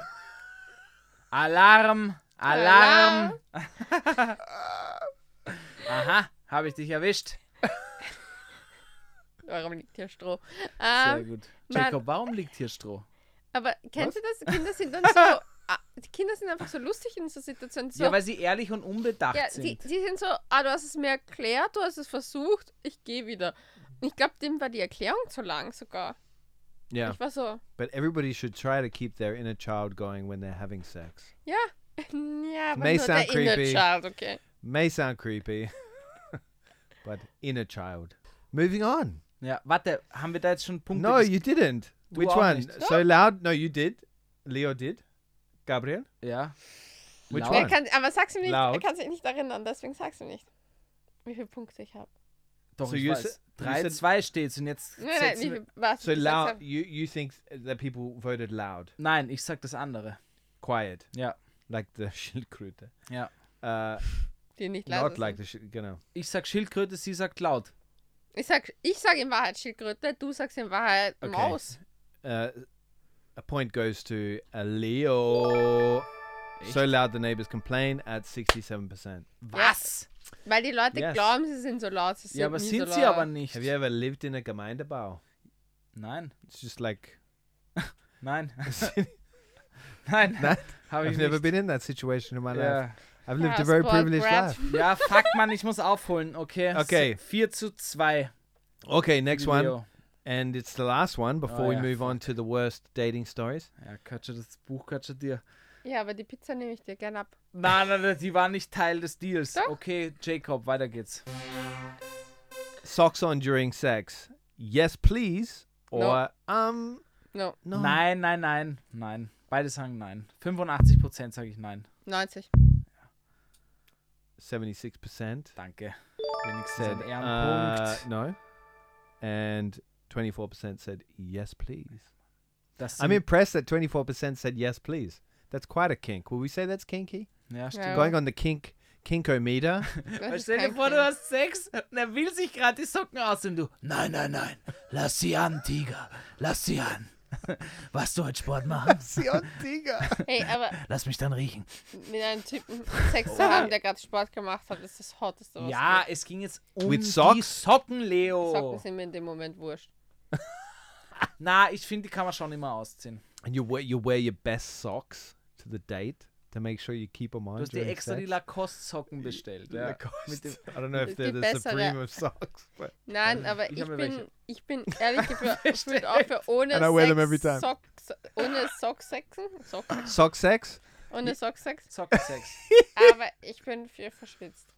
Alarm! Alarm! Aha, habe ich dich erwischt. Warum liegt hier Stroh? Sehr Ähm, gut. Jacob, warum liegt hier Stroh? Aber kennst du das? Kinder sind dann so, ah, die Kinder sind einfach so lustig in so Situationen. So, Ja, weil sie ehrlich und unbedacht Ja, sind. die sind so, ah, du hast es mir erklärt, du hast es versucht, ich gehe wieder. Und ich glaube, dem war die Erklärung zu lang sogar. Yeah, Ich war so, but everybody should try to keep their inner child going when they're having sex. ja, ja, aber May nur sound der Inner creepy. Child, okay. May sound creepy, but inner child. Moving on. Ja, warte, haben wir da jetzt schon Punkte? No, you didn't. Du Which one? nicht. So loud? No, you did. Leo did. Gabriel? Ja. Which Laut. Er one? kann, aber sag's ihm nicht, er Laut. kann sich nicht erinnern, deswegen sag's ihm nicht. Wie viele Punkte ich habe. Doch, So ich you weiß. sa- you 3-2 steht's und jetzt Nein, nein, wie was So loud. You you think that people voted loud? Nein, ich sag das andere. Quiet, Ja. like the Schildkröte. Ja. Uh, Die nicht leise not like the Schild. Genau. Ich sag Schildkröte, sie sagt laut. Ich sag, ich sag in Wahrheit Schildkröte, du sagst in Wahrheit Okay. Maus. Uh, a point goes to uh, Leo. So Echt? loud the neighbors complain at 67%. Was? Weil die Leute Yes. glauben, sie sind so laut. Sie sind Ja, aber nie sind so sie laut. aber nicht. Have you ever lived in a Gemeindebau? Nein, It's just like nein, nein, Nein, habe ich I've never nicht. been in that situation in my life. Ja. I've lived Ja, a very privileged life. ja, fuck man, ich muss aufholen. Okay. Okay. 4 zu 2. Okay, next one, Leo. And it's the last one before Oh, we yeah, move on to the worst dating stories. Ja, Katscha, das Buch Katscha dir. Ja, aber die Pizza nehme ich dir gern ab. Nein, nein, nein, die war nicht Teil des Deals. Doch. Okay, Jacob, weiter geht's. Socks on during sex. Yes, please. Or um No, no. Nein, nein, nein, nein. Beide sagen nein. 85% sage ich nein. 90. 76% Danke. Wenigstens said ein uh, Ehrenpunkt. no. And 24% said yes, please. das I'm impressed that 24% said yes, please. That's quite a kink. Will we say that's kinky? ja, stimmt. Ja. Going on the kink kinkometer. Stell dir vor, du hast Sex und er will sich gerade die Socken ausziehen. Du, nein, nein, nein. Lass sie an, Tiger. Lass sie an. Was du heute Sport machen? Hey, aber Lass mich dann riechen. mit einem Typen Sex zu haben, der gerade Sport gemacht hat, ist das Hotteste, was Ja, es ging jetzt um With die socks? Socken, Leo. Socken sind mir in dem Moment wurscht. Na, ich finde, die kann man schon immer ausziehen. and you wear you wear your best socks to the date to make sure you keep them on. Du hast dir extra die sex. Lacoste-Socken bestellt. Ja. Lacoste. I don't know if Die they're the bessere- supreme of socks, but Nein, aber Ich ich bin, ich bin ehrlich gefühlt auch für ohne And I wear them every Sex, time. Sock, ohne Socksexen, Sock, sock sex. ohne Socksex, Sockensex. aber ich bin für verschwitzt.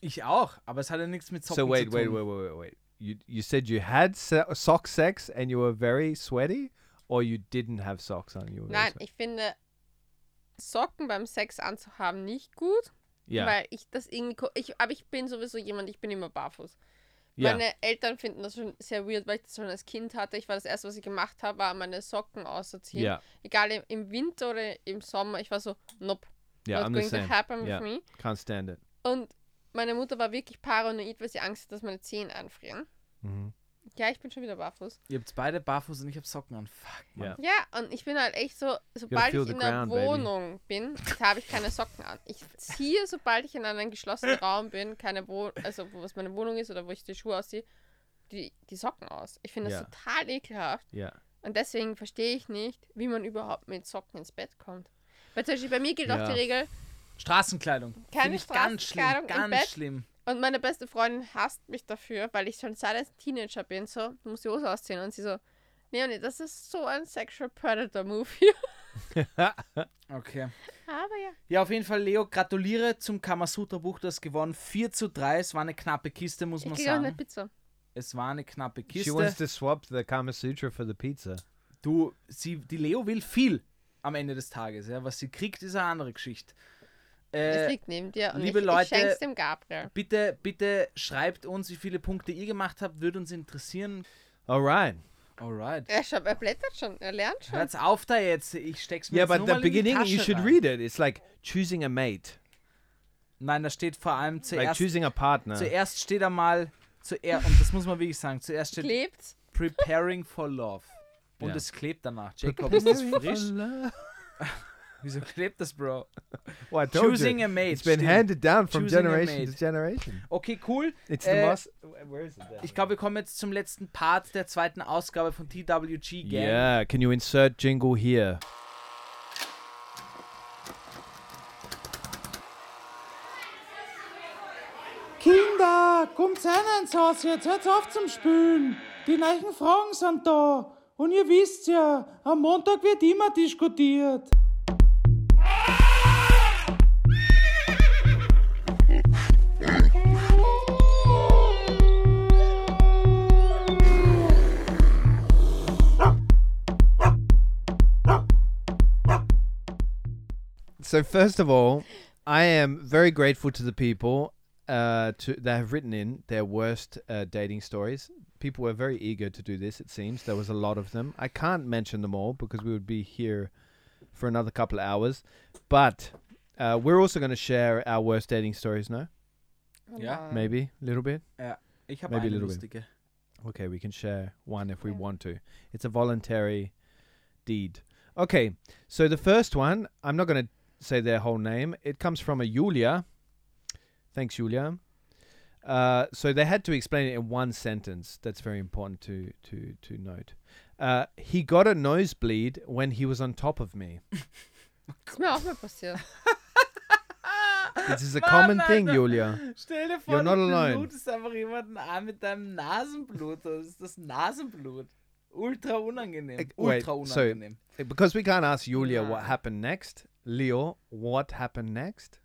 Ich auch, aber es hat ja nichts mit Socken So wait, zu wait, tun. wait, wait, wait, wait. You you said you had so- sock sex and you were very sweaty, or you didn't have socks on. You were Nein, ich finde Socken beim Sex anzuhaben nicht gut, yeah, weil ich das irgendwie, ich, aber ich bin sowieso jemand, ich bin immer barfuß. Meine Eltern finden das schon sehr weird, weil ich das schon als Kind hatte. Ich war das erste, was ich gemacht habe, war meine Socken auszuziehen. yeah, Egal im, Winter oder im Sommer. Ich war so, nope, yeah. not I'm going to happen Yeah. with me. Can't stand it. Und meine Mutter war wirklich paranoid, weil sie Angst hat, dass meine Zehen einfrieren. hmm Ja, ich bin schon wieder barfuß. Ihr habt beide barfuß und ich hab Socken an. Fuck, Mann. Yeah. Ja, und ich bin halt echt so, sobald ich in der ground, baby. Wohnung bin, habe ich keine Socken an. Ich ziehe, sobald ich in einem geschlossenen Raum bin, keine Wohnung, also wo was meine Wohnung ist oder wo ich die Schuhe ausziehe, die, die Socken aus. Ich finde das Ja. total ekelhaft. Yeah. Und deswegen verstehe ich nicht, wie man überhaupt mit Socken ins Bett kommt. Weil zum Beispiel bei mir gilt auch Ja. die Regel, Straßenkleidung. Keine Finde ich ganz schlimm. Straßenkleidung im Ganz schlimm. und meine beste Freundin hasst mich dafür, weil ich schon seit ich Teenager bin, so, du musst die Hose ausziehen. Und sie so, Leonie, das ist so ein Sexual Predator Move hier. Okay. Aber ja. Ja, auf jeden Fall, Leo, gratuliere zum Kamasutra-Buch. Du hast gewonnen. 4 zu 3. Es war eine knappe Kiste, muss Ich man kriege auch eine sagen. Pizza. Es war eine knappe She wants Kiste. to swap the Kama Sutra for the pizza. Du, sie, die Leo will viel am Ende des Tages. Ja. Was sie kriegt, ist eine andere Geschichte. Es Äh, liegt neben dir und liebe ich, Leute- ich dem Gabriel. bitte, bitte schreibt uns, wie viele Punkte ihr gemacht habt. Würde uns interessieren. Alright. Alright. Er, schaut, er blättert schon, er lernt schon. Hört's auf da jetzt. Ich steck's mir Yeah, jetzt but nur the mal in die beginning, you should rein. read it. It's like choosing a mate, Nein, da steht vor allem like zuerst. choosing a partner. zuerst steht einmal. Zuerst, und das muss man wirklich sagen. Zuerst steht Klebt. Preparing for Love. Und Ja. es klebt danach. Jacob, ist das frisch? Well, Wieso klebt das, Bro? I told Choosing you. a mate. It's been stimmt. handed down from Choosing generation to generation. Okay, cool. It's Äh, the most. Where is it? There? Ich glaube, wir kommen jetzt zum letzten Part der zweiten Ausgabe von TWG Gang. Yeah, can you insert jingle here? Kinder, kommt rein ins Haus jetzt, hört auf zum Spülen. Die neuen Fragen sind da. Und ihr wisst ja, am Montag wird immer diskutiert. So first of all, I am very grateful to the people uh, to that have written in their worst uh, dating stories. People were very eager to do this. It seems there was a lot of them. I can't mention them all because we would be here for another couple of hours. But uh, we're also going to share our worst dating stories. now. Oh Ja. maybe a little bit. Ich habe Maybe a eine little bit. Okay, we can share one if we Yeah. want to. It's a voluntary deed. Okay, so the first one, I'm not going to say their whole name. It comes from a Julia. Thanks, Julia. Uh, so they had to explain it in one sentence. That's very important to to to note. Uh, he got a nosebleed when he was on top of me. Ist mir auch mal passiert. This is a Mann, common thing, Alter. Julia. Stell dir You're not du alone. blutest einfach jemanden an mit deinem Nasenblut. Das ist das Nasenblut. Ultra unangenehm. Eh, wait, Ultra so- Because we can't ask Julia what happened next. Leo, what happened next?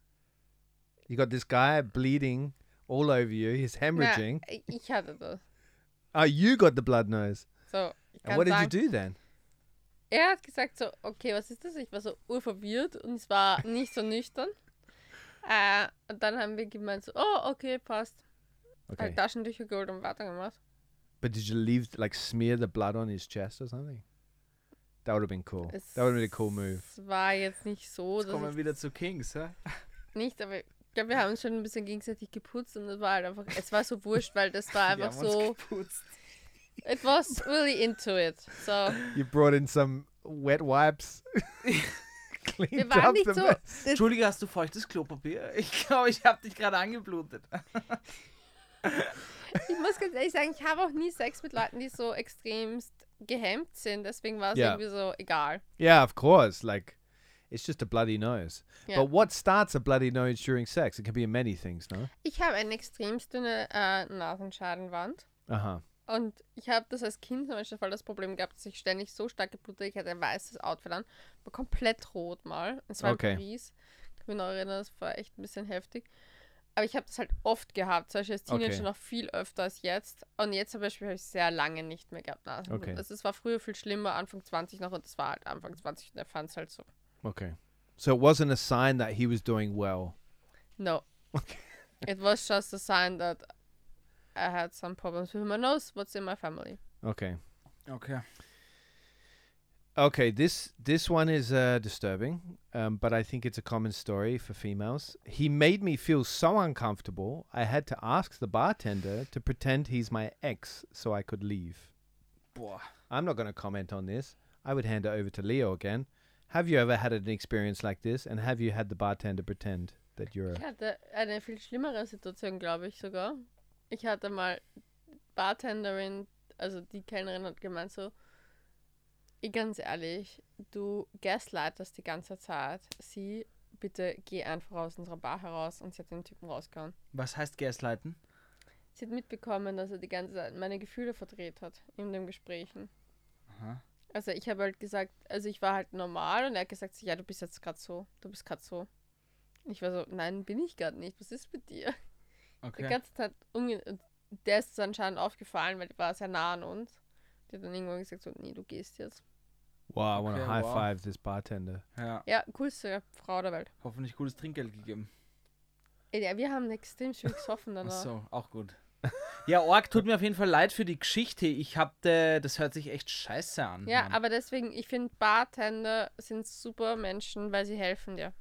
You got this guy bleeding all over you. He's hemorrhaging. ich hatte das. Oh, you got the blood nose. So, And what did you do then? er hat gesagt so, okay, was ist das? Ich war so urverwirrt und es war nicht so nüchtern. Äh, und dann haben wir gemeint so, oh, okay, passt. Okay. Halt Taschentücher geholt und weitergemacht. But did you leave, like, smear the blood on his chest or something? That would have been cool. Es That would have been a cool move. war jetzt nicht so, Jetzt dass kommen wir wieder zu Kings. hä? nicht, aber ich glaube, wir haben uns schon ein bisschen gegenseitig geputzt und es war halt einfach, es war so wurscht, weil das war Wir einfach so, geputzt. it was really into it. So, You brought in some wet wipes. wir waren nicht so, Entschuldige, hast du feuchtes Klopapier? Ich glaube, ich habe dich gerade angeblutet. ich muss ganz ehrlich sagen, ich habe auch nie Sex mit Leuten, die so extremst gehemmt sind, deswegen war es Ja. irgendwie so egal. Yeah, of course. Like, it's just a bloody nose. Ja. But what starts a bloody nose during sex? It can be many things, no? Ich habe eine extremst dünne äh, Nasenscheidenwand. Uh huh. Und ich habe das als Kind zum Beispiel voll das Problem gehabt, dass ich ständig so stark geblutet Ich hatte ein weißes Outfit an, war komplett rot mal. Es war Okay. Paris. Ich kann mich noch erinnern, das war echt ein bisschen heftig. Aber ich habe das halt oft gehabt, zum Beispiel als Teenager Okay. noch viel öfter als jetzt. Und jetzt zum Beispiel habe ich sehr lange nicht mehr gehabt Nasenblut. Okay. Also es war früher viel schlimmer, Anfang 20 noch und das war halt Anfang 20 und er fand es halt so. Okay. So it wasn't a sign that he was doing well. No. It was just a sign that I had some problems with my nose. What's in my family? Okay. Okay. Okay, this this one is uh, disturbing, um, but I think it's a common story for females. He made me feel so uncomfortable. I had to ask the bartender to pretend he's my ex so I could leave. Boah. I'm not going to comment on this. I would hand it over to Leo again. Have you ever had an experience like this? And have you had the bartender pretend that you're Ich a. hatte eine viel schlimmere Situation, glaube ich sogar. Ich hatte mal Bartenderin, also die Kellnerin hat gemeint so, "Eh, ganz ehrlich, du gaslightest die ganze Zeit. Sie, bitte geh einfach aus unserer Bar heraus und sie hat den Typen rausgehauen. Was heißt Gaslighten? Sie hat mitbekommen, dass er die ganze Zeit meine Gefühle verdreht hat in den Gesprächen. Aha. Also ich habe halt gesagt, also ich war halt normal und er hat gesagt, ja, du bist jetzt gerade so, du bist gerade so. Und ich war so, nein, bin ich gerade nicht, was ist mit dir? Die Okay. ganze Zeit, umge der ist es anscheinend aufgefallen, weil die war sehr nah an uns. Die hat dann irgendwann gesagt, so, nee, du gehst jetzt. Wow, I want to Okay, high wow. five this bartender. Ja, Ja, coolste Frau der Welt. hoffentlich gutes Trinkgeld gegeben. Ja, wir haben extrem viel gesoffen Ach danach. so, auch gut. Ja, Org tut mir auf jeden Fall leid für die Geschichte. Ich hab, äh, das hört sich echt scheiße an. Ja, Mann. aber deswegen, ich finde, Bartender sind super Menschen, weil sie helfen dir.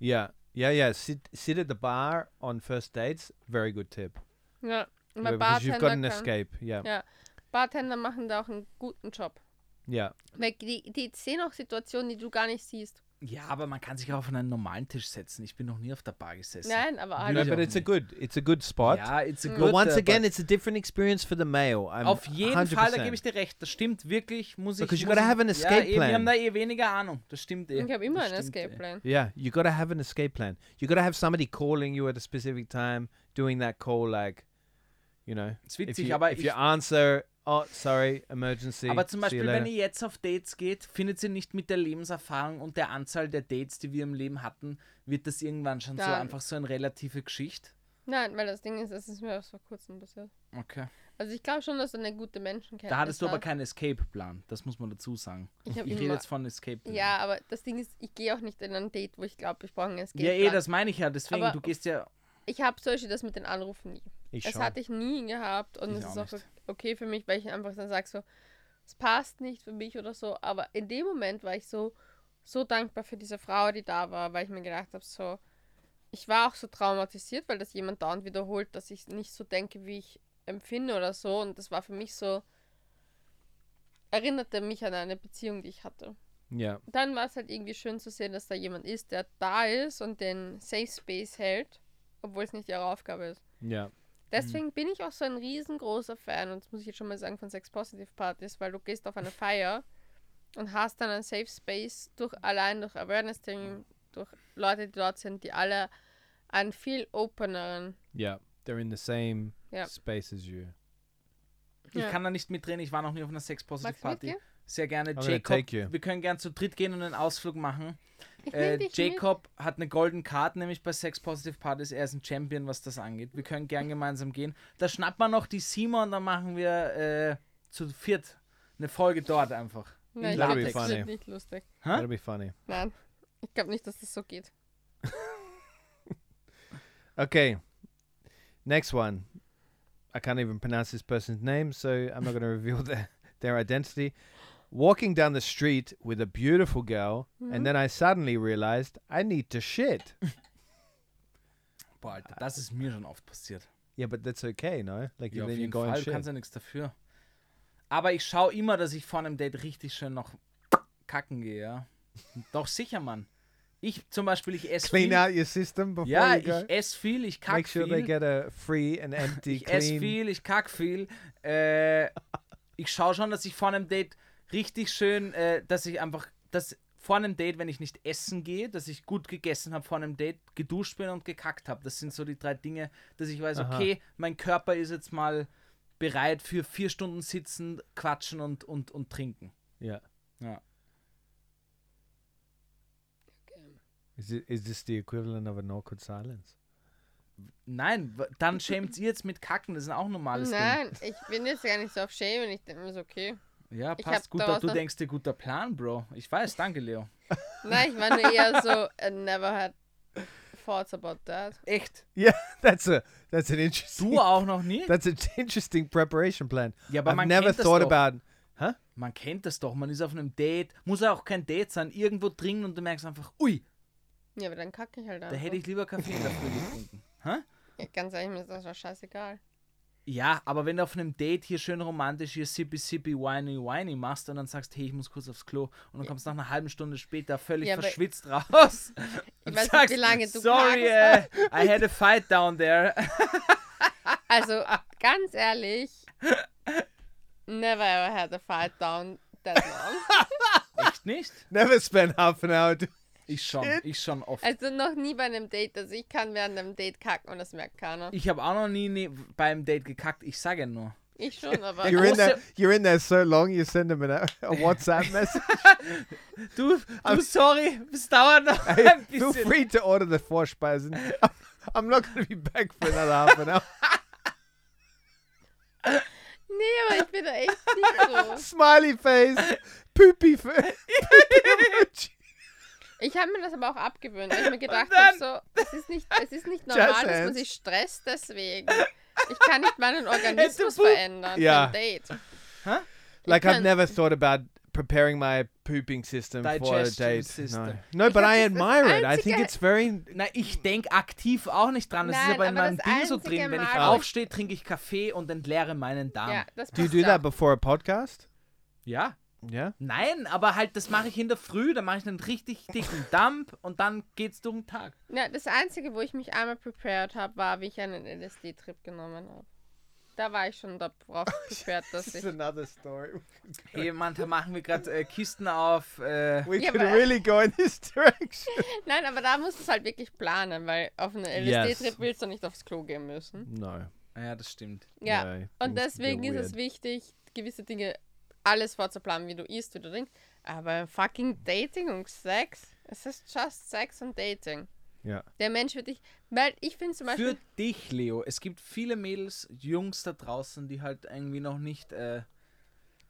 Yeah, yeah, yeah. Sit sit at the bar on first dates. Very good tip. Ja, bei Because you've got an Bartender, kann, escape. Yeah, Ja. Bartender machen da auch einen guten Job. Yeah. Weil die, die sehen auch Situationen, die du gar nicht siehst. ja, aber man kann sich auch auf einen normalen Tisch setzen. Ich bin noch nie auf der Bar gesessen. Nein, aber halt. No, but it's a good, it's a good spot. Ja, it's a But good, But once again, but it's a different experience for the male. I'm auf jeden 100%. Fall, da gebe ich dir recht. Das stimmt wirklich. Muss ich. Because you muss gotta have an escape ja, plan. Wir haben da eh weniger Ahnung. Das stimmt eh. Ich habe immer einen Escape eh. Plan. Yeah, you gotta have an escape plan. You gotta have somebody calling you at a specific time, doing that call, like, you know, Ist if witzig, you, aber if ich, you answer, oh, sorry, emergency. Aber zum Beispiel, wenn ihr jetzt auf Dates geht, findet ihr nicht mit der Lebenserfahrung und der Anzahl der Dates, die wir im Leben hatten, wird das irgendwann schon so Nein. einfach so eine relative Geschichte? Nein, weil das Ding ist, es ist mir erst vor kurzem passiert. Okay. Also ich glaube schon, dass du eine gute Menschenkenntnis Da hattest du aber hast. keinen Escape-Plan, das muss man dazu sagen. Ich Ich habe rede jetzt von Escape-Plan. Ja, aber das Ding ist, ich gehe auch nicht in ein Date, wo ich glaube, ich brauche ein Escape ja, eh, Plan. das meine ich ja. Deswegen, Aber- du gehst ja. Ich habe Beispiel das mit den Anrufen nie. Ich Das schon. hatte ich nie gehabt und es ist auch nicht. okay für mich, weil ich einfach dann sage so, es passt nicht für mich oder so. Aber in dem Moment war ich so, so dankbar für diese Frau, die da war, weil ich mir gedacht habe, so, ich war auch so traumatisiert, weil das jemand dauernd wiederholt, dass ich nicht so denke, wie ich empfinde oder so. Und das war für mich so, erinnerte mich an eine Beziehung, die ich hatte. Yeah, Dann war es halt irgendwie schön zu sehen, dass da jemand ist, der da ist und den Safe Space hält, obwohl es nicht ihre Aufgabe ist. yeah, Deswegen bin ich auch so ein riesengroßer Fan, und das muss ich jetzt schon mal sagen, von Sex Positive Partys, weil du gehst auf eine Feier und hast dann einen Safe Space durch allein durch Awareness Training, durch Leute, die dort sind, die alle einen viel openeren. yeah. They're in the same Ja. space as you. Ich Ja. kann da nicht mitreden, ich war noch nie auf einer Sex-Positive-Party. Magst du Sehr gerne. I'm gonna Jacob, wir können gern zu dritt gehen und einen Ausflug machen. Äh, dich mit. Jacob hat eine Golden Card, nämlich bei Sex Positive Partys. Er ist ein Champion, was das angeht. Wir können gern gemeinsam gehen. Da schnappen wir noch die Sima und dann machen wir äh, zu viert eine Folge dort einfach. Nein, ich That'll glaube, be das funny. wird nicht lustig. Hä? That'll be funny. Nein, ich glaube nicht, dass das so geht. Okay. Next one. I can't even pronounce this person's name, so I'm not going to reveal their, their identity. Walking down the street with a beautiful girl, and then I suddenly realized I need to shit. Boah, Alter, das ist mir schon oft passiert. Yeah, but that's okay, no? Like Ja, then you go and Fall, du shit. kannst ja nichts dafür. Aber ich schaue immer, dass ich vor einem Date richtig schön noch kacken gehe, ja. Doch sicher, Mann. Ich zum Beispiel, ich esse Clean viel. out your system before ja, you go. ich esse viel, ich kack Make sure viel. they get a free and empty ich esse clean. viel, ich kack viel. Äh, ich schaue schon, dass ich vor einem Date richtig schön, äh, dass ich einfach, dass vor einem Date, wenn ich nicht essen gehe, dass ich gut gegessen habe vor einem Date, geduscht bin und gekackt habe. Das sind so die drei Dinge, dass ich weiß, Aha. okay, mein Körper ist jetzt mal bereit für vier Stunden sitzen, quatschen und, und, und trinken. Yeah. Ja. Is it is this the equivalent of an awkward silence? Nein, dann schämt ihr jetzt mit Kacken, das ist auch ein normales Nein, ich bin jetzt gar nicht so auf Shame und ich denke mir so, okay. Ja, passt hab gut. daraus Du noch- denkst dir guter Plan, Bro. Ich weiß, danke, Leo. Nein, ich nur eher so, I never had thoughts about that. Echt? Yeah, that's a that's an interesting Du auch noch nie? that's an interesting preparation plan. Ja, aber I've man never kennt das thought doch. about Man kennt das doch, man ist auf einem Date, muss ja auch kein Date sein, irgendwo dringend und du merkst einfach, ui, Ja, aber dann kacke ich halt da einfach. hätte ich lieber Kaffee Früh getrunken. Hä? Ja, ganz ehrlich, mir ist das doch scheißegal. Ja, aber wenn du auf einem Date hier schön romantisch hier sippy sippy whiny whiny machst und dann sagst, hey, ich muss kurz aufs Klo und dann kommst du nach einer halben Stunde später völlig Ja, verschwitzt raus und weiß nicht, sagst, wie lange du sorry, äh, I had a fight down there. Also, ganz ehrlich, never ever had a fight down that long. Echt nicht? never spend half an hour. Do- Ich schon, ich schon oft. Also noch nie bei einem Date. Also ich kann während einem Date kacken und das merkt keiner. Ich habe auch noch nie ne, beim Date gekackt, ich sage ja nur. Ich schon, aber. You're in there. You're in there so long. You send them a, a WhatsApp message. Du, du sorry, es dauert noch Hey, ein feel bisschen. free to order the Vorspeisen. I'm, I'm not going to be back for another half an hour. Nee, aber ich bin da echt nicht so. Smiley face, poopy face. Ich habe mir das aber auch abgewöhnt, weil ich mir gedacht habe, so, es ist nicht, es ist nicht normal, dass man sich stresst deswegen. Ich kann nicht meinen Organismus verändern ein Date. Like You I've never thought about preparing my pooping system for a Digestion date. system. No, no, Ich but I admire it. I think it's very. Na, ich denke aktiv auch nicht dran. Das ist Nein, aber in aber meinem Ding so drin. Wenn ich Mal, wo ich- aufstehe, trinke ich Kaffee und entleere meinen Darm. Ja, Do you do that before a podcast? ja. Yeah. Nein, aber halt, das mache ich in der Früh, dann mache ich einen richtig dicken Dump und dann geht's durch den Tag. Ja, das Einzige, wo ich mich einmal prepared habe, war, wie ich einen LSD-Trip genommen habe. Da war ich schon darauf prepared, dass ich. another story. Hey, Mann, da machen wir gerade äh, Kisten auf. Äh, We Yeah, could but- really go in this direction. Nein, aber da musst du es halt wirklich planen, weil auf einen Yes. LSD-Trip willst du nicht aufs Klo gehen müssen. No. ja, das stimmt. Ja, no, und deswegen ist es wichtig, gewisse Dinge, alles vorzuplanen, wie du isst, wie du trinkst. Aber fucking Dating und Sex, es ist just Sex und Dating. Ja. Der Mensch wird dich, weil ich finde zum Beispiel, Für dich, Leo, es gibt viele Mädels, Jungs da draußen, die halt irgendwie noch nicht äh,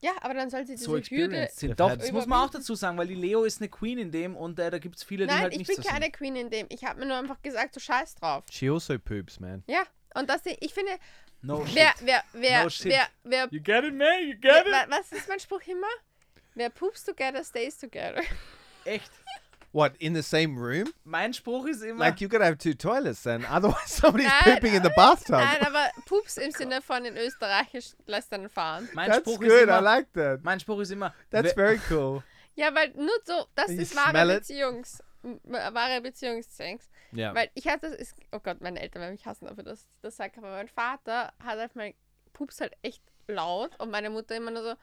ja, aber dann soll sie diese so Hürde, sind. Doch, das muss man auch dazu sagen, weil die Leo ist eine Queen in dem und äh, da gibt es viele, die nein, halt ich nicht bin so keine sind. Queen in dem, ich habe mir nur einfach gesagt, du scheiß drauf. She also poops, man. Ja, und das, ich finde, No wer, shit. wer, wer, No shit. wer, wer, You get it, man? You wer, get it? wa- was ist mein Spruch immer? Wer poops together, stays together. Echt. What in the same room? Mein Spruch ist immer. Like you gotta have two toilets then. Otherwise, somebody's Nein, pooping in the bathtub. Nein, aber Pups im Sinne von in Österreichisch lässt dann fahren. mein That's Spruch good. ist I immer. like that. mein Spruch ist immer. That's wer- very cool. Ja, weil nur so, das You ist wahre it? Beziehungs, wahre Beziehungsex. Yeah. Weil ich hatte, ist, oh Gott, meine Eltern werden mich hassen dafür, dass ich das sage, aber mein Vater hat halt mal Pups halt echt laut und meine Mutter immer nur so,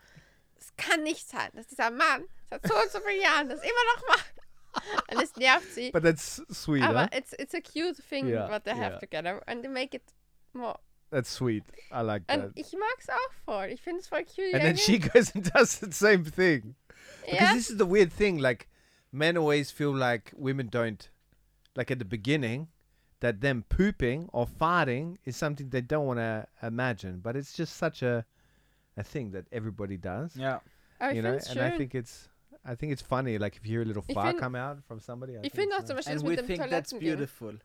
es kann nicht sein, dass dieser Mann seit so und so vielen Jahren das immer noch macht. Und es nervt sie. But that's sweet. aber huh? it's, it's a cute thing Ja, what they have ja. together and they make it more. That's sweet. I like that. Und ich mag's auch voll. Ich finde es voll cute. And then she goes and does the same thing. Because ja, this is the weird thing. Like, men always feel like women don't, like at the beginning, that them pooping or farting is something they don't want to imagine. But it's just such a, a thing that everybody does. Yeah. aber ich you know, finde es and I think it's, I think it's funny. Like if you hear a little Ich fart find- come out from somebody. I Ich think finde auch it's zum nice. Beispiel And we mit dem think that's Toilettengehen. beautiful.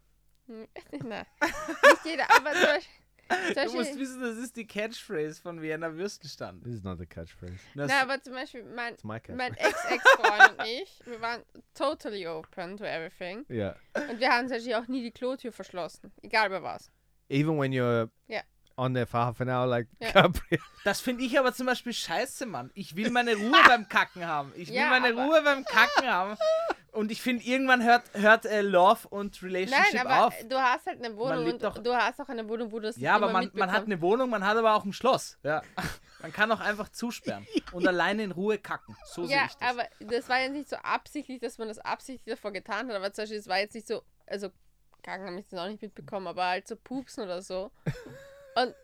Nein, nicht jeder, aber zum Beispiel, zum Du musst wissen, das ist die Catchphrase von Vienna Würstenstand. This is not the catchphrase. Das, na, aber zum Beispiel mein, mein Ex-Ex-Freund und ich, wir waren totally open to everything. yeah. Und wir haben tatsächlich auch nie die Klotür verschlossen. Egal bei was. Even when you're Yeah. on for half an hour, like Yeah. Gabriel. das finde ich aber zum Beispiel scheiße, Mann. Ich will meine Ruhe beim Kacken haben. Ich will Ja, meine aber- Ruhe beim Kacken haben. Und ich finde, irgendwann hört, hört äh, Love und Relationship Nein, aber auf. du hast halt eine Wohnung und doch- du hast auch eine Wohnung, wo du das Ja, aber man, man hat eine Wohnung, man hat aber auch ein Schloss. Ja. Man kann auch einfach zusperren und alleine in Ruhe kacken. So Ja, das. aber das war jetzt nicht so absichtlich, dass man das absichtlich davor getan hat, aber zum Beispiel, es war jetzt nicht so, also Kacken habe ich das auch nicht mitbekommen, aber halt so Pupsen oder so. Und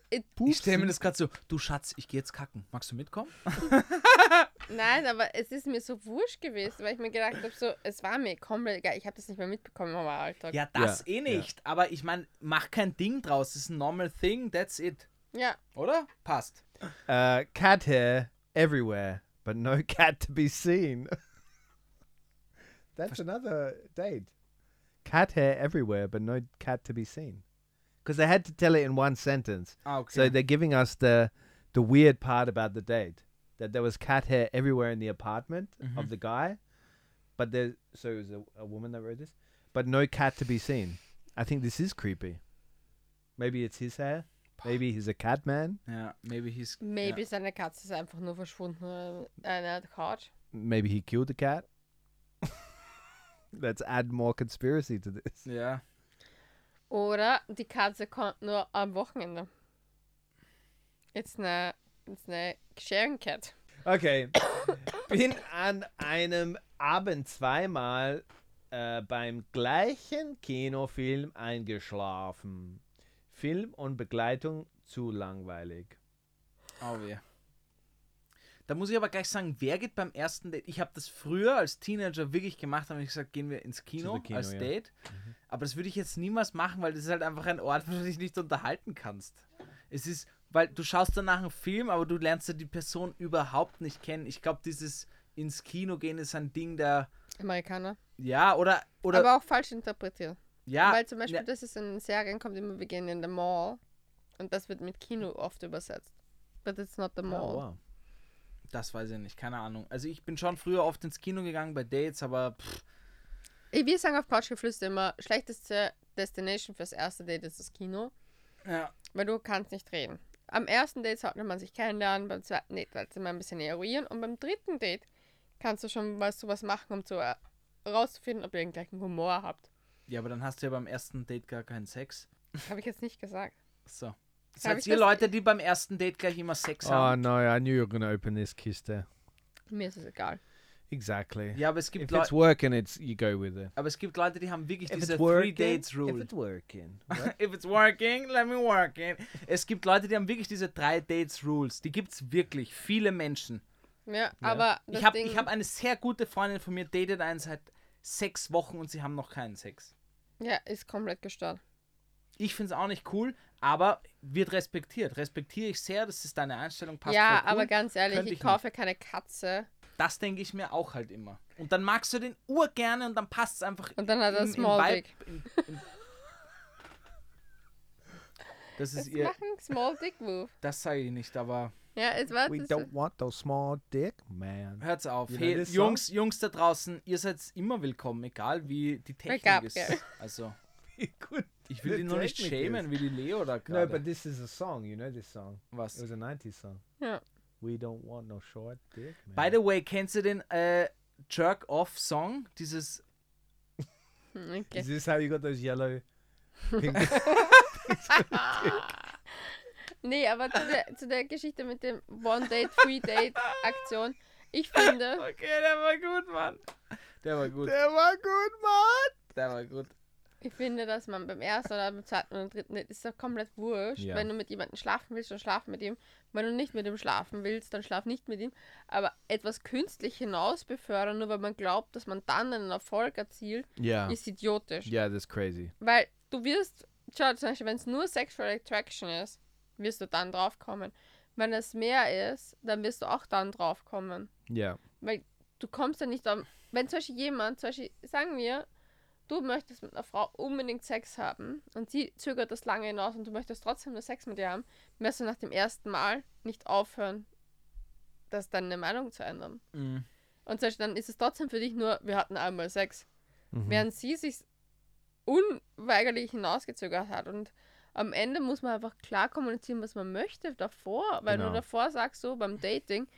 ich stelle mir das gerade so, du Schatz, ich gehe jetzt kacken. Magst du mitkommen? nein, aber es ist mir so wurscht gewesen, weil ich mir gedacht habe, so, es war mir komplett egal, ich habe das nicht mehr mitbekommen im Alltag. Ja, das Ja, eh nicht. Aber ich meine, mach kein Ding draus. Das ist ein normal thing, that's it. ja. Oder? Passt. Uh, cat hair everywhere, but no cat to be seen. That's another date. Cat hair everywhere, but no cat to be seen. Because they had to tell it in one sentence. Ah, okay. So they're giving us the the weird part about the date that there was cat hair everywhere in the apartment of the guy, but there so it was a, a woman that wrote this, but no cat to be seen. I think this is creepy. Maybe it's his hair. Maybe he's a cat man. ja, maybe he's. Maybe seine Katze ist einfach nur verschwunden äh, an der Couch. Maybe he killed the cat. Let's add more conspiracy to this. Ja. Oder die Katze kommt nur am Wochenende. It's eine, eine Sharing Cat. Okay. Bin an einem Abend zweimal äh, beim gleichen Kinofilm eingeschlafen. Film und Begleitung zu langweilig. Oh weh. Da muss ich aber gleich sagen, wer geht beim ersten Date? Ich habe das früher als Teenager wirklich gemacht, habe ich gesagt, gehen wir ins Kino, Kino, als ja. Date. Aber das würde ich jetzt niemals machen, weil das ist halt einfach ein Ort, wo du dich nicht unterhalten kannst. Es ist, weil du schaust danach einen Film, aber du lernst ja die Person überhaupt nicht kennen. Ich glaube, dieses ins Kino gehen ist ein Ding, der Amerikaner. ja oder oder Aber auch falsch interpretiert. ja, Weil zum Beispiel, ja, das ist in den Serien, kommt immer, wir gehen in the mall. Und das wird mit Kino oft übersetzt. But it's not the mall. Oh, wow. das weiß ich nicht, keine Ahnung. Also ich bin schon früher oft ins Kino gegangen bei Dates, aber pff, Wir sagen auf Couchgeflüster immer, schlechteste Destination fürs erste Date ist das Kino, ja, weil du kannst nicht reden. Am ersten Date sollte man sich kennenlernen, beim zweiten Date sollte man ein bisschen eruieren und beim dritten Date kannst du schon weißt du, was machen, um zu äh, herauszufinden, ob ihr den gleichen Humor habt. ja, aber dann hast du ja beim ersten Date gar keinen Sex. Habe ich jetzt nicht gesagt. So. Seid ihr Leute, die beim ersten Date gleich immer Sex Oh haben? no, I knew you were gonna open this kiste. Mir ist es egal. Exactly. Ja, aber es gibt If Leute, it's working, it's you go with it. aber es gibt Leute, die haben wirklich If diese it's Three working, Dates if Rule. it's working. If it's working, let me work it. Es gibt Leute, die haben wirklich diese drei Dates Rules. Die gibt's wirklich. Viele Menschen. Ja, aber das Ich habe hab eine sehr gute Freundin von mir, datet einen seit sechs Wochen und sie haben noch keinen Sex. ja, ist komplett gestört. Ich finde es auch nicht cool, aber wird respektiert. Respektiere ich sehr, das ist deine Einstellung, passt ja, aber ganz ehrlich, Könnte ich ich kaufe keine Katze Das denke ich mir auch halt immer. Und dann magst du den urgerne und dann passt es einfach. und dann hat er Small Vibe- Dick. im- im- Das Das ist ihr. machen Small Dick Move. Das sage ich nicht, aber Ja, es war We don't want those small dick, man. hört's auf. You know Hey? Jungs, Jungs da draußen, ihr seid immer willkommen, egal wie die Technik Gabriel. ist. Also, Good. ich will die nur nicht schämen, wie die Leo da No, gerade. but this is a song. You know this song. It Was? was a 90s song. Ja. We don't want no short dick, man. By the way, kennst du den äh, Jerk-Off-Song? Dieses. Hm, Is Okay. this how you got those yellow pink Nee, aber zu der, zu der Geschichte mit dem One Date, Free Date Aktion. Ich finde, Okay, der war gut, Mann. Der war gut. Der war gut, Mann. Der war gut. Ich finde, dass man beim ersten oder beim zweiten oder dritten ist doch komplett wurscht. Ja. Wenn du mit jemandem schlafen willst, dann schlaf mit ihm. Wenn du nicht mit ihm schlafen willst, dann schlaf nicht mit ihm. Aber etwas künstlich hinaus befördern, nur weil man glaubt, dass man dann einen Erfolg erzielt, Yeah. ist idiotisch. Yeah, that's crazy. Weil du wirst, schau zum Beispiel, wenn es nur Sexual Attraction ist, wirst du dann drauf kommen. Wenn es mehr ist, dann wirst du auch dann drauf kommen. Yeah. Weil du kommst ja nicht am. Wenn zum Beispiel jemand, zum Beispiel, sagen wir, du möchtest mit einer Frau unbedingt Sex haben und sie zögert das lange hinaus und du möchtest trotzdem nur Sex mit ihr haben, wirst du nach dem ersten Mal nicht aufhören, das deine Meinung zu ändern. Mhm. Und dann ist es trotzdem für dich nur, wir hatten einmal Sex. Mhm. Während sie sich unweigerlich hinausgezögert hat. Und am Ende muss man einfach klar kommunizieren, was man möchte davor. Weil Genau. du davor sagst, so beim Dating,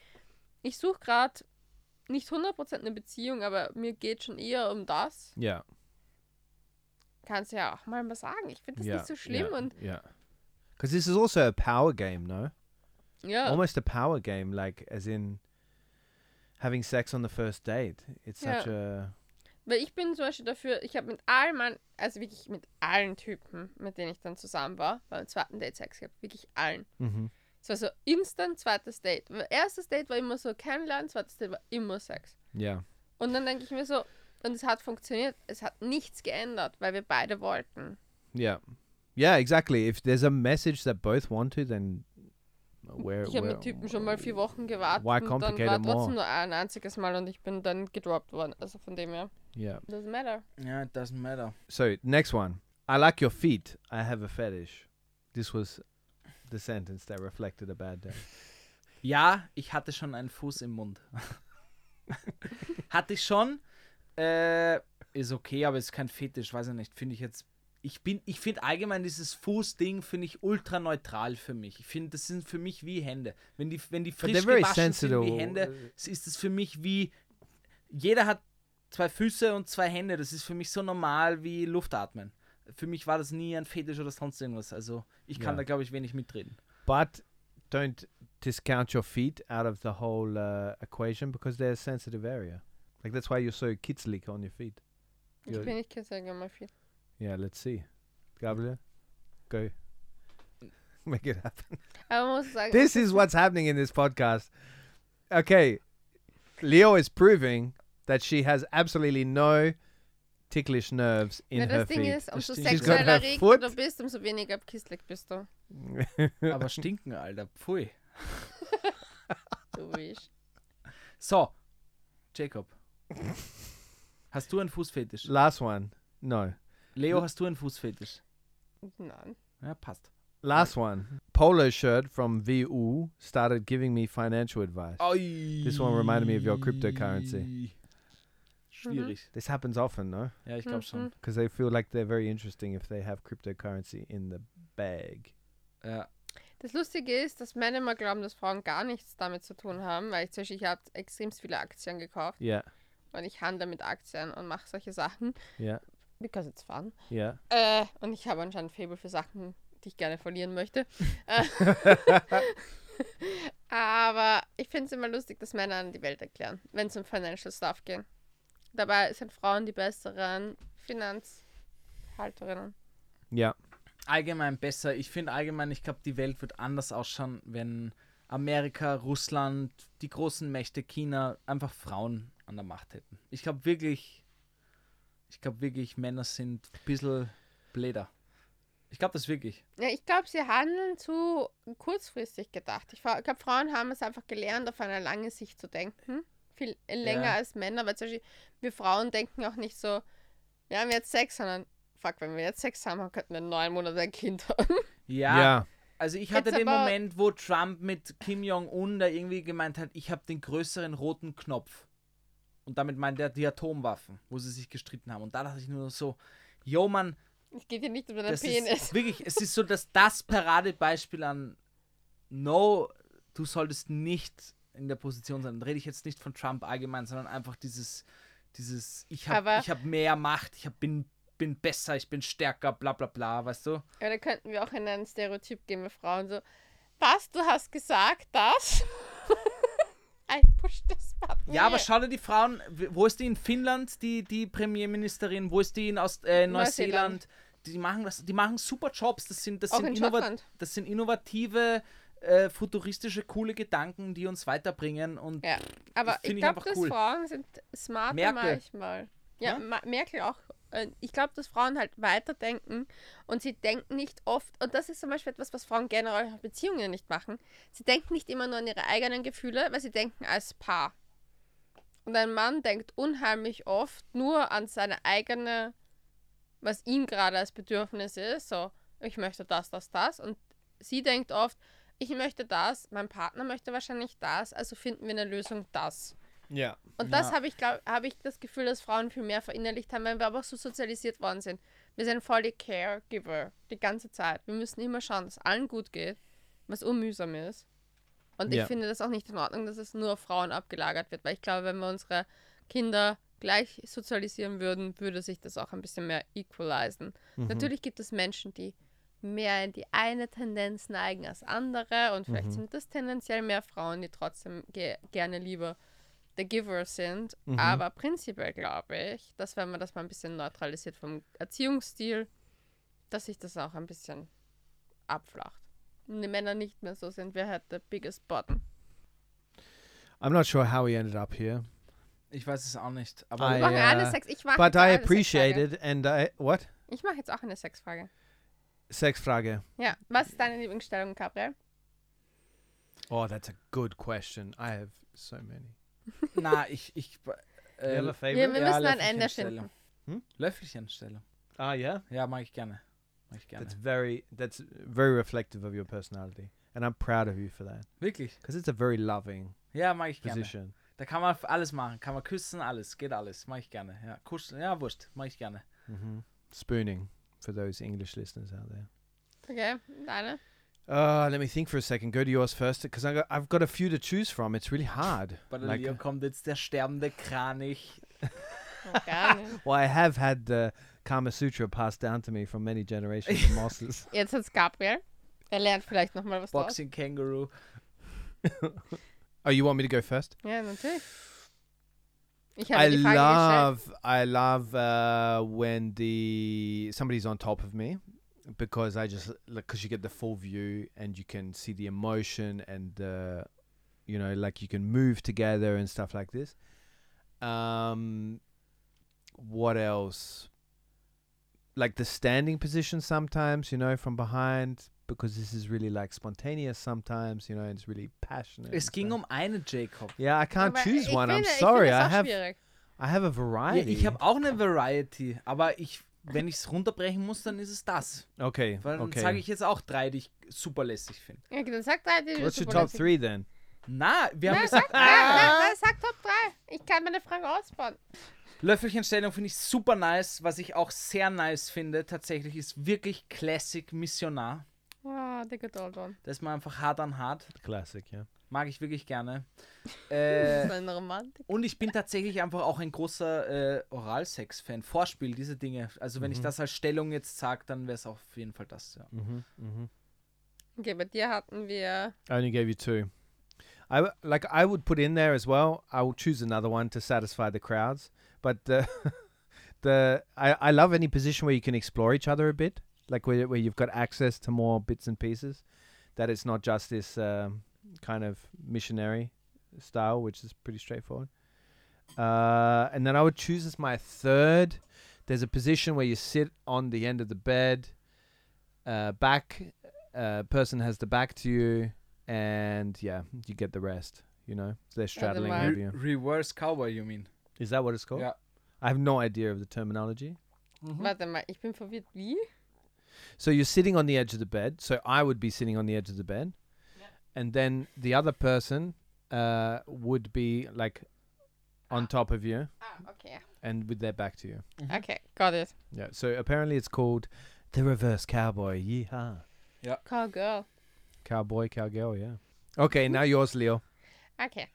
ich suche gerade nicht 100% eine Beziehung, aber mir geht schon eher um das. Yeah. Kannst du ja auch mal was sagen. Ich finde das yeah. nicht so schlimm. yeah, Und yeah. Because this is also a power game, no? ja, Almost a power game, like as in having sex on the first date. It's Ja. such a weil ich bin zum Beispiel dafür, ich habe mit allen meinen, also wirklich mit allen Typen, mit denen ich dann zusammen war, beim zweiten Date Sex gehabt. Wirklich allen. Mhm. Es war so instant zweites Date. Erstes Date war immer so kennenlernen, zweites Date war immer Sex. Yeah. Und dann denke ich mir so, und es hat funktioniert, es hat nichts geändert, weil wir beide wollten. Yeah. Yeah, exactly. If there's a message that both want to, then where ich habe mit Typen schon mal vier Wochen gewartet Why und dann war trotzdem more? nur ein einziges Mal und ich bin dann gedroppt worden. Also von dem her, Yeah. doesn't matter. Ja, it doesn't matter. So next one. I like your feet. I have a fetish. This was the sentence that reflected a bad day. Ja, ich hatte schon einen Fuß im Mund. hatte ich schon. Äh, ist okay, aber ist kein Fetisch, weiß ich nicht. Finde ich jetzt. Ich bin, ich finde allgemein dieses Fußding finde ich ultra neutral für mich. Ich finde, das sind für mich wie Hände. Wenn die, wenn die frisch gewaschen sind sensitive. wie Hände, ist es für mich wie. Jeder hat zwei Füße und zwei Hände. Das ist für mich so normal wie Luftatmen. Für mich war das nie ein Fetisch oder sonst irgendwas. Also ich kann Ja. da glaube ich wenig mitreden. But don't discount your feet out of the whole uh, equation because they're a sensitive area. Like that's why you're so kitzlig on your feet. Ich Ja. bin nicht sehr gerne mal viel. Yeah, let's see. Gabriel, go. Make it happen. Aber man muss sagen, This is what's happening in this podcast. Okay. Leo is proving that she has absolutely no ticklish nerves in ja, her das Ding feet. ist, umso stimmt. She's got sexueller her erregter foot. du bist, umso weniger kisslich bist du. Aber stinken, Alter. Pfui. Du bist. So, Jacob. Hast du einen Fußfetisch? Last one. No. Leo, hast du einen Fußfetisch? Nein. Ja, passt. Last one. Polo shirt from VU started giving me financial advice. This one reminded me of your cryptocurrency. Schwierig. This happens often, no? Ja, ich glaube schon. Mhm. Because they feel like they're very interesting if they have cryptocurrency in the bag. Ja. Das Lustige ist, dass Männer immer glauben, dass Frauen gar nichts damit zu tun haben, weil ich zum Beispiel, ich habe extrem viele Aktien gekauft Yeah, und ich handle mit Aktien und mache solche Sachen, yeah, because it's fun. yeah. Äh, und ich habe anscheinend Faible für Sachen, die ich gerne verlieren möchte. Äh, Aber ich finde es immer lustig, dass Männer an die Welt erklären, wenn es um Financial Stuff geht. Dabei sind Frauen die besseren Finanzhalterinnen. Yeah. Allgemein besser. Ich finde allgemein, ich glaube, die Welt wird anders ausschauen, wenn Amerika, Russland, die großen Mächte, China einfach Frauen an der Macht hätten. Ich glaube wirklich, ich glaube wirklich, Männer sind ein bisschen bläder. Ich glaube das wirklich. Ja, ich glaube, sie handeln zu kurzfristig gedacht. Ich glaube, Frauen haben es einfach gelernt, auf eine lange Sicht zu denken. Viel länger Ja. als Männer, weil zum Beispiel wir Frauen denken auch nicht so, wir haben jetzt Sex, sondern fuck, wenn wir jetzt Sex haben, könnten wir in neun Monaten ein Kind haben. Ja, Yeah. Also ich hatte It's den Moment, wo Trump mit Kim Jong-un da irgendwie gemeint hat, ich habe den größeren roten Knopf. Und damit meint er die Atomwaffen, wo sie sich gestritten haben. Und da dachte ich nur so, yo Mann, Es geht hier nicht um das Penis. ist wirklich, es ist so, dass das Paradebeispiel an No, du solltest nicht in der Position sein. Da rede ich jetzt nicht von Trump allgemein, sondern einfach dieses, dieses, ich habe hab mehr Macht, ich hab, bin, bin besser, ich bin stärker, bla bla bla, weißt du? Ja, da könnten wir auch in ein Stereotyp gehen mit Frauen so, was, du hast gesagt das? I push this button. Ja, aber schau dir die Frauen, wo ist die in Finnland, die, die Premierministerin, wo ist die in Aus äh, Neuseeland? Neuseeland. Die machen das, die machen super Jobs, das sind, das Auch sind, in innova Schottland. das sind innovative, äh, futuristische, coole Gedanken, die uns weiterbringen und Ja, aber ich ich glaube, dass cool. Frauen sind smarter Merkel. manchmal. Ja, Ja? Merkel auch. Äh, Ich glaube, dass Frauen halt weiterdenken und sie denken nicht oft, und das ist zum Beispiel etwas, was Frauen generell in Beziehungen nicht machen, sie denken nicht immer nur an ihre eigenen Gefühle, weil sie denken als Paar. Und ein Mann denkt unheimlich oft nur an seine eigene, was ihm gerade als Bedürfnis ist, so, ich möchte das, das, das. Und sie denkt oft, ich möchte das, mein Partner möchte wahrscheinlich das, also finden wir eine Lösung das. Yeah. Und das Ja. habe ich, glaube habe ich das Gefühl, dass Frauen viel mehr verinnerlicht haben, weil wir aber auch so sozialisiert worden sind. Wir sind voll die Caregiver die ganze Zeit. Wir müssen immer schauen, dass es allen gut geht, was unmühsam ist. Und Ja. ich finde das auch nicht in Ordnung, dass es nur auf Frauen abgelagert wird, weil ich glaube, wenn wir unsere Kinder gleich sozialisieren würden, würde sich das auch ein bisschen mehr equalisen. Natürlich gibt es Menschen, die mehr in die eine Tendenz neigen als andere und vielleicht sind das tendenziell mehr Frauen, die trotzdem ge gerne lieber the Giver sind. Aber prinzipiell glaube ich, dass wenn man das mal ein bisschen neutralisiert vom Erziehungsstil, dass sich das auch ein bisschen abflacht. Und die Männer nicht mehr so sind, wer hat the biggest button. I'm not sure how we ended up here, ich weiß es auch nicht. Aber I, uh, eine Sex. Ich mache but jetzt I auch eine appreciate Sexfrage. it. And I what? Ich mache jetzt auch eine Sexfrage. Sexfrage. Ja, was ist deine Lieblingsstellung, Gabriel? Oh, that's a good question. I have so many. Na, ich, ich, äh, you have a Wir, wir Ja, müssen ein Ende finden. Löffelchenstellung. Ah, yeah. Ja, mag ich gerne. Mag ich gerne. That's very that's very reflective of your personality, and I'm proud of you for that Wirklich? because it's a very loving Ja, mag ich gerne. position. Da kann man alles machen. Kann man küssen, alles. Geht alles. Mag ich gerne. Ja, kuscheln. Ja, wurscht. Mag ich gerne. hmm Spooning for those English listeners out there. Okay, deine? Uh, let me think for a second. Go to yours first, because I've got a few to choose from. It's really hard. Bei der Like, Leo kommt jetzt der sterbende Kranich. Oh, well, I have had the Kama Sutra passed down to me from many generations of masters. Jetzt hat's Gabriel. Er lernt vielleicht nochmal was draus. Boxing Kangaroo. Oh, you want me to go first? Ja, natürlich. Ich habe I die Frage gestellt. love, I love uh, when the somebody's on top of me. Because I just because you get the full view and you can see the emotion and the you know like you can move together and stuff like this. Um, what else? Like the standing position sometimes, you know, from behind because this is really like spontaneous sometimes, you know, and it's really passionate. Es ging um eine, Jacob. Yeah, I can't Aber choose ich one. I'm sorry. I have schwierig. I have a Ja, variety. ich habe auch eine Variety, aber ich, wenn ich es runterbrechen muss, dann ist es das. okay. Weil dann okay. sage ich jetzt auch drei, die ich super lässig finde. Ja, dann sag drei, die du What's your super top three then? Na, wir haben gesagt, sag, nein, nein, nein, sag Top 3. Ich kann meine Frage ausbauen. Löffelchenstellung finde ich super nice. Was ich auch sehr nice finde, tatsächlich, ist wirklich Classic Missionar. Oh, the good old one. Das ist mal einfach hart an hart. Classic, yeah. Mag ich wirklich gerne. Das Äh, ist eine Romantik. und ich bin tatsächlich einfach auch ein großer äh, Oralsex-Fan. Vorspiel, diese Dinge. Also wenn ich das als Stellung jetzt sage, dann wäre es auf jeden Fall das. Ja. Mm-hmm, mm-hmm. Okay, bei dir hatten wir. I only gave you two. I like. I would put in there as well. I will choose another one to satisfy the crowds. But the the I, I love any position where you can explore each other a bit, like where where you've got access to more bits and pieces. That it's not just this um, kind of missionary style, which is pretty straightforward. Uh, and then I would choose as my third. There's a position where you sit on the end of the bed, uh, back uh, person has the back to you, and yeah, you get the rest. You know, they're straddling mind. over Re you. Reverse Cowboy, you mean? Is that what it's called? Ja. I have no idea of the terminology. Warte mal, ich bin verwirrt. Wie? So you're sitting on the edge of the bed. So I would be sitting on the edge of the bed, and then the other person uh, would be like on top of you Ah, okay. and with their back to you. Okay, got it. Yeah. So apparently it's called the reverse cowboy. Yeehaw. Yeah. Cowgirl. Cowboy, cowgirl. Yeah. Okay, now yours, Leo. Okay.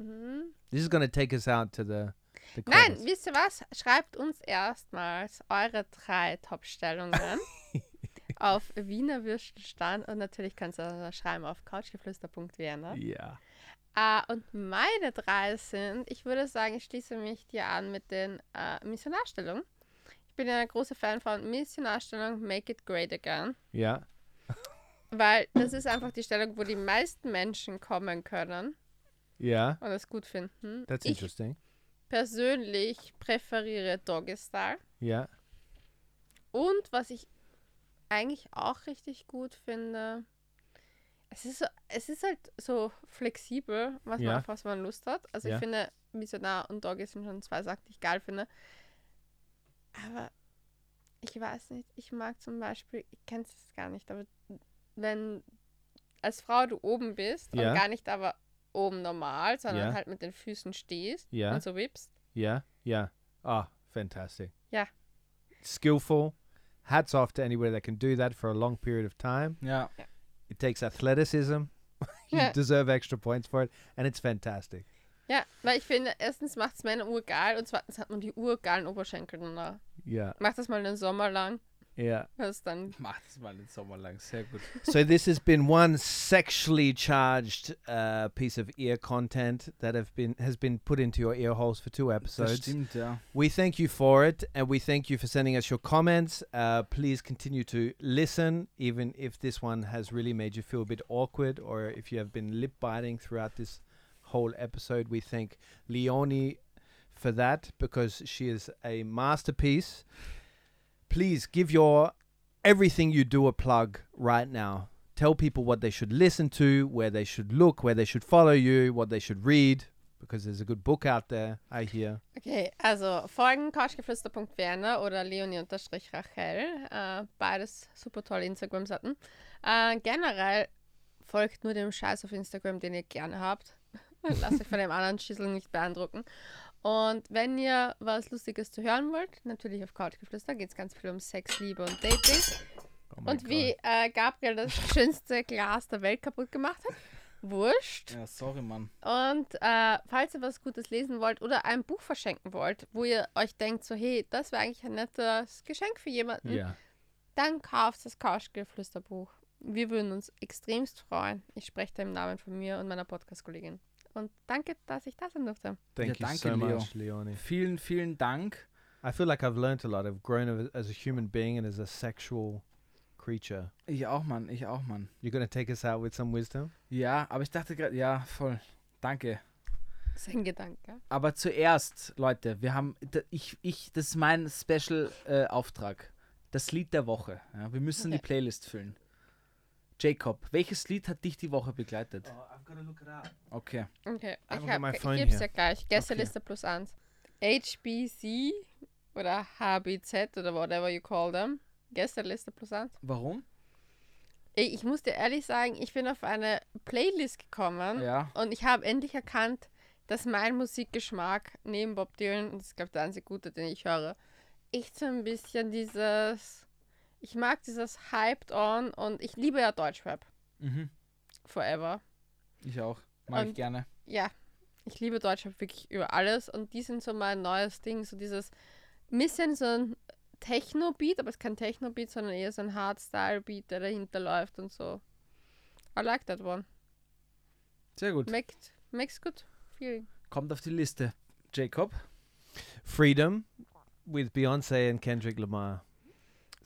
Mhm. This is gonna take us out to the. the Nein, credits. wisst ihr was? Schreibt uns erstmals eure drei Top-Stellungen auf Wiener Würstelstand und natürlich kannst du auch schreiben auf couchgeflüster.vienna. Yeah. Äh, und meine drei sind, ich würde sagen, ich schließe mich dir an mit den äh, Missionarstellungen. Ich bin ja ein großer Fan von Missionarstellung Make It Great Again, Yeah. weil das ist einfach die Stellung, wo die meisten Menschen kommen können Yeah. und es gut finden. That's ich interesting. persönlich präferiere Doggy Style. Yeah. Und was ich eigentlich auch richtig gut finde, es ist, so, es ist halt so flexibel, was Ja. man, auf was man Lust hat. Also Ja. ich finde, Missionar und Doggy sind schon zwei Sachen, die ich geil finde. Aber ich weiß nicht, ich mag zum Beispiel, ich kenne es gar nicht, aber wenn als Frau du oben bist Ja. und gar nicht aber oben normal, sondern Ja. halt mit den Füßen stehst Ja. und so wippst. Yeah. Yeah. Ah, fantastic. Yeah. Skillful. Hats off to anybody that can do that for a long period of time. Yeah, It takes athleticism. you Ja. deserve extra points for it, and it's fantastic. Ja, weil ich finde, erstens macht es Männer urgeil und zweitens hat man die urgeilen Oberschenkel danach. Yeah. Mach das mal einen Sommer lang, Yeah. das dann. Mach das mal den Sommer lang. Sehr gut. so this has been one sexually charged uh, piece of ear content that have been has been put into your ear holes for two Das episodes. stimmt, ja. We thank you for it, and we thank you for sending us your comments. Uh, please continue to listen, even if this one has really made you feel a bit awkward, or if you have been lip biting throughout this whole episode. We thank Leonie for that because she is a masterpiece. Please give your everything you do a plug right now. Tell people what they should listen to, where they should look, where they should follow you, what they should read, because there's a good book out there, I hear. Okay, also folgen couchgeflüster.werner oder leonie-rachel. Äh, beides super tolle Instagram-Seiten. Äh, generell folgt nur dem Scheiß auf Instagram, den ihr gerne habt. Lasst euch von dem anderen Schissel nicht beeindrucken. Und wenn ihr was Lustiges zu hören wollt, natürlich auf Couchgeflüster geht es ganz viel um Sex, Liebe und Dating. Oh Und wie äh, Gabriel das schönste Glas der Welt kaputt gemacht hat. Wurscht. Ja, sorry, Mann. Und äh, falls ihr was Gutes lesen wollt oder ein Buch verschenken wollt, wo ihr euch denkt, so hey, das wäre eigentlich ein nettes Geschenk für jemanden, Yeah. dann kauft das Couchgeflüsterbuch. Wir würden uns extremst freuen. Ich spreche da im Namen von mir und meiner Podcast-Kollegin. Und danke, dass ich da sein durfte. Thank Ja, you danke, so Leo. much, Leonie. Vielen, vielen Dank. I feel like I've learned a lot. I've grown as- a human being and as a sexual creature. Ich auch, Mann. Ich auch, Mann. You're gonna take us out with some wisdom? Ja, aber ich dachte gerade, ja, voll. Danke. Das ist ein Gedanke. Aber zuerst, Leute, wir haben, ich, ich, das ist mein Special-Auftrag. das Lied der Woche. Ja, wir müssen die Okay. Playlist füllen. Jacob, welches Lied hat dich die Woche begleitet? I've Okay. Okay, ich, hab, ich phone gebe es here. ja gleich. Gästeliste plus eins. HBC oder HBZ oder whatever you call them. Gästeliste plus eins. Warum? Ey, Ich muss dir ehrlich sagen, ich bin auf eine Playlist gekommen Ja. und ich habe endlich erkannt, dass mein Musikgeschmack neben Bob Dylan, und das ist glaube ich der einzige gute, den ich höre, echt so ein bisschen dieses, ich mag dieses Hyped On und ich liebe ja Deutschrap. Mhm. Forever. Ich auch. Mag ich Und- gerne. Ja, ich liebe Deutschrap wirklich über alles und die sind so mein neues Ding, so dieses bisschen so ein Techno-Beat, aber es ist kein Techno-Beat, sondern eher so ein Hardstyle-Beat, der dahinter läuft und so. I like that one. Sehr gut. Makes, makes good feeling. Kommt auf die Liste. Jacob? Freedom with Beyonce and Kendrick Lamar.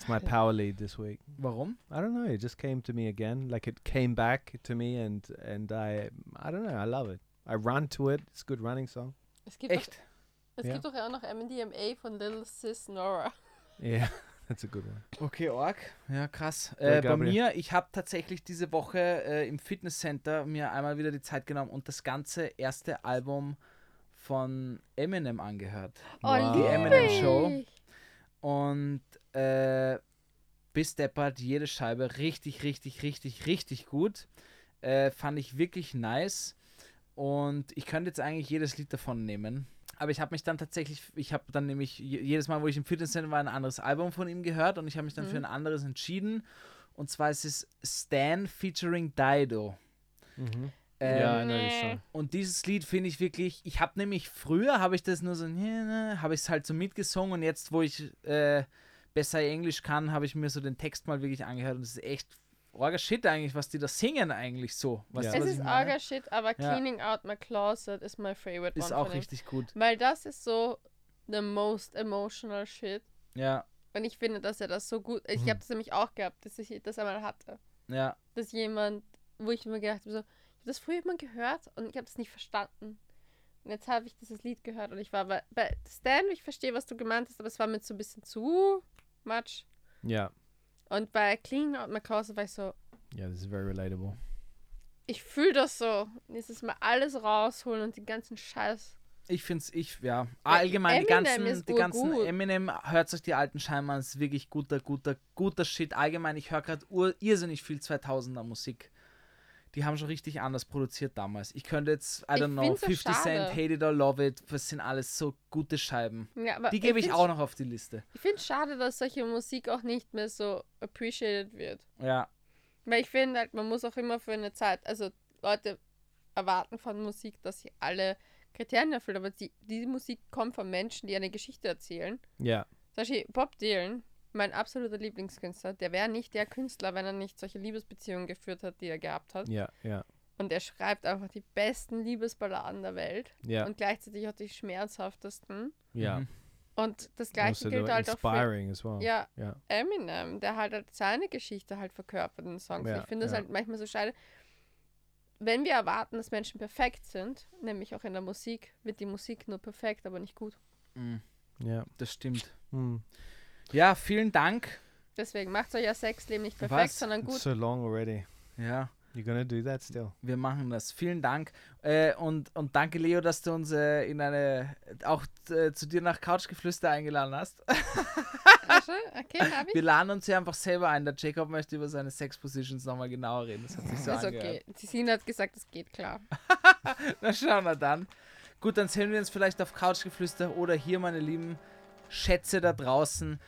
It's my power lead this week. Warum? I don't know. It just came to me again. Like it came back to me, and and I I don't know. I love it. I run to it. It's a good running song. Es gibt, doch, Echt? es Ja. gibt doch auch noch MDMA von Little Sis Nora. Yeah, that's a good one. Okay, Org. Ja, krass. Äh, bei mir, ich habe tatsächlich diese Woche äh, im Fitnesscenter mir einmal wieder die Zeit genommen und das ganze erste Album von Eminem angehört. Oh, Wow. Die Eminem. Show. Und äh, bis deppert jede Scheibe richtig, richtig, richtig, richtig gut. Äh, fand ich wirklich nice. Und ich könnte jetzt eigentlich jedes Lied davon nehmen. Aber ich habe mich dann tatsächlich, ich habe dann nämlich je- jedes Mal, wo ich im Fitnesscenter war, ein anderes Album von ihm gehört und ich habe mich dann für ein Mhm. anderes entschieden. Und zwar ist es Stan featuring Dido. Mm-hmm. Ähm, this nee. und dieses Lied finde ich wirklich, ich habe nämlich früher, habe ich das nur so, habe ich es halt so mitgesungen und jetzt, wo ich äh, besser Englisch kann, habe ich mir so den Text mal wirklich angehört und es ist echt orger Shit eigentlich, was die da singen eigentlich so. Weißt Ja. du, Es ist arger Shit, aber Ja. Cleaning Out My Closet ist my favorite Ist one auch richtig gut. Weil das ist so the most emotional shit. Ja, Und ich finde, dass er das so gut. Ich Mhm. habe das nämlich auch gehabt, dass ich das einmal hatte. ja, Dass jemand, wo ich mir gedacht habe, so, ich habe das früher immer gehört und ich habe es nicht verstanden. Und jetzt habe ich dieses Lied gehört und ich war bei, bei Stan, ich verstehe, was du gemeint hast, aber es war mir so ein bisschen zu much. Yeah, Und bei Clean Out My Closet war ich so, yeah, this is very relatable. ich fühle das so. Dieses Mal alles rausholen und den ganzen Scheiß. ich finde es, ich, ja, allgemein, die Eminem ganzen, ist die ganzen urgut. Eminem, hört sich die alten Scheinbar, ist wirklich guter, guter, guter Shit. Allgemein, ich höre gerade irrsinnig viel 2000er Musik. Die haben schon richtig anders produziert damals. Ich könnte jetzt, I Ich don't know, find's so 50 Cent. Hate It or Love It, das sind alles so gute Scheiben. Ja, aber Die gebe ich find's- auch noch auf die Liste. Ich finde es schade, dass solche Musik auch nicht mehr so appreciated wird. Ja, Weil ich finde halt, man muss auch immer für eine Zeit, also Leute erwarten von Musik, dass sie alle Kriterien erfüllt, aber die, diese Musik kommt von Menschen, die eine Geschichte erzählen. Yeah, Zum Beispiel Bob Dylan, mein absoluter Lieblingskünstler, der wäre nicht der Künstler, wenn er nicht solche Liebesbeziehungen geführt hat, die er gehabt hat. yeah, yeah, Und er schreibt einfach die besten Liebesballaden der Welt yeah, und gleichzeitig auch die schmerzhaftesten. yeah. Mhm. Und das gleiche Also gilt halt auch für well. ja, Yeah. Eminem, der halt, halt seine Geschichte halt verkörpert in den Songs. Ja, ich finde es ja. halt manchmal so schade. Wenn wir erwarten, dass Menschen perfekt sind, nämlich auch in der Musik, wird die Musik nur perfekt, aber nicht gut. Mhm, Yeah. das stimmt. Mm. Ja, vielen Dank. Deswegen macht euer Sexleben nicht perfekt, Was? sondern It's gut. so long already. Ja, You're gonna do that still? wir machen das. Vielen Dank. Äh, und, und danke, Leo, dass du uns äh, in eine, auch äh, zu dir nach Couchgeflüster eingeladen hast. Okay, hab ich. Wir laden uns hier einfach selber ein. Der Jacob möchte über seine Sex-Positions nochmal genauer reden. Das hat sich so ist angehört. okay. Sina hat gesagt, es geht klar. Na schauen wir dann. Gut, dann sehen wir uns vielleicht auf Couchgeflüster oder hier, meine lieben Schätze da draußen.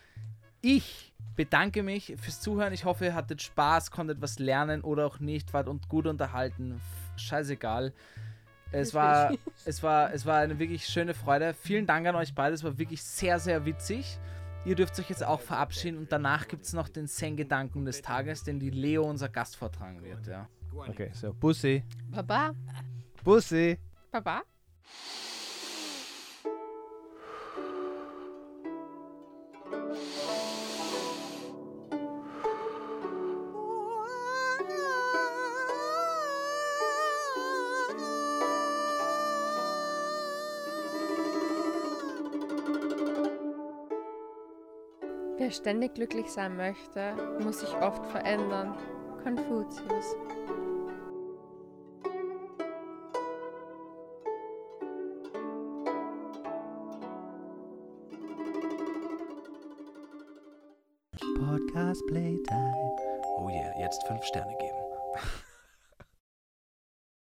Ich bedanke mich fürs Zuhören. Ich hoffe, ihr hattet Spaß, konntet was lernen oder auch nicht, wart und gut unterhalten. Scheißegal. Es war, es, war, es war eine wirklich schöne Freude. Vielen Dank an euch beide. Es war wirklich sehr, sehr witzig. Ihr dürft euch jetzt auch verabschieden und danach gibt es noch den Zen-Gedanken des Tages, den die Leo, unser Gast, vortragen wird. Ja. Okay, so pussy, Baba, pussy. Baba. Ständig glücklich sein möchte, muss sich oft verändern. Konfuzius. Podcast Playtime. Oh yeah, jetzt fünf Sterne geben.